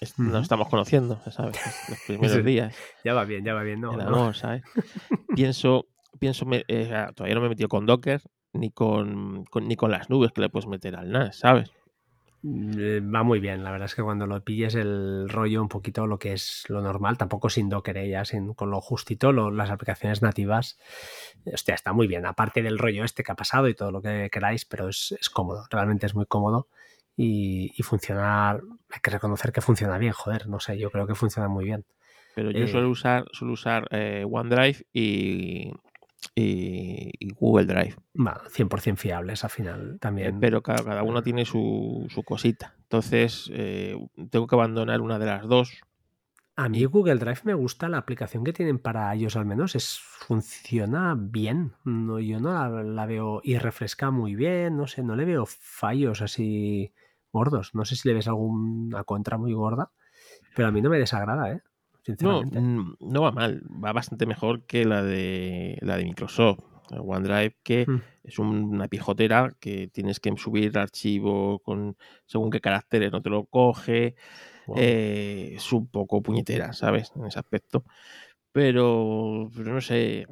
[SPEAKER 3] Es, uh -huh. Nos estamos conociendo, ¿sabes? Los primeros sí. días.
[SPEAKER 1] Ya va bien, ya va bien, ¿no?
[SPEAKER 3] El amor, ¿sabes? pienso, pienso me, eh, todavía no me he metido con Docker ni con, con, ni con las nubes que le puedes meter al NAS, ¿sabes?
[SPEAKER 1] Eh, va muy bien, la verdad es que cuando lo pilles el rollo un poquito lo que es lo normal, tampoco sin Docker, ¿eh? ya sin, con lo justito, lo, las aplicaciones nativas, hostia, está muy bien, aparte del rollo este que ha pasado y todo lo que queráis, pero es, es cómodo, realmente es muy cómodo y, y, funciona, hay que reconocer que funciona bien, joder, no sé, yo creo que funciona muy bien.
[SPEAKER 3] Pero yo eh, suelo usar, suelo usar eh, OneDrive y, y, y, Google Drive.
[SPEAKER 1] Va, 100% fiables al final también.
[SPEAKER 3] Eh, pero cada, cada uno tiene su, su cosita. Entonces, eh, tengo que abandonar una de las dos.
[SPEAKER 1] A mí Google Drive me gusta la aplicación que tienen para ellos al menos. Es, funciona bien. No, yo no la, la, veo y refresca muy bien. No sé, no le veo fallos así gordos. No sé si le ves alguna contra muy gorda. Pero a mí no me desagrada, ¿eh?
[SPEAKER 3] No, no va mal, va bastante mejor que la de la de Microsoft. OneDrive, que mm. es una pijotera que tienes que subir archivo con según qué caracteres no te lo coge. Wow. Eh, es un poco puñetera, ¿sabes? En ese aspecto. Pero, pero, no sé,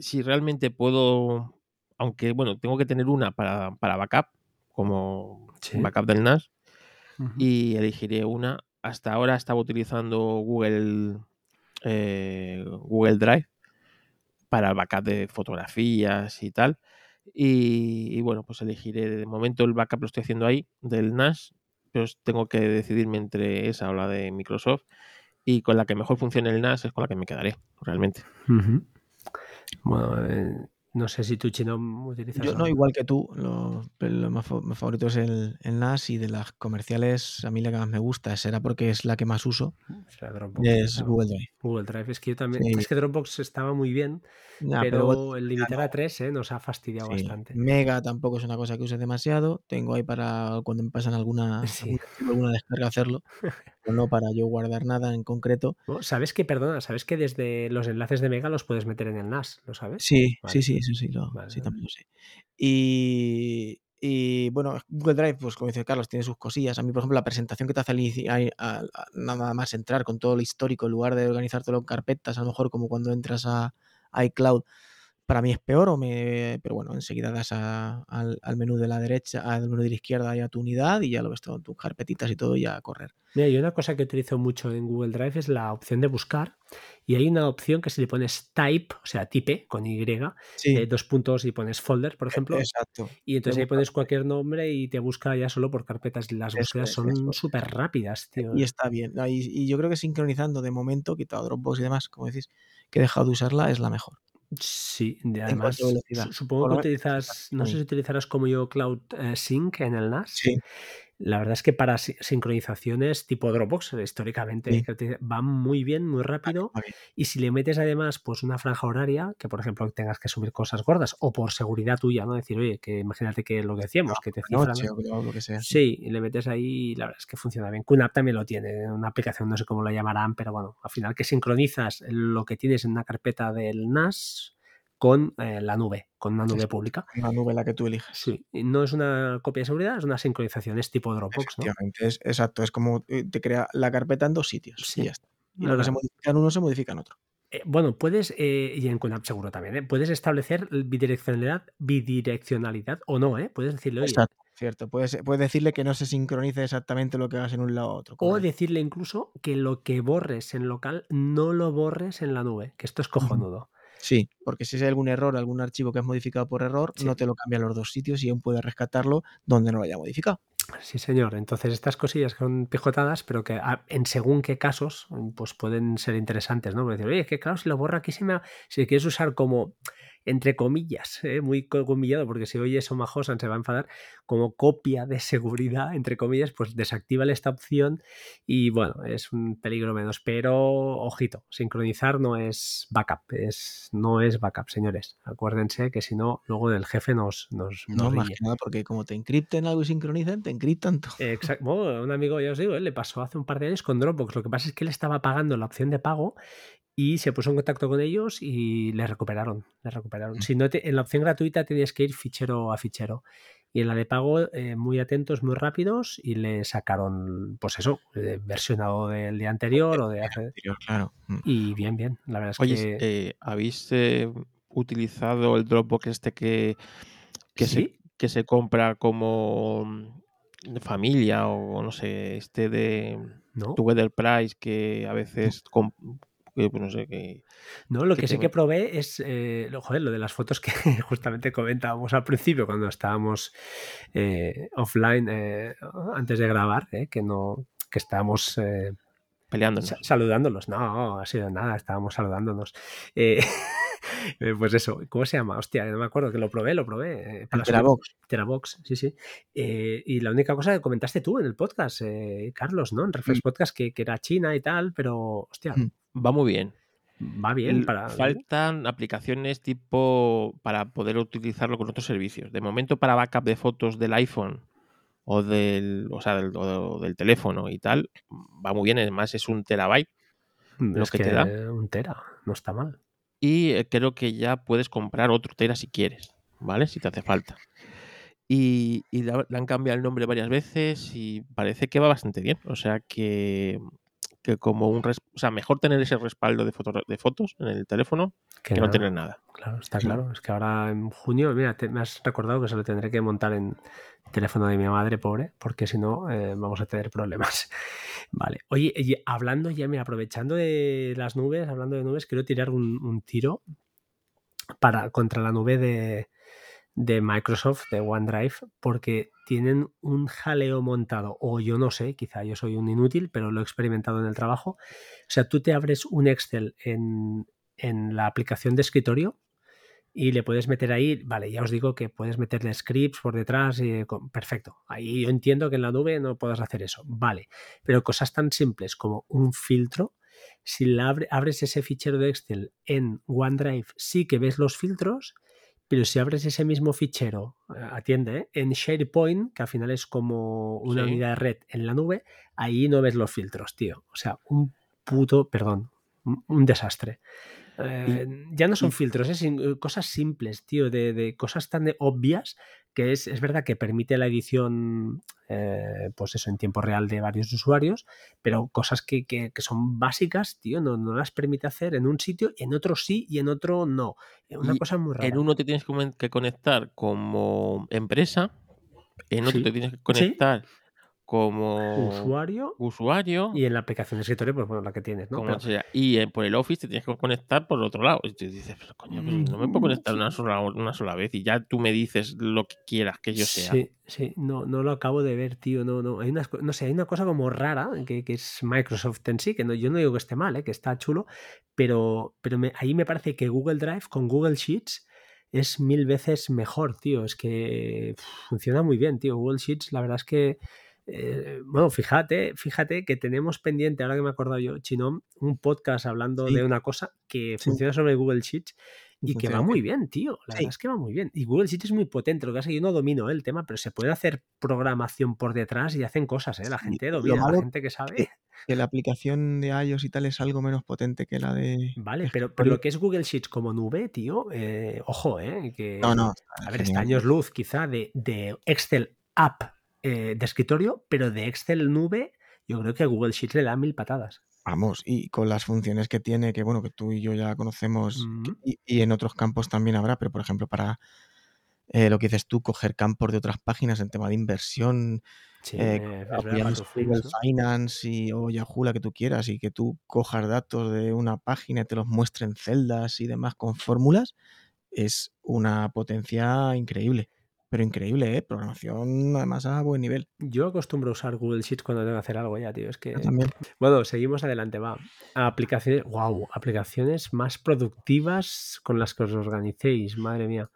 [SPEAKER 3] si realmente puedo, aunque bueno, tengo que tener una para, para backup, como sí. backup del NAS, uh -huh. y elegiré una hasta ahora estaba utilizando Google, eh, Google Drive para el backup de fotografías y tal. Y, bueno, pues elegiré de momento el backup lo estoy haciendo ahí del NAS, pero tengo que decidirme entre esa o la de Microsoft. Y con la que mejor funcione el NAS es con la que me quedaré, realmente.
[SPEAKER 1] Bueno, eh, no sé si tú, Chino, utilizas.
[SPEAKER 2] Yo no, igual que tú. Lo, lo más, más, favorito es el, el, NAS y de las comerciales, a mí la que más me gusta será porque es la que más uso.
[SPEAKER 1] Dropbox,
[SPEAKER 2] es claro. Google Drive.
[SPEAKER 1] Google Drive, es que yo también. Sí. Es que Dropbox estaba muy bien, pero, pero, el limitar a 3 ¿eh? nos ha fastidiado sí. bastante.
[SPEAKER 2] Mega tampoco es una cosa que use demasiado. Tengo ahí para cuando me pasan alguna, sí. alguna descarga hacerlo. no para yo guardar nada en concreto.
[SPEAKER 1] ¿Sabes que, perdona, sabes que desde los enlaces de Mega los puedes meter en el NAS? ¿Lo sabes?
[SPEAKER 2] Sí, vale. sí, sí, eso sí, lo, vale. sí también lo sé. Y, y, bueno, Google Drive, pues como dice Carlos, tiene sus cosillas. A mí, por ejemplo, la presentación que te hace al, a, a, nada más entrar con todo el histórico, en lugar de organizártelo en carpetas, a lo mejor como cuando entras a iCloud, para mí es peor, o me, pero bueno, enseguida das a- al, al menú de la derecha, al menú de la izquierda y a tu unidad y ya lo ves todo en tus carpetitas y todo y a correr.
[SPEAKER 1] Mira, y una cosa que utilizo mucho en Google Drive es la opción de buscar. Y hay una opción que si le pones type, o sea, type con Y,
[SPEAKER 2] Sí,
[SPEAKER 1] eh, dos puntos y pones folder, por ejemplo,
[SPEAKER 2] exacto.
[SPEAKER 1] y entonces ahí pones cualquier nombre y te busca ya solo por carpetas. Las
[SPEAKER 2] Eso
[SPEAKER 1] búsquedas son súper rápidas, tío.
[SPEAKER 2] Y está bien. Y, y yo creo que sincronizando de momento, quitado Dropbox y demás, como decís, que he dejado de usarla, es la mejor.
[SPEAKER 1] Sí, de- además, supongo que utilizas, no sé si utilizarás como yo Cloud eh, Sync en el NAS.
[SPEAKER 2] Sí,
[SPEAKER 1] La verdad es que para si- sincronizaciones tipo Dropbox, históricamente,
[SPEAKER 2] Sí.
[SPEAKER 1] que utiliza- va muy bien, muy rápido. Y si le metes además pues una franja horaria, que por ejemplo tengas que subir cosas gordas, o por seguridad tuya, ¿no? Decir, oye, que imagínate que lo que decíamos, que te cifran.
[SPEAKER 2] Noche o lo que sea.
[SPEAKER 1] Sí, y le metes ahí la verdad es que funciona bien. QNAP también lo tiene, una aplicación, no sé cómo la llamarán, pero bueno, al final que sincronizas lo que tienes en una carpeta del NAS con eh, la nube, con una nube
[SPEAKER 2] Sí.
[SPEAKER 1] pública.
[SPEAKER 2] Una nube la que tú elijas.
[SPEAKER 1] Sí, no es una copia de seguridad, es una sincronización, es tipo Dropbox, ¿no?
[SPEAKER 2] Es, exacto. Es como eh, te crea la carpeta en dos sitios.
[SPEAKER 1] Sí.
[SPEAKER 2] Y ya está. Y lo que se modifica en uno se modifica en otro.
[SPEAKER 1] Eh, bueno, puedes, eh, y en QNAP seguro también, ¿eh? puedes establecer bidireccionalidad, bidireccionalidad o no, ¿eh? Puedes decirle, oye,
[SPEAKER 2] Exacto. Cierto. Puedes, puedes decirle que no se sincronice exactamente lo que hagas en un lado a otro.
[SPEAKER 1] o decirle incluso que lo que borres en local no lo borres en la nube, que esto es cojonudo.
[SPEAKER 2] Sí, porque si hay algún error, algún archivo que has modificado por error,
[SPEAKER 1] Sí.
[SPEAKER 2] no te lo cambia en los dos sitios y aún puedes rescatarlo donde no lo haya modificado.
[SPEAKER 1] Sí, señor. Entonces, estas cosillas son pijotadas, pero que a- en según qué casos, pues pueden ser interesantes, ¿no? Porque decir, oye, es que claro, si lo borra aquí, se me ha-". si quieres usar como, entre comillas, ¿eh? muy co- comillado, porque si oye eso Majosan se va a enfadar, como copia de seguridad, entre comillas, pues desactívale esta opción y bueno, es un peligro menos. Pero, ojito, sincronizar no es backup, es, no es backup, señores. Acuérdense que si no, luego el jefe nos, nos,
[SPEAKER 2] No,
[SPEAKER 1] nos
[SPEAKER 2] más que nada porque como te encripten algo y sincronicen, te encriptan todo.
[SPEAKER 1] Exacto. Bueno, un amigo, ya os digo, ¿eh? le pasó hace un par de años con Dropbox. Lo que pasa es que él estaba pagando la opción de pago y se puso en contacto con ellos y le recuperaron. Le recuperaron.
[SPEAKER 2] Mm.
[SPEAKER 1] Si no te- en la opción gratuita tenías que ir fichero a fichero. Y en la de pago, eh, muy atentos, muy rápidos, y le sacaron, pues eso, eh, versionado del día anterior o de hace.
[SPEAKER 2] Anterior, claro. Mm.
[SPEAKER 1] Y bien, bien. La verdad es
[SPEAKER 3] Oye,
[SPEAKER 1] que.
[SPEAKER 3] eh, ¿habéis utilizado el Dropbox este que, que,
[SPEAKER 1] ¿Sí?
[SPEAKER 3] se, que se compra como mm, familia o no sé, este de
[SPEAKER 1] ¿No?
[SPEAKER 3] Together Price que a veces, que, pues, no sé, que...
[SPEAKER 1] No, lo
[SPEAKER 3] que
[SPEAKER 1] que sí que probé es, eh, lo, joder, lo de las fotos que justamente comentábamos al principio cuando estábamos eh, offline eh, antes de grabar, eh, que no, que estábamos eh,
[SPEAKER 3] peleándonos.
[SPEAKER 1] sa- saludándonos. No, ha sido nada, estábamos saludándonos. Eh, pues eso, ¿cómo se llama? Hostia, no me acuerdo que lo probé, lo probé. eh, para
[SPEAKER 2] Terabox.
[SPEAKER 1] Terabox, sí, sí. Eh, y la única cosa que comentaste tú en el podcast, eh, Carlos, ¿no? En Reflex Podcast, que, que era China y tal, pero, hostia,
[SPEAKER 2] Mm.
[SPEAKER 3] Va muy bien.
[SPEAKER 1] va bien
[SPEAKER 3] El-
[SPEAKER 1] para...
[SPEAKER 3] Faltan aplicaciones tipo para poder utilizarlo con otros servicios. De momento para backup de fotos del iPhone o del, o sea, del, o del teléfono y tal, va muy bien. Además es un terabyte lo
[SPEAKER 1] es
[SPEAKER 3] que te da.
[SPEAKER 1] Un tera, no está mal.
[SPEAKER 3] y eh, creo que ya puedes comprar otro tera si quieres, ¿vale? Si te hace falta. Y, y le han cambiado el nombre varias veces y parece que va bastante bien. O sea que, que como un... res- o sea, mejor tener ese respaldo de, foto- de fotos en el teléfono
[SPEAKER 1] Que
[SPEAKER 3] que no tener nada.
[SPEAKER 1] Claro, está claro. Es que ahora en junio, mira, te- me has recordado que se lo tendré que montar en el teléfono de mi madre, pobre, porque si no eh, vamos a tener problemas. Vale. Oye, y hablando ya, mira, aprovechando de las nubes, hablando de nubes, quiero tirar un, un tiro para, contra la nube de, de Microsoft, de OneDrive, porque tienen un jaleo montado, o yo no sé, quizá yo soy un inútil, pero lo he experimentado en el trabajo. O sea, tú te abres un Excel en, en la aplicación de escritorio y le puedes meter ahí, vale, ya os digo que puedes meterle scripts por detrás y perfecto. Ahí yo entiendo que en la nube no puedas hacer eso, vale, pero cosas tan simples como un filtro, si la abre- abres ese fichero de Excel en OneDrive, sí que ves los filtros, pero si abres ese mismo fichero, eh, atiende, ¿eh? en SharePoint, que al final es como una
[SPEAKER 3] Sí.
[SPEAKER 1] unidad de red en la nube, ahí no ves los filtros, tío. O sea, un puto, perdón, un, desastre. Eh, ya no son filtros, es sim- cosas simples, tío, de, de cosas tan obvias que es, es verdad que permite la edición, eh, pues eso, en tiempo real de varios usuarios, pero cosas que, que- que son básicas, tío, no, no las permite hacer en un sitio, en otro sí y en otro no. Una
[SPEAKER 3] Y
[SPEAKER 1] cosa muy rara.
[SPEAKER 3] En uno te tienes que conectar como empresa, en otro
[SPEAKER 1] Sí,
[SPEAKER 3] te tienes que
[SPEAKER 1] sí.
[SPEAKER 3] Como
[SPEAKER 1] Usuario
[SPEAKER 3] usuario,
[SPEAKER 1] y en la aplicación de escritorio, pues bueno, la que tienes, ¿no?
[SPEAKER 3] como
[SPEAKER 1] Pero-
[SPEAKER 3] sea, y eh, por el Office te tienes que conectar por otro lado. Y tú dices, pero coño, pues no me puedo conectar una sola, una sola vez y ya tú me dices lo que quieras que yo sea.
[SPEAKER 1] Sí, sí, no, no lo acabo de ver, tío. No, no. Hay unas co- no sé, hay una cosa como rara que, que es Microsoft en sí, que no, yo no digo que esté mal, ¿eh? que está chulo, pero, pero me- ahí me parece que Google Drive con Google Sheets es mil veces mejor, tío. Es que funciona muy bien, tío. Google Sheets, la verdad es que. Eh, bueno, fíjate, fíjate que tenemos pendiente, ahora que me he acordado yo, Chinón, un podcast hablando
[SPEAKER 2] Sí.
[SPEAKER 1] de una cosa que
[SPEAKER 2] Sí.
[SPEAKER 1] funciona sobre Google Sheets
[SPEAKER 2] Y
[SPEAKER 1] que va muy bien, tío. La
[SPEAKER 2] Sí.
[SPEAKER 1] verdad es que va muy bien. Y Google Sheets es muy potente. Lo que pasa es que yo no domino ¿eh? el tema, pero se puede hacer programación por detrás y hacen cosas, ¿eh? La gente domina, la gente que sabe.
[SPEAKER 2] que la aplicación de iOS y tal es algo menos potente que la de
[SPEAKER 1] Vale, pero, pero
[SPEAKER 2] escritorio.
[SPEAKER 1] lo que es Google Sheets como nube, tío, eh, ojo, ¿eh? Que,
[SPEAKER 2] No, no,
[SPEAKER 1] a ver, está años luz quizá de, de Excel app eh, de escritorio, pero de Excel nube, yo creo que Google Sheets le da mil patadas.
[SPEAKER 2] Vamos, y con las funciones que tiene, que bueno, que tú y yo ya conocemos,
[SPEAKER 1] Mm,
[SPEAKER 2] y, y en otros campos también habrá, pero por ejemplo, para eh, lo que dices tú, coger campos de otras páginas en tema de inversión,
[SPEAKER 1] Sí,
[SPEAKER 2] eh, Google. Finance y, o Yahoo, la que tú quieras, y que tú cojas datos de una página y te los muestren celdas y demás con fórmulas, es una potencia increíble. Pero increíble, ¿eh? Programación además a buen nivel.
[SPEAKER 1] Yo acostumbro a usar Google Sheets cuando tengo que hacer algo ya, tío. Es que
[SPEAKER 2] Yo también.
[SPEAKER 1] Bueno, seguimos adelante, va. Aplicaciones, wow, aplicaciones más productivas con las que os organicéis, madre mía.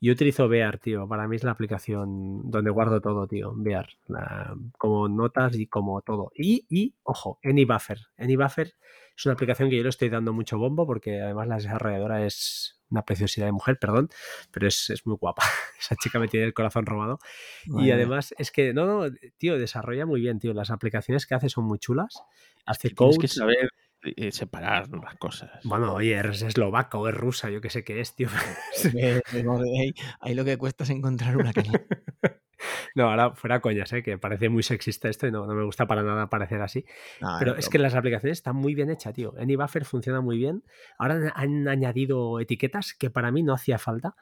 [SPEAKER 1] Yo utilizo Bear, tío. Para mí es la aplicación donde guardo todo, tío. Bear. La- como notas y como todo. Y, y, ojo, AnyBuffer. AnyBuffer es una aplicación que yo le estoy dando mucho bombo porque además la desarrolladora es una preciosidad de mujer, perdón, pero es, es muy guapa. Esa chica me tiene el corazón robado. Y además es que, no, no, tío, desarrolla muy bien, tío. Las aplicaciones que hace son muy chulas. Hace
[SPEAKER 3] Tienes que
[SPEAKER 1] codes.
[SPEAKER 3] saber eh, separar las cosas.
[SPEAKER 1] Bueno, oye, es eslovaca o es rusa, yo qué sé qué es, tío.
[SPEAKER 2] Eh, de ahí, ahí lo que cuesta es encontrar una que
[SPEAKER 1] No, ahora fuera coñas, ¿eh? que parece muy sexista esto y no, no me gusta para nada parecer así.
[SPEAKER 2] Ah,
[SPEAKER 1] Pero es que las aplicaciones están muy bien hechas, tío. AnyBuffer funciona muy bien. Ahora han, añadido etiquetas que para mí no hacía falta,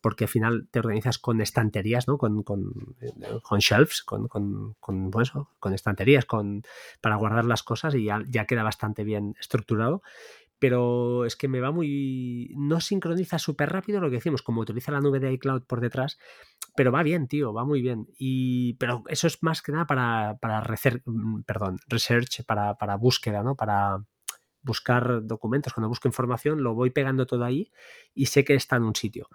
[SPEAKER 1] porque al final te organizas con estanterías, ¿no? Con, con, eh, con shelves, con, con, con, pues eso, con estanterías, con, para guardar las cosas y ya, ya queda bastante bien estructurado. Pero es que me va muy. No sincroniza súper rápido lo que decimos, como utiliza la nube de iCloud por detrás, pero va bien, tío, va muy bien. Y, pero eso es más que nada para, para mm, perdón, research, para, para búsqueda, ¿no? Para buscar documentos. Cuando busco información, lo voy pegando todo ahí y sé que está en un sitio.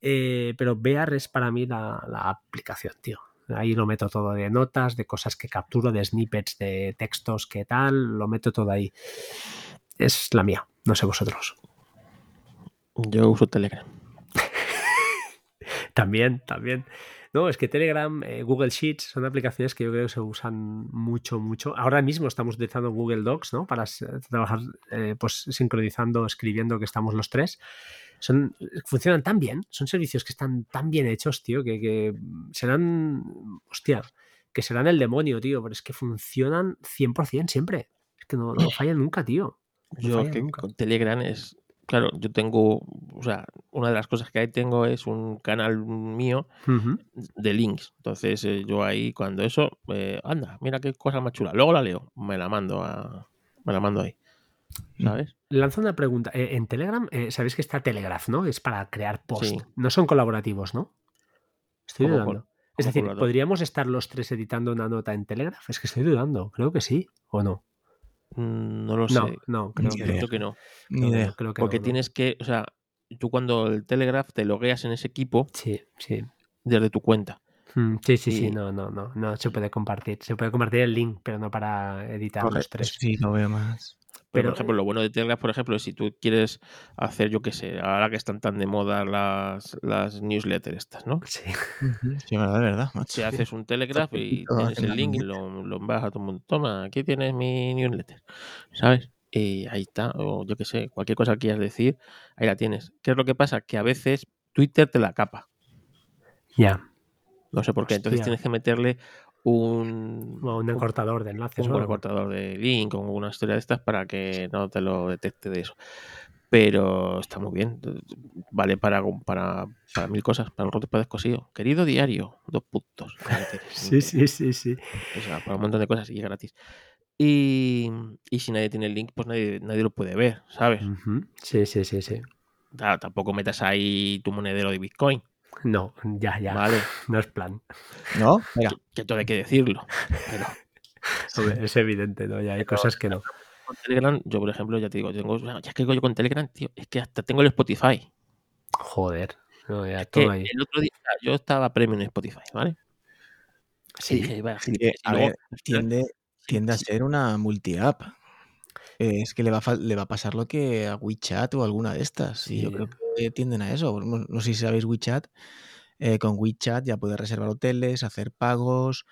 [SPEAKER 1] Eh, pero Bear es para mí la, la aplicación, tío. Ahí lo meto todo de notas, de cosas que capturo, de snippets, de textos, que tal, lo meto todo ahí. Es la mía, no sé vosotros.
[SPEAKER 3] Yo uso Telegram.
[SPEAKER 1] También, también. No, es que Telegram, eh, Google Sheets son aplicaciones que yo creo que se usan mucho, mucho. Ahora mismo estamos utilizando Google Docs, ¿no? Para trabajar, eh, pues sincronizando, escribiendo que estamos los tres. Son, funcionan tan bien, son servicios que están tan bien hechos, tío, que, que serán, hostia, que serán el demonio, tío, pero es que funcionan 100% siempre. Es que no, no fallan nunca, tío. No
[SPEAKER 3] Yo
[SPEAKER 1] fallan
[SPEAKER 3] que
[SPEAKER 1] nunca.
[SPEAKER 3] con Telegram es, claro, yo tengo, o sea, una de las cosas que ahí tengo es un canal mío de links. Entonces eh, yo ahí cuando eso, eh, anda, mira qué cosa más chula. Luego la leo, me la mando a, me la mando ahí, ¿sabes?
[SPEAKER 1] Lanza una pregunta. Eh, en Telegram, sabéis que está Telegraph, ¿no? Es para crear post.
[SPEAKER 3] Sí.
[SPEAKER 1] No son colaborativos, ¿no? Estoy
[SPEAKER 3] ¿Cómo
[SPEAKER 1] dudando. Es decir? ¿podríamos estar los tres editando una nota en Telegraph? Es que estoy dudando. Creo que sí. ¿O no?
[SPEAKER 3] No lo
[SPEAKER 1] No,
[SPEAKER 3] sé.
[SPEAKER 1] no, creo que
[SPEAKER 3] creo no.
[SPEAKER 2] Ni idea.
[SPEAKER 1] no, creo que
[SPEAKER 3] Porque
[SPEAKER 1] no, no.
[SPEAKER 3] tienes que, o sea, tú cuando el Telegraph te logueas en ese equipo
[SPEAKER 1] Sí, sí.
[SPEAKER 3] desde tu cuenta.
[SPEAKER 1] Mm, Sí, sí, sí. No, no, no. No se puede compartir. Se puede compartir el link, pero no para editar los tres.
[SPEAKER 2] Sí, lo veo más.
[SPEAKER 3] Pero,
[SPEAKER 1] Pero-
[SPEAKER 3] por ejemplo, lo bueno de Telegram, por ejemplo, es si tú quieres hacer, yo qué sé, ahora que están tan de moda las, las newsletters estas, ¿no?
[SPEAKER 1] Sí.
[SPEAKER 2] Sí, verdad, verdad. macho.
[SPEAKER 3] Si haces un Telegraph y tienes el link y lo, lo envías a todo el mundo. Toma, aquí tienes mi newsletter. ¿Sabes? Y ahí está, o yo qué sé, cualquier cosa que quieras decir, ahí la tienes. ¿Qué es lo que pasa? Que a veces Twitter te la capa.
[SPEAKER 1] Ya.
[SPEAKER 3] No sé por qué. Entonces
[SPEAKER 1] Hostia.
[SPEAKER 3] tienes que meterle un,
[SPEAKER 1] O un acortador de enlaces.
[SPEAKER 3] un recortador de link o una historia de estas para que no te lo detecte de eso. Pero está muy bien. Vale para, para, para mil cosas. Para el roto para descosido. Querido diario, dos puntos.
[SPEAKER 1] Sí, sí, sí, sí.
[SPEAKER 3] O sea, para un montón de cosas y es gratis. Y, y si nadie tiene el link, pues nadie, nadie lo puede ver, ¿sabes?
[SPEAKER 1] Sí, sí, sí, sí.
[SPEAKER 3] Claro, tampoco metas ahí tu monedero de Bitcoin,
[SPEAKER 1] No, ya, ya.
[SPEAKER 3] ¿vale?
[SPEAKER 1] No es plan.
[SPEAKER 2] ¿No? Mira,
[SPEAKER 3] Que, que todo hay que decirlo. Pero
[SPEAKER 1] Hombre, es evidente, ¿no? Ya hay cosas que no.
[SPEAKER 3] con Telegram, yo por ejemplo, ya te digo, tengo, ya que yo con Telegram, tío, es que hasta tengo el Spotify.
[SPEAKER 1] Joder. No, ya
[SPEAKER 3] Que
[SPEAKER 1] todo ahí.
[SPEAKER 3] el otro día yo estaba premium en Spotify, ¿vale? Y
[SPEAKER 1] Sí.
[SPEAKER 3] dije, vaya,
[SPEAKER 2] a ver, tiende, tiende a ser una multi-app. Eh, Es que le va, a, le va a pasar lo que a WeChat o alguna de estas. Y yo
[SPEAKER 1] Sí.
[SPEAKER 2] creo que tienden a eso. No, no sé si sabéis WeChat. eh, con WeChat ya puedes reservar hoteles, hacer pagos,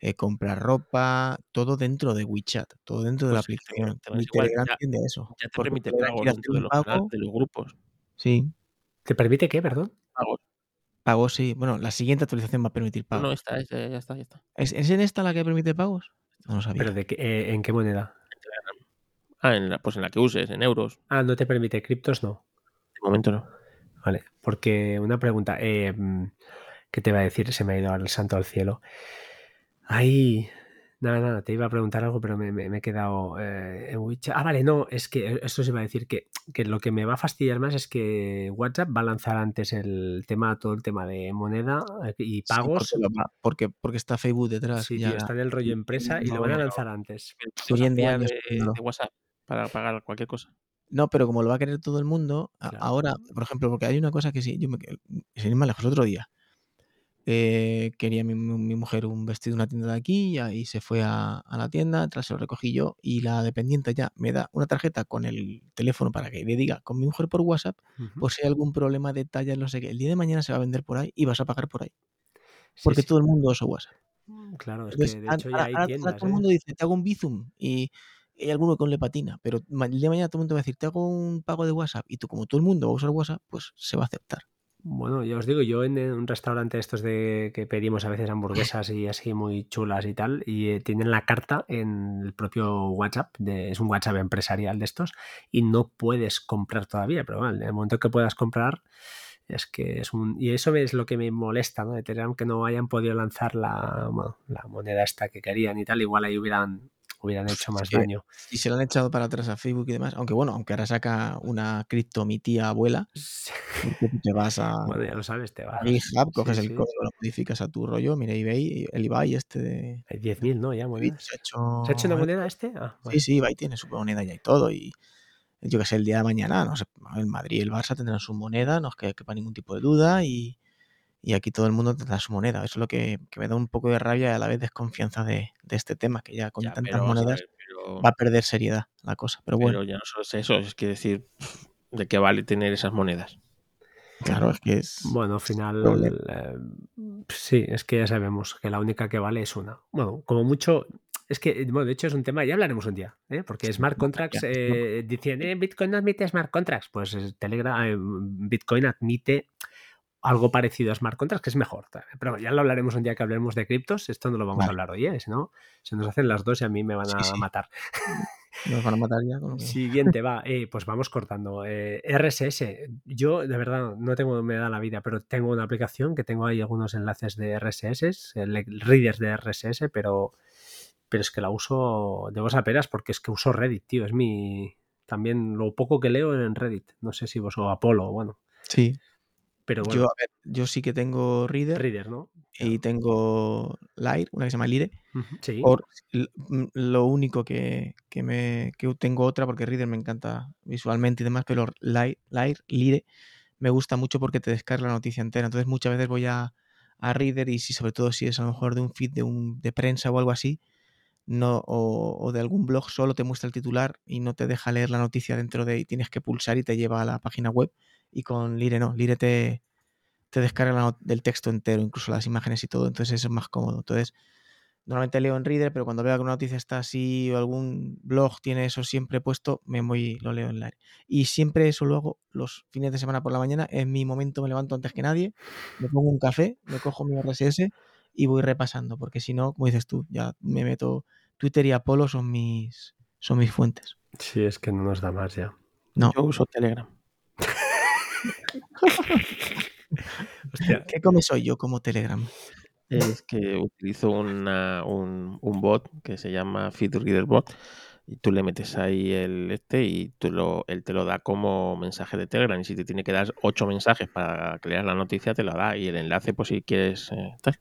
[SPEAKER 2] eh, comprar ropa, todo dentro de WeChat, todo dentro de la
[SPEAKER 3] Pues sí,
[SPEAKER 2] aplicación.
[SPEAKER 3] Igual,
[SPEAKER 2] Telegram
[SPEAKER 3] ya-
[SPEAKER 2] tiende a eso.
[SPEAKER 3] ya te permite
[SPEAKER 2] Telegram
[SPEAKER 3] pago dentro de los,
[SPEAKER 2] pago.
[SPEAKER 3] de los grupos.
[SPEAKER 2] Sí,
[SPEAKER 1] ¿Te permite qué, perdón?
[SPEAKER 3] Pagos.
[SPEAKER 2] pago sí. Bueno, la siguiente actualización va a permitir pagos.
[SPEAKER 3] no, está, está, ya está, ya está.
[SPEAKER 2] ¿Es, es en esta la que permite pagos? No lo sabía.
[SPEAKER 1] ¿Pero de qué, eh, en qué moneda?
[SPEAKER 3] Ah, en la, pues en la que uses, en euros.
[SPEAKER 1] Ah, no te permite criptos, no.
[SPEAKER 3] De momento no.
[SPEAKER 1] Vale, porque una pregunta, eh, ¿qué te iba a decir? Se me ha ido al santo al cielo. Ahí, nada, nada, te iba a preguntar algo, pero me, me- me he quedado eh, en WeChat. Ah, vale, no, es que esto se iba a decir que, que lo que me va a fastidiar más es que WhatsApp va a lanzar antes el tema, todo el tema de moneda eh, y
[SPEAKER 2] Sí,
[SPEAKER 1] pagos.
[SPEAKER 2] porque, va- porque, porque está Facebook detrás.
[SPEAKER 1] Sí,
[SPEAKER 2] ya
[SPEAKER 1] tío, está en el rollo empresa y
[SPEAKER 2] no,
[SPEAKER 1] lo van a
[SPEAKER 2] no,
[SPEAKER 1] lanzar antes.
[SPEAKER 2] Teniendo
[SPEAKER 3] Teniendo
[SPEAKER 2] años
[SPEAKER 3] de, de WhatsApp para pagar cualquier cosa.
[SPEAKER 2] No, pero como lo va a querer todo el mundo,
[SPEAKER 1] Claro.
[SPEAKER 2] ahora, por ejemplo, porque hay una cosa que sí, yo me sin ir más lejos, otro día, eh, quería mi, mi mujer un vestido de una tienda de aquí y ahí se fue a, a la tienda, tras se lo recogí yo y la dependiente ya me da una tarjeta con el teléfono para que le diga con mi mujer por WhatsApp, por si hay algún problema de talla, no sé qué, el día de mañana se va a vender por ahí y vas a pagar por ahí,
[SPEAKER 1] Sí,
[SPEAKER 2] porque
[SPEAKER 1] sí.
[SPEAKER 2] todo el mundo usa WhatsApp.
[SPEAKER 1] Claro, es
[SPEAKER 2] Entonces,
[SPEAKER 1] que de hecho ya
[SPEAKER 2] ahora-
[SPEAKER 1] hay
[SPEAKER 2] ahora- ahora
[SPEAKER 1] tiendas.
[SPEAKER 2] todo el
[SPEAKER 1] ¿eh?
[SPEAKER 2] mundo dice, te hago un Bizum y hay alguno con le patina, pero de mañana todo el mundo va a decir, te hago un pago de WhatsApp y tú como todo el mundo va a usar WhatsApp, pues se va a aceptar.
[SPEAKER 1] Bueno, ya os digo, yo en un restaurante estos de que pedimos a veces hamburguesas y así muy chulas y tal, y eh, tienen la carta en el propio WhatsApp, es un WhatsApp empresarial de estos, y no puedes comprar todavía, pero bueno, en el momento que puedas comprar, es que es un... Y eso es lo que me molesta, ¿no? De que no hayan podido lanzar la, la moneda esta que querían y tal, igual ahí hubieran, hubieran hecho más daño.
[SPEAKER 2] Y se lo han echado para atrás a Facebook y demás, aunque bueno, aunque ahora saca una cripto mi tía abuela, te vas a,
[SPEAKER 1] Bueno, ya lo sabes, te
[SPEAKER 2] a
[SPEAKER 1] vas.
[SPEAKER 2] GitHub, coges
[SPEAKER 1] Sí,
[SPEAKER 2] el código, lo modificas a tu rollo, mira eBay, el Ibai este de...
[SPEAKER 1] Hay 10.000, ¿no? Ya monedas.
[SPEAKER 2] Se ha hecho,
[SPEAKER 1] ¿Se ha hecho una moneda este? Ah,
[SPEAKER 2] Sí, sí, Ibai tiene su moneda ya y todo. Y yo que sé, el día de mañana, no sé, el Madrid y el Barça tendrán su moneda, no es que quepa ningún tipo de duda. Y, y aquí todo el mundo tendrá su moneda. Eso es lo que, que me da un poco de rabia y a la vez desconfianza de, de este tema, que ya con
[SPEAKER 3] Ya,
[SPEAKER 2] tantas
[SPEAKER 3] pero vamos a
[SPEAKER 2] monedas
[SPEAKER 3] ver, pero-
[SPEAKER 2] va a perder seriedad la cosa. Pero
[SPEAKER 3] Pero
[SPEAKER 2] bueno,
[SPEAKER 3] ya no solo es eso, es que decir, ¿de qué vale tener esas monedas?
[SPEAKER 2] claro, es que es.
[SPEAKER 1] Bueno, al final, eh, sí, es que ya sabemos que la única que vale es una. Bueno, como mucho, es que, bueno, de hecho es un tema, ya hablaremos un día, ¿eh? porque smart contracts, eh, dicen, eh, Bitcoin no admite smart contracts, pues Telegram, eh, Bitcoin admite algo parecido a smart contracts, que es mejor. Pero ya lo hablaremos un día que hablaremos de criptos, esto no lo vamos a hablar hoy, ¿eh? si no, se nos hacen las dos y a mí me van a
[SPEAKER 2] sí.
[SPEAKER 1] matar.
[SPEAKER 2] Nos van a matar ya con lo que-
[SPEAKER 1] Siguiente, va, eh, pues vamos cortando. Eh, RSS, yo de verdad no tengo, me da la vida, pero tengo una aplicación que tengo ahí algunos enlaces de RSS, el- readers de RSS, pero, pero es que la uso de vos a peras porque es que uso Reddit, tío, es mi... También lo poco que leo en Reddit, no sé si vos o Apolo, bueno,
[SPEAKER 2] Sí,
[SPEAKER 1] pero
[SPEAKER 2] yo, a ver, yo sí que tengo Reader
[SPEAKER 1] Reader, ¿no?
[SPEAKER 2] y tengo Lyre, una que se llama Lire.
[SPEAKER 1] Sí,
[SPEAKER 2] lo único que, que me que tengo otra, porque Reader me encanta visualmente y demás, pero Lyre, Lyre, Lire me gusta mucho porque te descarga la noticia entera. Entonces muchas veces voy a, a Reader y si sobre todo si es a lo mejor de un feed de, un, de prensa o algo así, no, o, o de algún blog solo te muestra el titular y no te deja leer la noticia dentro de y tienes que pulsar y te lleva a la página web. Y con Lire no, Lire te, te descarga del texto entero, incluso las imágenes y todo, entonces eso es más cómodo. Entonces, Normalmente leo en Reader, pero cuando veo que una noticia está así o algún blog tiene eso siempre puesto, me voy, lo leo en la Y siempre eso lo hago los fines de semana por la mañana. En mi momento me levanto antes que nadie, me pongo un café, me cojo mi RSS y voy repasando, porque si no, como dices tú, ya me meto. Twitter y Apolo son mis, son mis fuentes.
[SPEAKER 1] Sí, es que no nos da más ya.
[SPEAKER 2] No.
[SPEAKER 3] Yo uso Telegram.
[SPEAKER 1] Hostia,
[SPEAKER 2] ¿Qué come soy yo como Telegram?
[SPEAKER 3] Es que utilizo una- un, un bot que se llama FeedReader Bot y tú le metes ahí el este y tú lo, él te lo da como mensaje de Telegram y si te tiene que dar ocho mensajes para crear la noticia te lo da y el enlace pues si quieres eh, tal.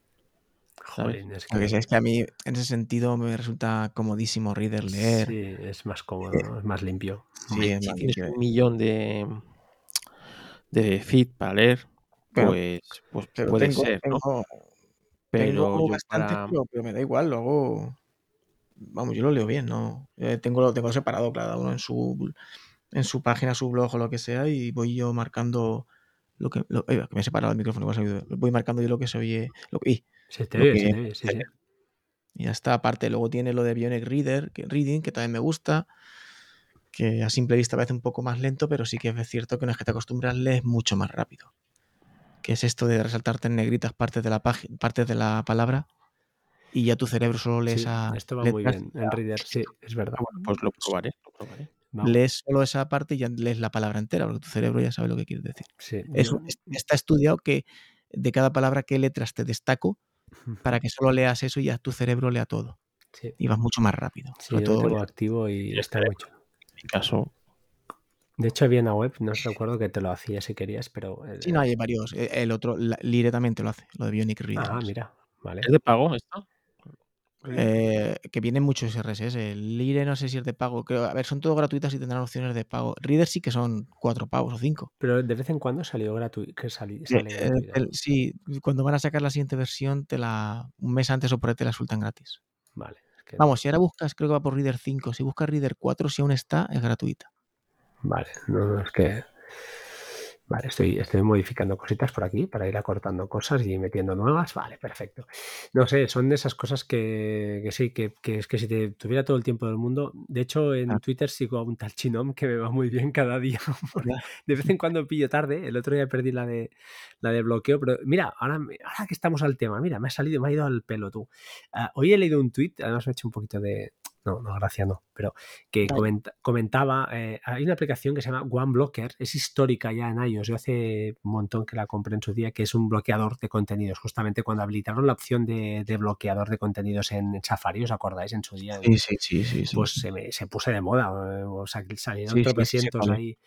[SPEAKER 1] jolín, es
[SPEAKER 2] Lo que
[SPEAKER 1] que
[SPEAKER 2] sé es que a mí en ese sentido me resulta comodísimo Reader leer.
[SPEAKER 1] sí, es más cómodo, ¿no? es más limpio.
[SPEAKER 2] Sí, es
[SPEAKER 3] si
[SPEAKER 2] más
[SPEAKER 3] tienes
[SPEAKER 2] limpio.
[SPEAKER 3] un millón de, de feed para leer,
[SPEAKER 2] Pero-
[SPEAKER 3] pues, pues
[SPEAKER 2] Pero
[SPEAKER 3] puede
[SPEAKER 2] tengo,
[SPEAKER 3] ser, ¿no?
[SPEAKER 2] tengo-
[SPEAKER 3] Pero
[SPEAKER 2] tengo
[SPEAKER 3] para-
[SPEAKER 2] pero, pero me da igual, lo hago. Vamos, yo lo leo bien, ¿no? Eh, tengo, lo tengo separado cada uno en su, en su página, su blog o lo que sea, y voy yo marcando lo que. Lo, eh, que me he separado el micrófono, voy marcando yo lo que se oye. Lo, y,
[SPEAKER 1] Se te
[SPEAKER 2] Lo
[SPEAKER 1] oye,
[SPEAKER 2] que-
[SPEAKER 1] se te oye, sí, sí.
[SPEAKER 2] y ya está. Aparte, luego tiene lo de Bionic Reader, que, Reading, que también me gusta. Que a simple vista parece un poco más lento, pero sí que es cierto que una vez que te acostumbras, lees mucho más rápido. Que es esto de resaltarte en negritas partes de la página, partes de la palabra, y ya tu cerebro solo lee
[SPEAKER 1] Sí,
[SPEAKER 2] esa.
[SPEAKER 1] esto va muy bien en Reader, sí, es verdad.
[SPEAKER 3] Ah, bueno, pues lo probaré, lo probaré.
[SPEAKER 1] Vamos,
[SPEAKER 2] lees solo esa parte y ya lees la palabra entera, porque tu cerebro ya sabe lo que quieres decir.
[SPEAKER 1] sí,
[SPEAKER 2] está estudiado que de cada palabra qué letras te destaco para que solo leas eso y ya tu cerebro lea todo.
[SPEAKER 1] sí,
[SPEAKER 2] Y vas mucho más rápido.
[SPEAKER 1] sí,
[SPEAKER 2] Sobre
[SPEAKER 1] yo lo
[SPEAKER 2] todo,
[SPEAKER 1] tengo activo y está.
[SPEAKER 3] En mi caso,
[SPEAKER 1] De hecho, había una web, no recuerdo que te lo hacía si querías, pero... el-
[SPEAKER 2] sí, no, hay varios. Eh, El otro, Lire también te lo hace, lo de Bionic Reader.
[SPEAKER 1] Ah, mira, vale.
[SPEAKER 3] ¿es de pago esto?
[SPEAKER 2] Eh, que vienen muchos RSS. El Lire no sé si es de pago. Creo, a ver, son todos gratuitas y tendrán opciones de pago. Reader sí que son cuatro pavos o cinco.
[SPEAKER 1] Pero de vez en cuando salió gratuito, que sali-
[SPEAKER 2] Eh,
[SPEAKER 1] sale
[SPEAKER 2] eh,
[SPEAKER 1] gratuito.
[SPEAKER 2] el- sí, cuando van a sacar la siguiente versión, te la un mes antes o por ahí te la sueltan gratis.
[SPEAKER 1] Vale. Que-
[SPEAKER 2] Vamos, si ahora buscas, creo que va por Reader 5. Si buscas Reader 4, si aún está, es gratuita.
[SPEAKER 1] Vale, no, no, es que... Vale, estoy, estoy modificando cositas por aquí para ir acortando cosas y metiendo nuevas. Vale, perfecto. No sé, son de esas cosas que, que sí, que, que es que si te tuviera todo el tiempo del mundo. De hecho, en
[SPEAKER 2] Ah.
[SPEAKER 1] Twitter sigo a un tal Chinom que me va muy bien cada día. De vez en cuando pillo tarde. El otro día perdí la de la de bloqueo, pero mira, ahora, ahora que estamos al tema, mira, me ha salido, me ha ido al pelo tú. Ah, hoy he leído un tweet, además me ha hecho un poquito de. No, no, gracia no, pero que comenta- comentaba, eh, hay una aplicación que se llama OneBlocker, es histórica ya en iOS, yo hace un montón que la compré en su día, que es un bloqueador de contenidos, justamente cuando habilitaron la opción de, de bloqueador de contenidos en, Safari, ¿os acordáis? En su día,
[SPEAKER 2] Sí, sí, sí, sí. sí.
[SPEAKER 1] pues se, me, se puso de moda, eh, o sea, salieron
[SPEAKER 2] Sí, sí, sí,
[SPEAKER 1] tropecientos
[SPEAKER 2] es.
[SPEAKER 1] ahí.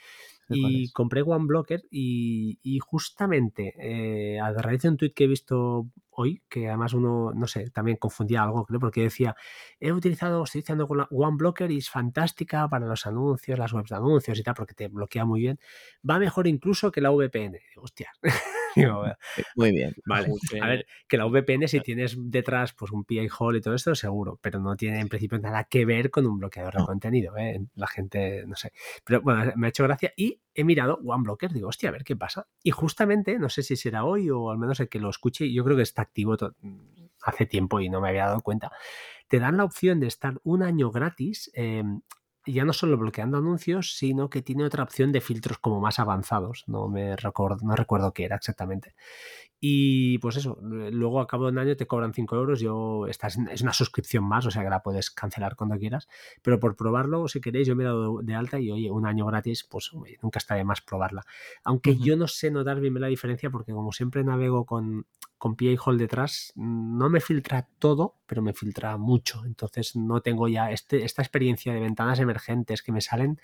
[SPEAKER 1] Y compré OneBlocker y, y justamente eh, a raíz de un tweet que he visto hoy, que además uno, no sé, también confundía algo, creo, porque decía, he utilizado, estoy utilizando con la OneBlocker y es fantástica para los anuncios, las webs de anuncios y tal, porque te bloquea muy bien. Va mejor incluso que la VPN. Hostia. Digo,
[SPEAKER 2] Muy bien.
[SPEAKER 1] Vale, a ver, que la VPN si tienes detrás pues un PI hole y todo esto, seguro, pero no tiene en principio nada que ver con un bloqueador de contenido, ¿eh? La gente, no sé. Pero bueno, me ha hecho gracia y he mirado OneBlocker, digo, hostia, a ver qué pasa. Y justamente, no sé si será hoy o al menos el que lo escuche, yo creo que está activo hace tiempo y no me había dado cuenta. Te dan la opción de estar un año gratis. eh, ya no solo bloqueando anuncios, sino que tiene otra opción de filtros como más avanzados. No me recuerdo, no recuerdo qué era exactamente. Y pues eso, luego a cabo de un año te cobran 5 euros. Yo, esta es, una suscripción más, o sea que la puedes cancelar cuando quieras. Pero por probarlo, si queréis, yo me he dado de alta y oye, un año gratis, pues oye, nunca está de más probarla. Aunque yo no sé notar bien la diferencia porque como siempre navego con, con PA Hole detrás, no me filtra todo, pero me filtra mucho. Entonces no tengo ya este, esta experiencia de ventanas emergentes que me salen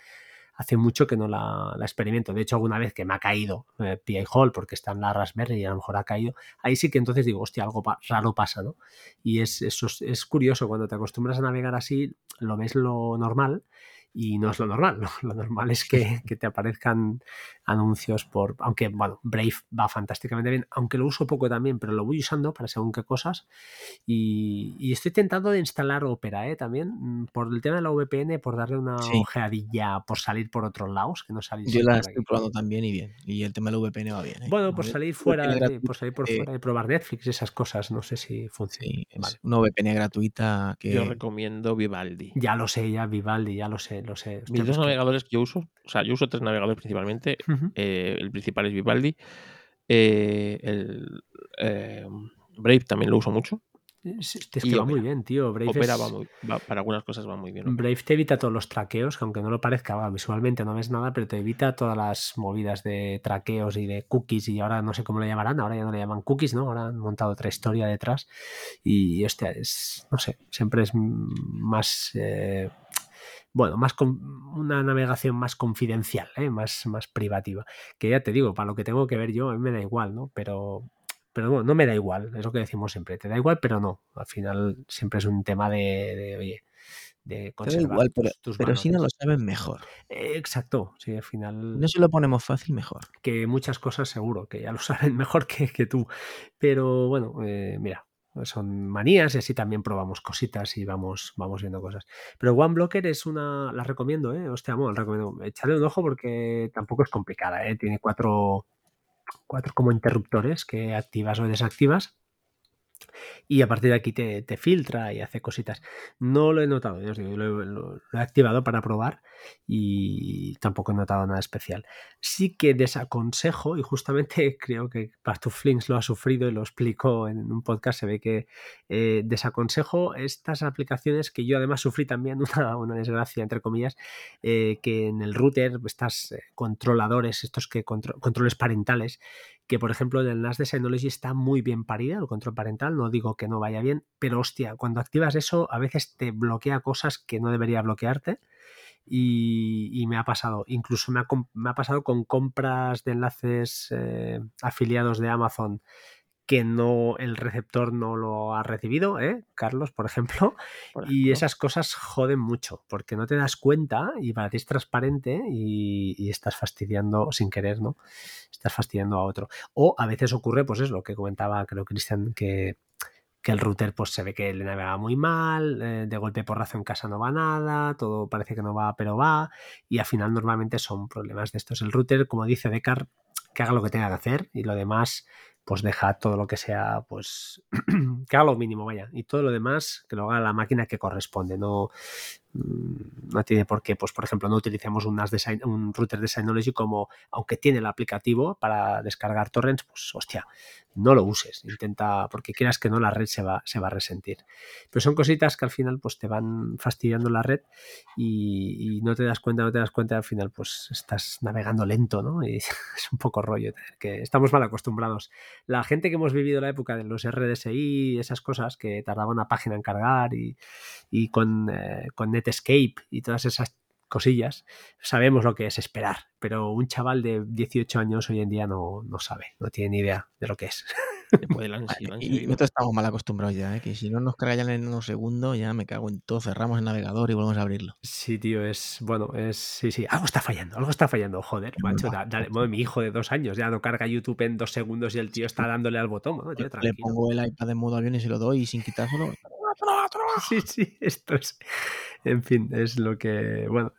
[SPEAKER 1] hace mucho que no la, experimento. De hecho, alguna vez que me ha caído eh, PI Hall porque está en la Raspberry y a lo mejor ha caído, ahí sí que entonces digo, hostia, algo raro pasa. Y es, es, es curioso, cuando te acostumbras a navegar así, lo ves lo normal y no es lo normal. ¿no? Lo normal es que, que, te aparezcan anuncios por. Aunque, bueno, Brave va fantásticamente bien, aunque lo uso poco también, pero lo voy usando para según qué cosas. Y, y estoy tentando de instalar Opera ¿eh? también, mm, por el tema de la VPN, por darle una
[SPEAKER 2] Sí.
[SPEAKER 1] ojeadilla, por salir por otros lados, que no salís.
[SPEAKER 2] Yo la estoy probando también y bien. Y el tema del VPN va bien. ¿eh?
[SPEAKER 1] Bueno, por salir fuera, de- por salir por
[SPEAKER 2] eh,
[SPEAKER 1] fuera y probar Netflix y esas cosas, no sé si funciona.
[SPEAKER 2] Sí, es
[SPEAKER 1] Vale.
[SPEAKER 2] una VPN gratuita que.
[SPEAKER 3] Yo recomiendo Vivaldi.
[SPEAKER 1] Ya lo sé, ya Vivaldi, ya lo sé, sé.
[SPEAKER 3] Mis dos navegadores que yo uso, o sea, yo uso tres navegadores principalmente. Eh, el principal es Vivaldi. eh, el eh, Brave también lo uso mucho.
[SPEAKER 1] Es, es que
[SPEAKER 3] y
[SPEAKER 1] va muy bien, tío. Brave,
[SPEAKER 3] Opera
[SPEAKER 1] es-
[SPEAKER 3] va muy, va- para algunas cosas va muy bien. Opera.
[SPEAKER 1] Brave te evita todos los traqueos, que aunque no lo parezca, va, visualmente no ves nada, pero te evita todas las movidas de traqueos y de cookies. Y ahora no sé cómo lo llamarán, ahora ya no le llaman cookies, ¿no? Ahora han montado otra historia detrás. Y hostia, es, no sé, siempre es más. eh, bueno, más con- una navegación más confidencial, ¿eh? más, más privativa. Que ya te digo, para lo que tengo que ver yo, a mí me da igual, ¿no? Pero, pero bueno, no me da igual, es lo que decimos siempre. Te da igual, pero no. Al final siempre es un tema de, de, oye, de
[SPEAKER 2] Te da
[SPEAKER 1] conservar
[SPEAKER 2] igual, pero,
[SPEAKER 1] tus, tus
[SPEAKER 2] pero si no lo saben mejor.
[SPEAKER 1] Eh, Exacto, sí, al final
[SPEAKER 2] No se lo ponemos fácil, mejor.
[SPEAKER 1] que muchas cosas seguro que ya lo saben mejor que, que tú. Pero bueno, eh, mira, son manías y así también probamos cositas y vamos, vamos viendo cosas. Pero OneBlocker es una, la recomiendo, ¿eh? Hostia, bueno, la recomiendo. Echarle un ojo porque tampoco es complicada, ¿eh? Tiene cuatro, cuatro como interruptores que activas o desactivas. Y a partir de aquí te, filtra y hace cositas. No lo he notado, ya os digo, lo, he- activado para probar y tampoco he notado nada especial. Sí que desaconsejo, y justamente creo que Pastuflinks lo ha sufrido y lo explicó en un podcast, se ve que eh, desaconsejo estas aplicaciones que yo además sufrí también una, una desgracia, entre comillas, eh, que en el router, estas eh, controladores, estos que contro- controles parentales, que por ejemplo el NAS de Synology está muy bien parida, el control parental, no digo que no vaya bien, pero hostia, cuando activas eso a veces te bloquea cosas que no debería bloquearte y, y me ha pasado, incluso me ha, me ha pasado con compras de enlaces eh, afiliados de Amazon que no el receptor no lo ha recibido, ¿eh? Carlos, por ejemplo,
[SPEAKER 3] por
[SPEAKER 1] y esas cosas joden mucho, porque no te das cuenta y para ti es transparente y, y estás fastidiando sin querer, ¿no? Estás fastidiando a otro. O a veces ocurre, pues es lo que comentaba, creo, Cristian, que, que el router pues se ve que le navega muy mal, eh, de golpe porrazo en casa no va nada, todo parece que no va, pero va, y al final normalmente son problemas de estos. El router, como dice Decar, que haga lo que tenga que hacer y lo demás, pues deja todo lo que sea, pues que haga lo mínimo, vaya, y todo lo demás que lo haga la máquina que corresponde, no, no tiene por qué, pues por ejemplo, no utilicemos un, NAS de Syn- un router de Synology como, aunque tiene el aplicativo para descargar torrents, pues hostia, no lo uses, intenta, porque quieras que no, la red se va, se va a resentir. Pero son cositas que al final pues te van fastidiando la red y, no te das cuenta, no te das cuenta, al final pues estás navegando lento, ¿no? Y es un poco rollo, que estamos mal acostumbrados. La gente que hemos vivido la época de los RDSI, esas cosas que tardaba una página en cargar y, y con, eh, con Netscape y todas esas cosillas, sabemos lo que es esperar, pero un chaval de 18 años hoy en día no, no sabe, no tiene ni idea de lo que es.
[SPEAKER 3] Ansia, el ansia
[SPEAKER 2] Y nosotros estamos mal acostumbrados ya, ¿eh? que si no nos carga ya en unos segundos, ya me cago en todo. Cerramos el navegador y volvemos a abrirlo.
[SPEAKER 1] Sí, tío, es bueno, es sí, sí, algo está fallando, algo está fallando, joder, macho, da- dale- bueno, mi hijo de dos años ya no carga YouTube en dos segundos y el tío está dándole al botón, ¿no? Tío,
[SPEAKER 2] Le pongo el iPad en modo avión y se lo doy y sin quitárselo.
[SPEAKER 1] Sí, sí, esto es. En fin, es lo que. Bueno,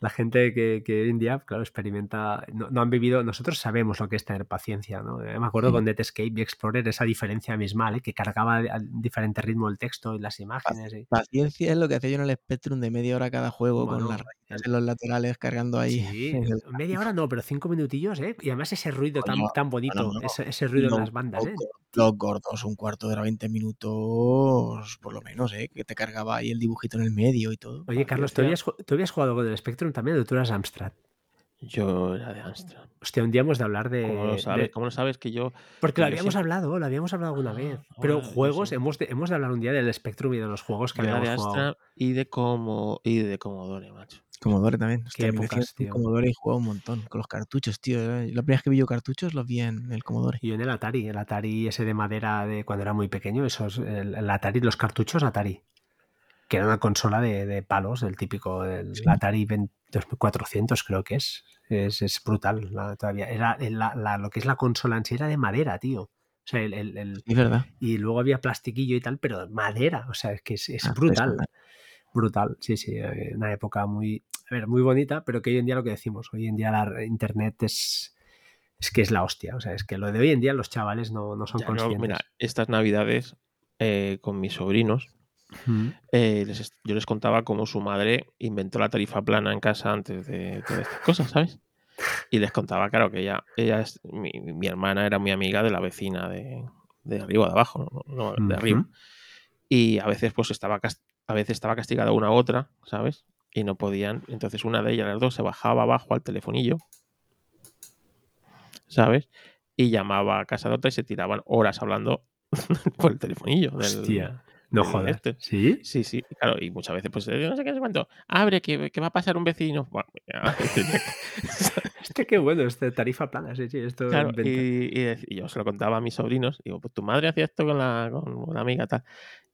[SPEAKER 1] la gente que, que hoy en día, claro, experimenta. No, no han vivido. Nosotros sabemos lo que es tener paciencia, ¿no? Eh, Me acuerdo
[SPEAKER 2] Sí.
[SPEAKER 1] con Netscape y Explorer esa diferencia abismal, ¿eh? que cargaba a diferente ritmo el texto y las imágenes. y-
[SPEAKER 2] Paciencia es lo que hacía yo en el Spectrum de media hora cada juego
[SPEAKER 1] Bueno,
[SPEAKER 2] con las rayitas en los laterales cargando ahí.
[SPEAKER 1] Sí,
[SPEAKER 2] el-
[SPEAKER 1] media hora no, pero cinco minutillos, ¿eh? Y además ese ruido tan,
[SPEAKER 2] Coño,
[SPEAKER 1] tan bonito,
[SPEAKER 2] no, no.
[SPEAKER 1] Ese, ese ruido
[SPEAKER 2] Los
[SPEAKER 1] las bandas, ¿eh?
[SPEAKER 2] Los gordos, un cuarto de hora, 20 minutos, por lo menos, ¿eh? Que te cargaba ahí el dibujito en el medio y todo.
[SPEAKER 1] Oye, Carlos, ¿tú habías, ju- tú habías jugado con el Spectrum también o tú eras Amstrad?
[SPEAKER 3] Yo era de Amstrad.
[SPEAKER 1] Hostia, un día hemos de hablar de.
[SPEAKER 3] ¿Cómo lo
[SPEAKER 1] de-
[SPEAKER 3] sabes? ¿Cómo lo sabes que yo
[SPEAKER 1] Porque lo habíamos
[SPEAKER 3] siempre-
[SPEAKER 1] hablado, lo habíamos hablado alguna
[SPEAKER 3] Ah,
[SPEAKER 1] vez. Pero juegos,
[SPEAKER 3] sí.
[SPEAKER 1] hemos de, hemos de hablar un día del Spectrum y de los juegos que
[SPEAKER 3] yo era de
[SPEAKER 1] habíamos jugado.
[SPEAKER 3] Amstrad y de como y de Commodore, macho?
[SPEAKER 2] Commodore también. Hostia, me
[SPEAKER 1] épocas, tío.
[SPEAKER 2] Commodore y jugaba un montón. Con los cartuchos, tío. La primera vez que vi yo cartuchos los vi en el Commodore.
[SPEAKER 1] Y yo en el Atari, el Atari ese de madera de cuando era muy pequeño, esos, el, el Atari, los cartuchos Atari. Que era una consola de, de palos, el típico, el Atari 20 2400 creo que es. Es, es brutal la- todavía. Era la- la- lo que es la consola en sí era de madera, tío. O sea, el, el- el-
[SPEAKER 2] Es verdad.
[SPEAKER 1] y luego había plastiquillo y tal, pero madera. O sea, es que es, es
[SPEAKER 2] Ah,
[SPEAKER 1] brutal.
[SPEAKER 2] es
[SPEAKER 1] Brutal, sí, sí. eh, Una época muy, a ver, muy bonita, pero que hoy en día lo que decimos, hoy en día la internet es, es que es la hostia. O sea, es que lo de hoy en día los chavales no, no son
[SPEAKER 3] Ya,
[SPEAKER 1] conscientes.
[SPEAKER 3] mira, estas navidades eh, con mis sobrinos,
[SPEAKER 1] Mm.
[SPEAKER 3] eh, les yo les contaba cómo su madre inventó la tarifa plana en casa antes de todas estas cosas, ¿sabes? Y les contaba, claro, que ella, ella es, mi, mi hermana era muy amiga de la vecina de, de arriba o de abajo, no, no, de arriba. Y a veces, pues estaba a veces estaba castigada una u otra, ¿sabes? Y no podían. Entonces una de ellas, las dos, se bajaba abajo al telefonillo, ¿sabes? Y llamaba a casa de otra y se tiraban horas hablando por el telefonillo. del-
[SPEAKER 1] Hostia, no jodas.
[SPEAKER 3] este.
[SPEAKER 1] ¿Sí?
[SPEAKER 3] Sí, sí, claro, y muchas veces, pues, no sé qué, no sé cuánto, abre, que, que va a pasar un vecino. Bueno, ya,
[SPEAKER 1] Hostia, qué bueno, este tarifa plana, sí, sí, esto
[SPEAKER 3] claro, y, y yo se lo contaba a mis sobrinos, digo, pues tu madre hacía esto con, la, con una amiga tal,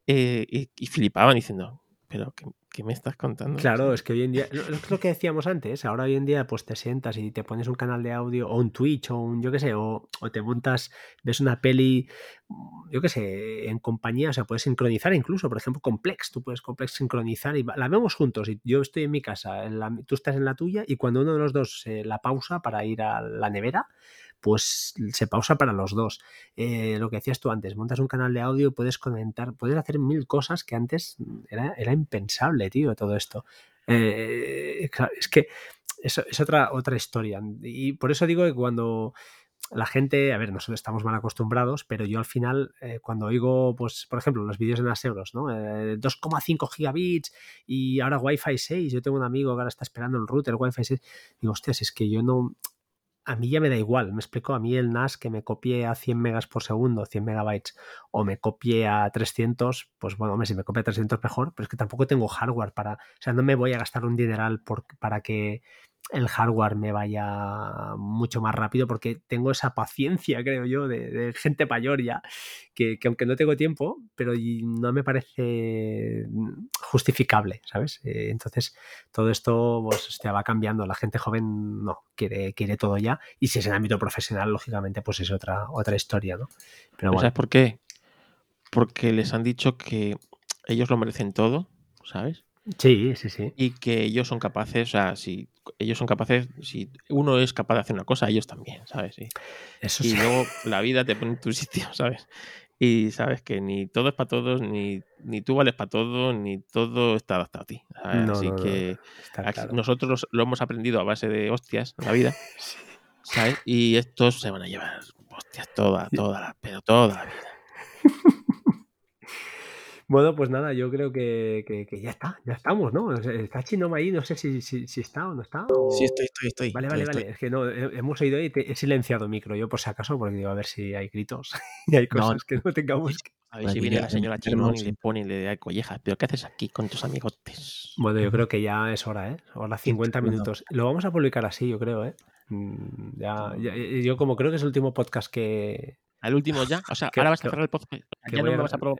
[SPEAKER 3] eh, y, y flipaban diciendo, pero ¿qué, qué me estás contando?
[SPEAKER 1] Claro, es que hoy en día, lo- es lo que decíamos antes, ahora hoy en día pues te sientas y te pones un canal de audio o un Twitch o un, yo qué sé, o, o te montas, ves una peli, mm, yo qué sé, en compañía, o sea, puedes sincronizar incluso, por ejemplo, con Plex, tú puedes con Plex sincronizar y la vemos juntos y yo estoy en mi casa, en la- tú estás en la tuya y cuando uno de los dos eh, la pausa para ir a la nevera, pues se pausa para los dos. Eh, lo que decías tú antes, montas un canal de audio, puedes comentar, puedes hacer mil cosas que antes era, era impensable, tío, todo esto. Eh, es que es, es otra, otra historia. Y por eso digo que cuando la gente, a ver, nosotros estamos mal acostumbrados, pero yo al final, eh, cuando oigo, pues, por ejemplo, los vídeos en las euros, ¿no? Eh, 2,5 gigabits y ahora Wi-Fi 6, yo tengo un amigo que ahora está esperando el router Wi-Fi 6, digo, hostias, es que yo no, a mí ya me da igual, me explico, a mí el NAS que me copie a 100 megas por segundo, 100 megabytes, o me copie a 300, pues bueno, hombre, si me copia a 300 mejor, pero es que tampoco tengo hardware para, o sea, no me voy a gastar un dineral por, para que el hardware me vaya mucho más rápido porque tengo esa paciencia, creo yo, de, de gente mayor ya, que, que aunque no tengo tiempo, pero no me parece justificable, ¿sabes? Eh, entonces, todo esto pues, hostia, va cambiando. La gente joven no, quiere, quiere todo ya. Y si es en ámbito profesional, lógicamente, pues es otra, otra historia, ¿no? Pero
[SPEAKER 3] ¿Pero
[SPEAKER 1] bueno,
[SPEAKER 3] ¿Sabes por qué? Porque les han dicho que ellos lo merecen todo, ¿sabes?
[SPEAKER 1] sí, sí, sí.
[SPEAKER 3] Y que ellos son capaces, o sea, si ellos son capaces, si uno es capaz de hacer una cosa, ellos también, ¿sabes? Y,
[SPEAKER 1] Eso
[SPEAKER 3] y
[SPEAKER 1] sí.
[SPEAKER 3] luego la vida te pone en tu sitio, ¿sabes? Y sabes que ni todo es para todos, ni, ni tú vales para todo, ni todo está adaptado a ti. Así
[SPEAKER 1] no,
[SPEAKER 3] que
[SPEAKER 1] está
[SPEAKER 3] aquí-
[SPEAKER 1] claro.
[SPEAKER 3] nosotros lo hemos aprendido a base de hostias en la vida, ¿sabes? Y estos se van a llevar hostias toda, toda, la, pero toda la vida.
[SPEAKER 1] Bueno, pues nada, yo creo que, que- que ya está, ya estamos, ¿no? Está Chinoma ahí, no sé si, si, si está o no está. o-
[SPEAKER 2] Sí, estoy, estoy, estoy.
[SPEAKER 1] Vale,
[SPEAKER 2] estoy,
[SPEAKER 1] vale,
[SPEAKER 2] estoy.
[SPEAKER 1] vale. Es que no, he- hemos oído y te- he silenciado micro yo por si acaso, porque digo, a ver si hay gritos y hay
[SPEAKER 2] No,
[SPEAKER 1] cosas que no tengamos que...
[SPEAKER 3] A ver si viene la señora Chinón y le pone y le da collejas. ¿Pero qué haces aquí con tus amigotes?
[SPEAKER 1] Bueno, yo creo que ya es hora, ¿eh? Hora 50
[SPEAKER 2] bueno.
[SPEAKER 1] minutos. Lo vamos a publicar así, yo creo, ¿eh? Mm, Ya, ya- yo como creo que es el último podcast que...
[SPEAKER 3] Al último ya. O sea, ahora vas a cerrar el podcast. Ya no me vas a pro-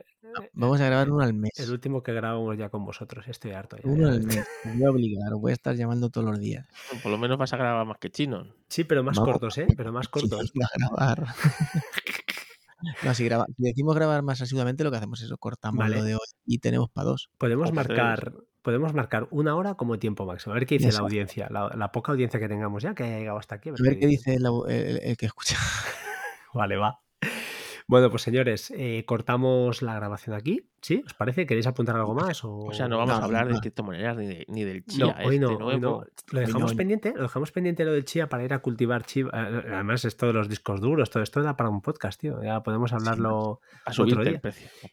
[SPEAKER 2] Vamos a grabar uno al mes.
[SPEAKER 1] El último que grabamos ya con vosotros. Estoy harto ya.
[SPEAKER 2] Uno
[SPEAKER 1] ya.
[SPEAKER 2] al mes. Me voy a obligar. Voy a estar llamando todos los días.
[SPEAKER 3] Por lo menos vas a grabar más que chino.
[SPEAKER 1] Sí, pero más
[SPEAKER 2] Vamos.
[SPEAKER 1] cortos, ¿eh? Pero más cortos.
[SPEAKER 2] a grabar. No, si, graba- si decimos grabar más asiduamente, lo que hacemos es cortamos
[SPEAKER 1] Vale.
[SPEAKER 2] lo de hoy y tenemos para dos.
[SPEAKER 1] Podemos
[SPEAKER 3] tres.
[SPEAKER 1] marcar, podemos marcar una hora como tiempo máximo. A ver qué dice la audiencia, la, la poca audiencia que tengamos ya, que haya llegado hasta aquí.
[SPEAKER 2] A ver qué dice el, el- el que escucha.
[SPEAKER 1] Vale, va. Bueno, pues señores, eh, cortamos la grabación aquí. ¿Sí? ¿Os parece? ¿Queréis apuntar algo más? O,
[SPEAKER 3] O sea, no vamos
[SPEAKER 2] No,
[SPEAKER 3] a hablar de
[SPEAKER 2] no.
[SPEAKER 3] criptomonedas ni, de- ni del
[SPEAKER 1] No,
[SPEAKER 3] chía
[SPEAKER 1] hoy no,
[SPEAKER 3] este
[SPEAKER 1] hoy no.
[SPEAKER 3] nuevo.
[SPEAKER 1] Lo dejamos
[SPEAKER 2] no.
[SPEAKER 1] pendiente, lo dejamos pendiente lo del chía para ir a cultivar chía. Además, esto de los discos duros, todo esto da para un podcast, tío. Ya podemos hablarlo
[SPEAKER 3] A
[SPEAKER 1] otro día.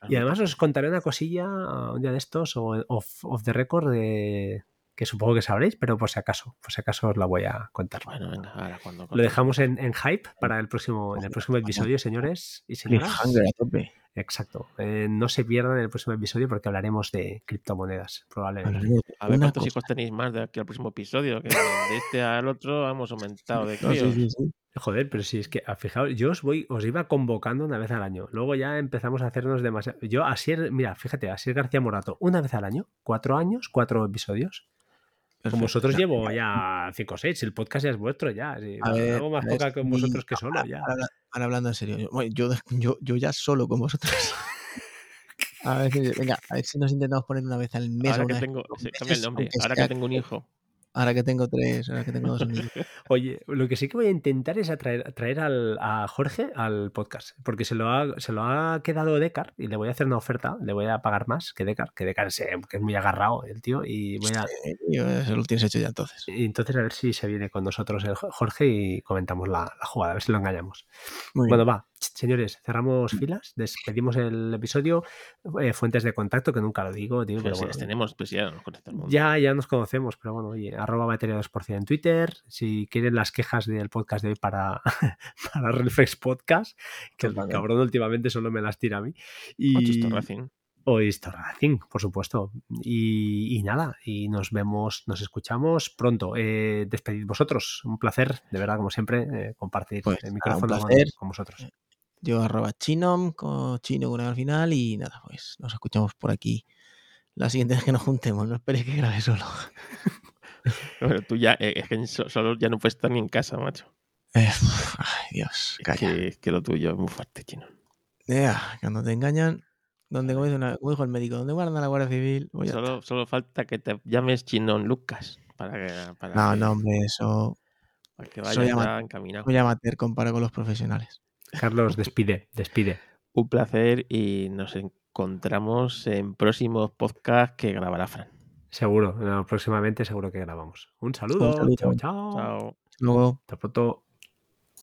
[SPEAKER 1] Y además os contaré una cosilla un día de estos o off, off the record de que supongo que sabréis, pero por si acaso, por si acaso os la voy a contar.
[SPEAKER 3] Bueno, venga, ahora cuando.
[SPEAKER 1] Lo dejamos en, en hype para el próximo, en el próximo episodio, señores y señoras. Exacto. Eh, no se pierdan el próximo episodio porque hablaremos de criptomonedas, probablemente.
[SPEAKER 3] A ver cuántos
[SPEAKER 2] cosa.
[SPEAKER 3] hijos tenéis más de aquí al próximo episodio. Que de este al otro hemos aumentado de
[SPEAKER 2] No, sí,
[SPEAKER 3] críos.
[SPEAKER 2] sí, sí.
[SPEAKER 1] Joder, pero si es que, ah, fijaos, yo os voy, os iba convocando una vez al año. Luego ya empezamos a hacernos demasiado. Yo, Asier, mira, fíjate, Asier García Morato, una vez al año, cuatro años, cuatro episodios. Con
[SPEAKER 2] Perfecto.
[SPEAKER 1] vosotros llevo ya cinco o seis, el podcast ya es vuestro ya. sí,
[SPEAKER 2] A ver,
[SPEAKER 1] hago más poca con vosotros que solo
[SPEAKER 2] ahora-
[SPEAKER 1] ya.
[SPEAKER 2] Ahora, ahora hablando en serio, yo, yo, yo, ya solo con vosotros. A ver, venga, a ver si nos intentamos poner una vez al mes.
[SPEAKER 3] Ahora que tengo, cambia el nombre, ahora que tengo un hijo.
[SPEAKER 2] Ahora que tengo tres, ahora que tengo dos amigos.
[SPEAKER 1] Oye, lo que sí que voy a intentar es atraer, traer al, a Jorge al podcast, porque se lo, ha, se lo ha quedado Decar y le voy a hacer una oferta, le voy a pagar más que Decar, que Decar es, eh, que es muy agarrado el tío, y voy a...
[SPEAKER 2] Eh, yo, Eso lo tienes hecho ya entonces.
[SPEAKER 1] y entonces a ver si se viene con nosotros el Jo- Jorge y comentamos la, la jugada, a ver si lo engañamos.
[SPEAKER 2] Muy bien.
[SPEAKER 1] Bueno, va, ch- señores, cerramos filas, despedimos el episodio, eh, fuentes de contacto, que nunca lo digo, tío, pero bueno,
[SPEAKER 3] tenemos, pues ya nos conoce el mundo.
[SPEAKER 1] ya, ya nos conocemos, pero bueno, oye, arroba batería 2% en Twitter. Si quieren las quejas del podcast de hoy para, para Reflex Podcast, que el cabrón últimamente solo me las tira a mí. Y, o Esto Racing, por supuesto. Y, y nada, y nos vemos, nos escuchamos pronto. Eh, despedid vosotros. Un placer, de verdad, como siempre, eh, compartir
[SPEAKER 2] Pues
[SPEAKER 1] el micrófono con vosotros.
[SPEAKER 2] Yo arroba chinom, con chino con al final y nada, pues nos escuchamos por aquí la siguiente vez que nos juntemos. No esperes que grabe solo.
[SPEAKER 3] Pero tú ya, eh, es que so- solo ya no puedes estar ni en casa, macho.
[SPEAKER 2] Eh, ay, Dios,
[SPEAKER 3] Es
[SPEAKER 2] calla.
[SPEAKER 3] que, es que lo tuyo es muy fuerte, chino.
[SPEAKER 2] Ea, cuando te engañan, donde como, dice una- como dijo el médico, donde guardan a la Guardia Civil, pues
[SPEAKER 3] Solo, solo falta que te llames Chinón Lucas para que, para.
[SPEAKER 2] No,
[SPEAKER 3] que,
[SPEAKER 2] no, hombre, eso,
[SPEAKER 3] para que
[SPEAKER 2] soy
[SPEAKER 3] vayas
[SPEAKER 2] ama-
[SPEAKER 3] ya encaminado.
[SPEAKER 2] soy amateur comparado con los profesionales.
[SPEAKER 1] Carlos, despide, despide.
[SPEAKER 3] Un placer y nos encontramos en próximos podcasts que grabará Fran.
[SPEAKER 1] Seguro, no, próximamente seguro que grabamos. Un saludo.
[SPEAKER 2] saludo.
[SPEAKER 1] Chao, chao.
[SPEAKER 3] Chao.
[SPEAKER 2] Hasta Luego.
[SPEAKER 1] Hasta pronto.